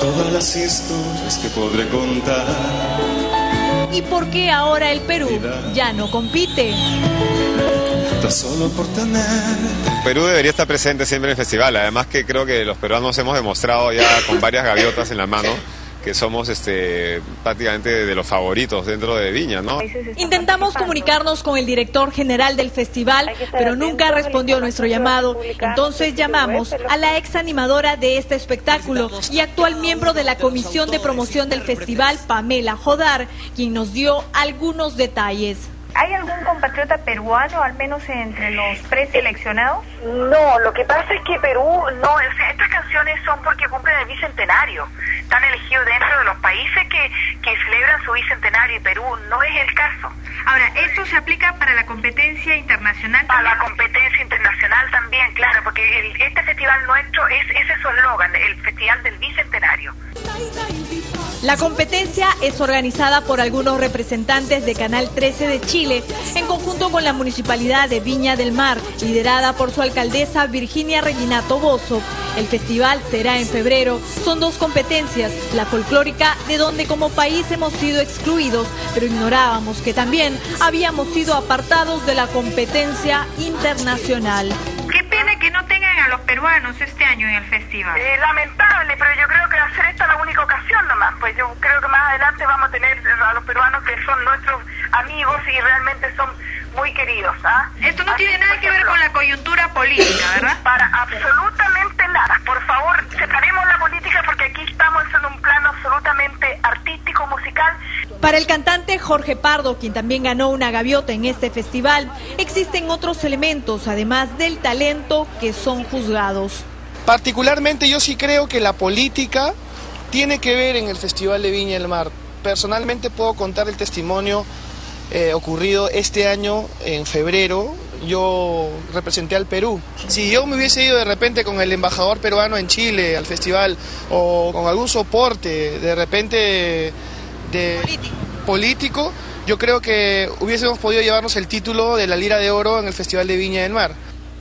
todo todas las historias que podré contar. ¿Y por qué ahora el Perú ya no compite? Tan solo por tener Perú debería estar presente siempre en el festival. Además que creo que los peruanos hemos demostrado ya con varias gaviotas en la mano que somos este, prácticamente de los favoritos dentro de Viña, ¿no? Intentamos comunicarnos con el director general del festival, pero nunca respondió nuestro llamado. Entonces llamamos a la ex animadora de este espectáculo y actual miembro de la comisión de promoción del festival, Pamela Jodar, quien nos dio algunos detalles. ¿Hay algún compatriota peruano, al menos entre los preseleccionados? No, lo que pasa es que Perú, no, o sea, estas canciones son porque cumplen el bicentenario. Están elegidos dentro de los países que, que celebran su bicentenario y Perú no es el caso. Ahora, ¿esto se aplica para la competencia internacional? Para la competencia internacional también, claro, porque el- este festival nuestro es ese es su eslogan, el Festival del Bicentenario. La competencia es organizada por algunos representantes de Canal 13 de Chile, en conjunto con la Municipalidad de Viña del Mar, liderada por su alcaldesa Virginia Reginato Bozo. El festival será en febrero. Son dos competencias, la folclórica, de donde como país hemos sido excluidos, pero ignorábamos que también habíamos sido apartados de la competencia internacional. Qué pena que no tengan a los peruanos este año en el festival. Eh, lamentable, pero yo creo que va a ser esta la única ocasión nomás. Pues yo creo que más adelante vamos a tener a los peruanos que son nuestros amigos y realmente son muy queridos. ¿ah? Esto no Así tiene nada que ver con la coyuntura política, ¿verdad? Para absolutamente nada. Por favor, separemos la política porque aquí estamos en un plano absolutamente artístico, musical. Para el cantante Jorge Pardo, quien también ganó una gaviota en este festival, existen otros elementos, además del talento, que son juzgados. Particularmente yo sí creo que la política tiene que ver en el Festival de Viña del Mar. Personalmente puedo contar el testimonio eh, ocurrido este año en febrero. Yo representé al Perú. Si yo me hubiese ido de repente con el embajador peruano en Chile al festival o con algún soporte de repente de político, yo creo que hubiésemos podido llevarnos el título de la Lira de Oro en el Festival de Viña del Mar.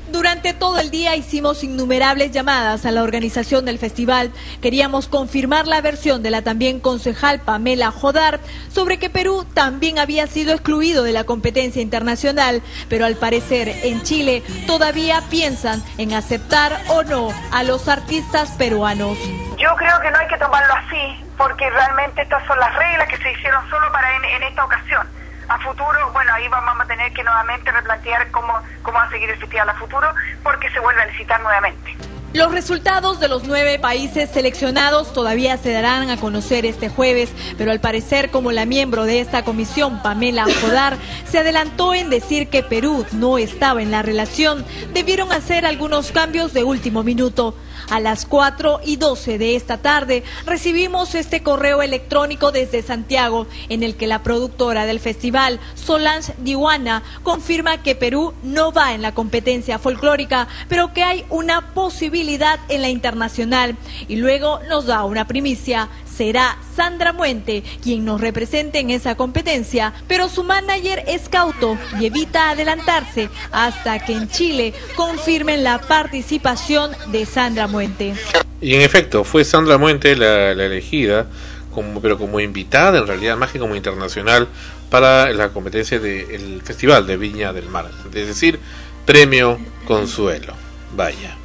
Durante todo el día hicimos innumerables llamadas a la organización del festival. Queríamos confirmar la versión de la también concejal Pamela Jodar sobre que Perú también había sido excluido de la competencia internacional, pero al parecer en Chile todavía piensan en aceptar o no a los artistas peruanos. Yo creo que no hay que tomarlo así, porque realmente estas son las reglas que se hicieron solo para en, esta ocasión. A futuro, bueno, ahí vamos a tener que nuevamente replantear cómo, cómo va a seguir el festival a futuro, porque se vuelve a licitar nuevamente. Los resultados de los nueve países seleccionados todavía se darán a conocer este jueves, pero al parecer, como la miembro de esta comisión, Pamela Jodar, se adelantó en decir que Perú no estaba en la relación, debieron hacer algunos cambios de último minuto. A las 4 y 12 de esta tarde recibimos este correo electrónico desde Santiago en el que la productora del festival, Solange Diwana, confirma que Perú no va en la competencia folclórica, pero que hay una posibilidad en la internacional. Y luego nos da una primicia. Será Sandra Muente quien nos represente en esa competencia, pero su manager es cauto y evita adelantarse hasta que en Chile confirmen la participación de Sandra Muente. Y en efecto, fue Sandra Muente la, elegida, como, pero como invitada en realidad, más que como internacional, para la competencia del Festival de Viña del Mar. Es decir, premio Consuelo. Vaya.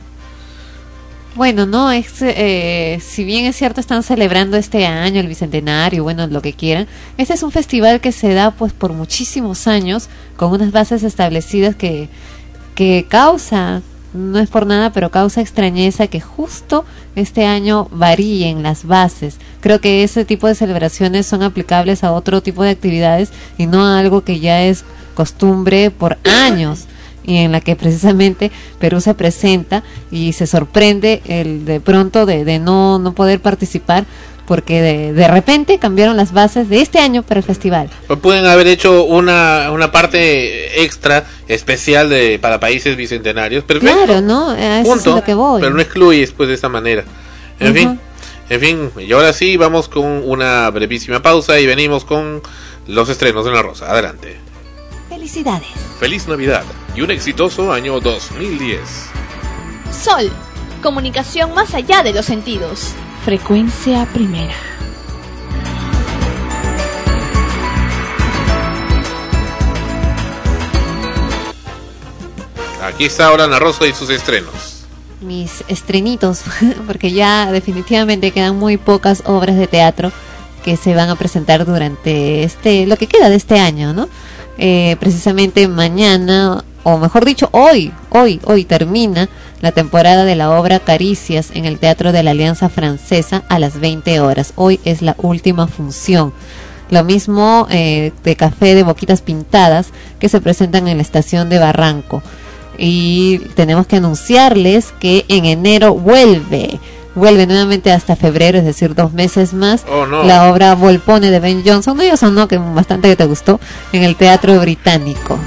Bueno, no, es, eh, si bien es cierto están celebrando este año el bicentenario, bueno, lo que quieran, este es un festival que se da pues por muchísimos años con unas bases establecidas que, que causa, no es por nada, pero causa extrañeza que justo este año varíen las bases. Creo que ese tipo de celebraciones son aplicables a otro tipo de actividades y no a algo que ya es costumbre por años y en la que precisamente Perú se presenta y se sorprende el de pronto de, de no, no poder participar porque de, de repente cambiaron las bases de este año para el festival. O Pueden haber hecho una, una parte extra especial de para países bicentenarios. Perfecto. Claro, ¿no? A eso Punto. lo que voy. Pero no excluyes pues de esta manera. En fin, en fin, y ahora sí vamos con una brevísima pausa y venimos con los estrenos de la Rosa. Adelante. Felicidades. Feliz Navidad y un exitoso año 2010. Sol. Comunicación más allá de los sentidos. Frecuencia primera. Aquí está ahora Ana Rosa y sus estrenos. mis estrenitos, porque ya definitivamente quedan muy pocas obras de teatro que se van a presentar durante este, lo que queda de este año, ¿no? Eh, precisamente mañana, o mejor dicho, hoy, hoy, hoy termina la temporada de la obra Caricias en el Teatro de la Alianza Francesa a las 20 horas. Hoy es la última función. Lo mismo eh, de Café de Boquitas Pintadas que se presentan en la estación de Barranco y tenemos que anunciarles que en enero vuelve vuelve nuevamente hasta febrero es decir dos meses más Oh, no. la obra Volpone de Ben Johnson no ellos no que bastante que te gustó en el teatro británico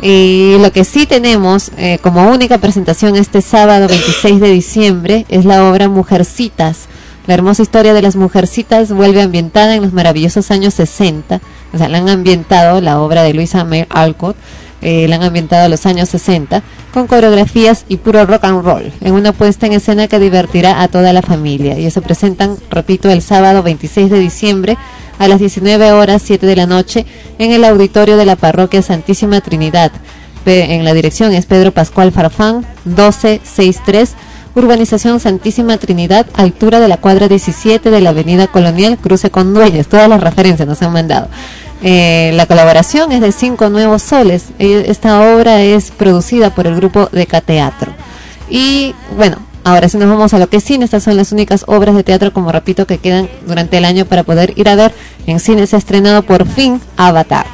y lo que sí tenemos eh, como única presentación este sábado 26 de diciembre es la obra Mujercitas. La hermosa historia de las Mujercitas vuelve ambientada en los maravillosos años 60. O sea, la han ambientado, la obra de Luisa May Alcott, eh, la han ambientado a los años 60 con coreografías y puro rock and roll, en una puesta en escena que divertirá a toda la familia. Y se presentan, repito, el sábado 26 de diciembre a las 19 horas 7 de la noche en el auditorio de la parroquia Santísima Trinidad. En la dirección es Pedro Pascual Farfán, 1263, Urbanización Santísima Trinidad, altura de la cuadra 17 de la Avenida Colonial, cruce con Dueñas. Todas las referencias nos han mandado. Eh, la colaboración es de cinco nuevos soles. Eh, Esta obra es producida por el grupo Deca Teatro. Y bueno, ahora si nos vamos a lo que cine, estas son las únicas obras de teatro, como repito, que quedan durante el año para poder ir a ver. En cine se ha estrenado por fin Avatar.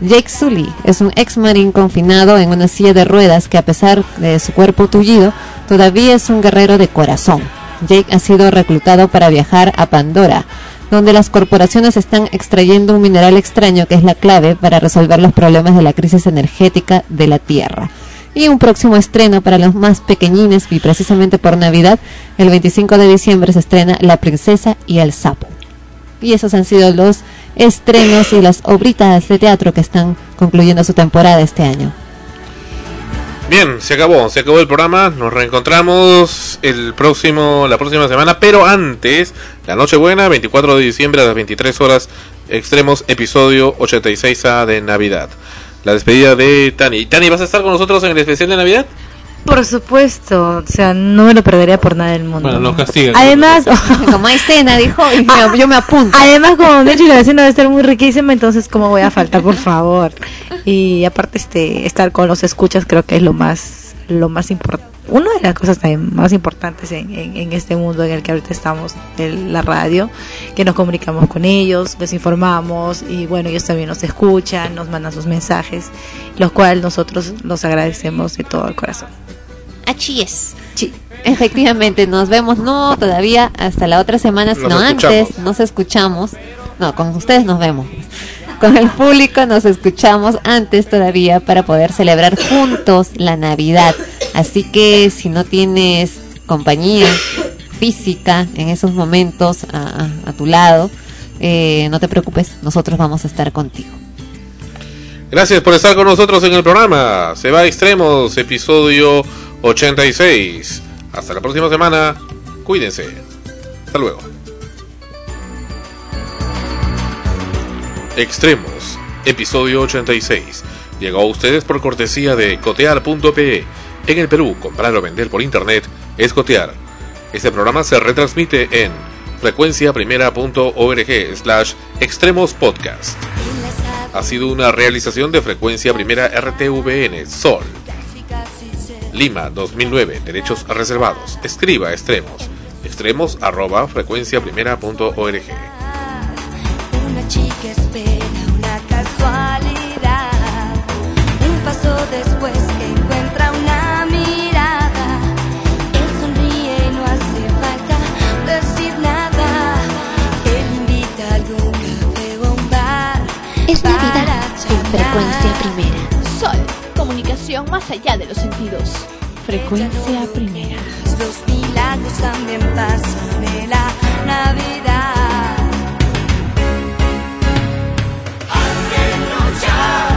Jake Sully es un ex marín confinado en una silla de ruedas que a pesar de su cuerpo tullido, todavía es un guerrero de corazón. Jake ha sido reclutado para viajar a Pandora, donde las corporaciones están extrayendo un mineral extraño que es la clave para resolver los problemas de la crisis energética de la Tierra. Y un próximo estreno para los más pequeñines y precisamente por Navidad, el 25 de diciembre se estrena La Princesa y el Sapo. Y esos han sido los estrenos y las obritas de teatro que están concluyendo su temporada este año. Bien, se acabó, se acabó el programa. Nos reencontramos el próximo, la próxima semana, pero antes, la Nochebuena, 24 de diciembre a las 23 horas, extremos, episodio 86A de Navidad. La despedida de Tani. Tani, ¿vas a estar con nosotros en el especial de Navidad? Por supuesto, o sea, no me lo perdería por nada del mundo. Bueno, nos castiga. Además, como hay cena, dijo, y me- yo me apunto. Además, como de hecho la vecina debe estar muy riquísima, entonces cómo voy a faltar, por favor. Y aparte, este, estar con los escuchas creo que es lo más, lo más importante. Una de las cosas también más importantes en, en, en este mundo en el que ahorita estamos, de la radio, que nos comunicamos con ellos, les informamos y bueno, ellos también nos escuchan, nos mandan sus mensajes, los cuales nosotros los agradecemos de todo el corazón. Así es. Efectivamente, nos vemos no todavía hasta la otra semana, Nos sino escuchamos. antes nos escuchamos. No, con ustedes nos vemos. Con el público nos escuchamos antes todavía para poder celebrar juntos la Navidad. Así que si no tienes compañía física en esos momentos a, a- a tu lado, eh, no te preocupes, nosotros vamos a estar contigo. Gracias por estar con nosotros en el programa. Se va a extremos, episodio 86. Hasta la próxima semana. Cuídense. Hasta luego. Extremos, episodio 86. Llegó a ustedes por cortesía de cotear.pe. En el Perú, comprar o vender por internet es cotear. Este programa se retransmite en frecuenciaprimera.org slash extremos podcast. Ha sido una realización de Frecuencia Primera RTVN Sol. Lima 2009, derechos reservados. Escriba extremos. Extremos arroba frecuenciaprimera.org. Una chica espera una casualidad. Un paso después que encuentra una mirada. Él sonríe y no hace falta decir nada. Él invita a algún café o un bar. Es Navidad en frecuencia primera. Sol, comunicación más allá de los sentidos. Frecuencia primera. Los milagros también pasan de la Navidad. Aunque no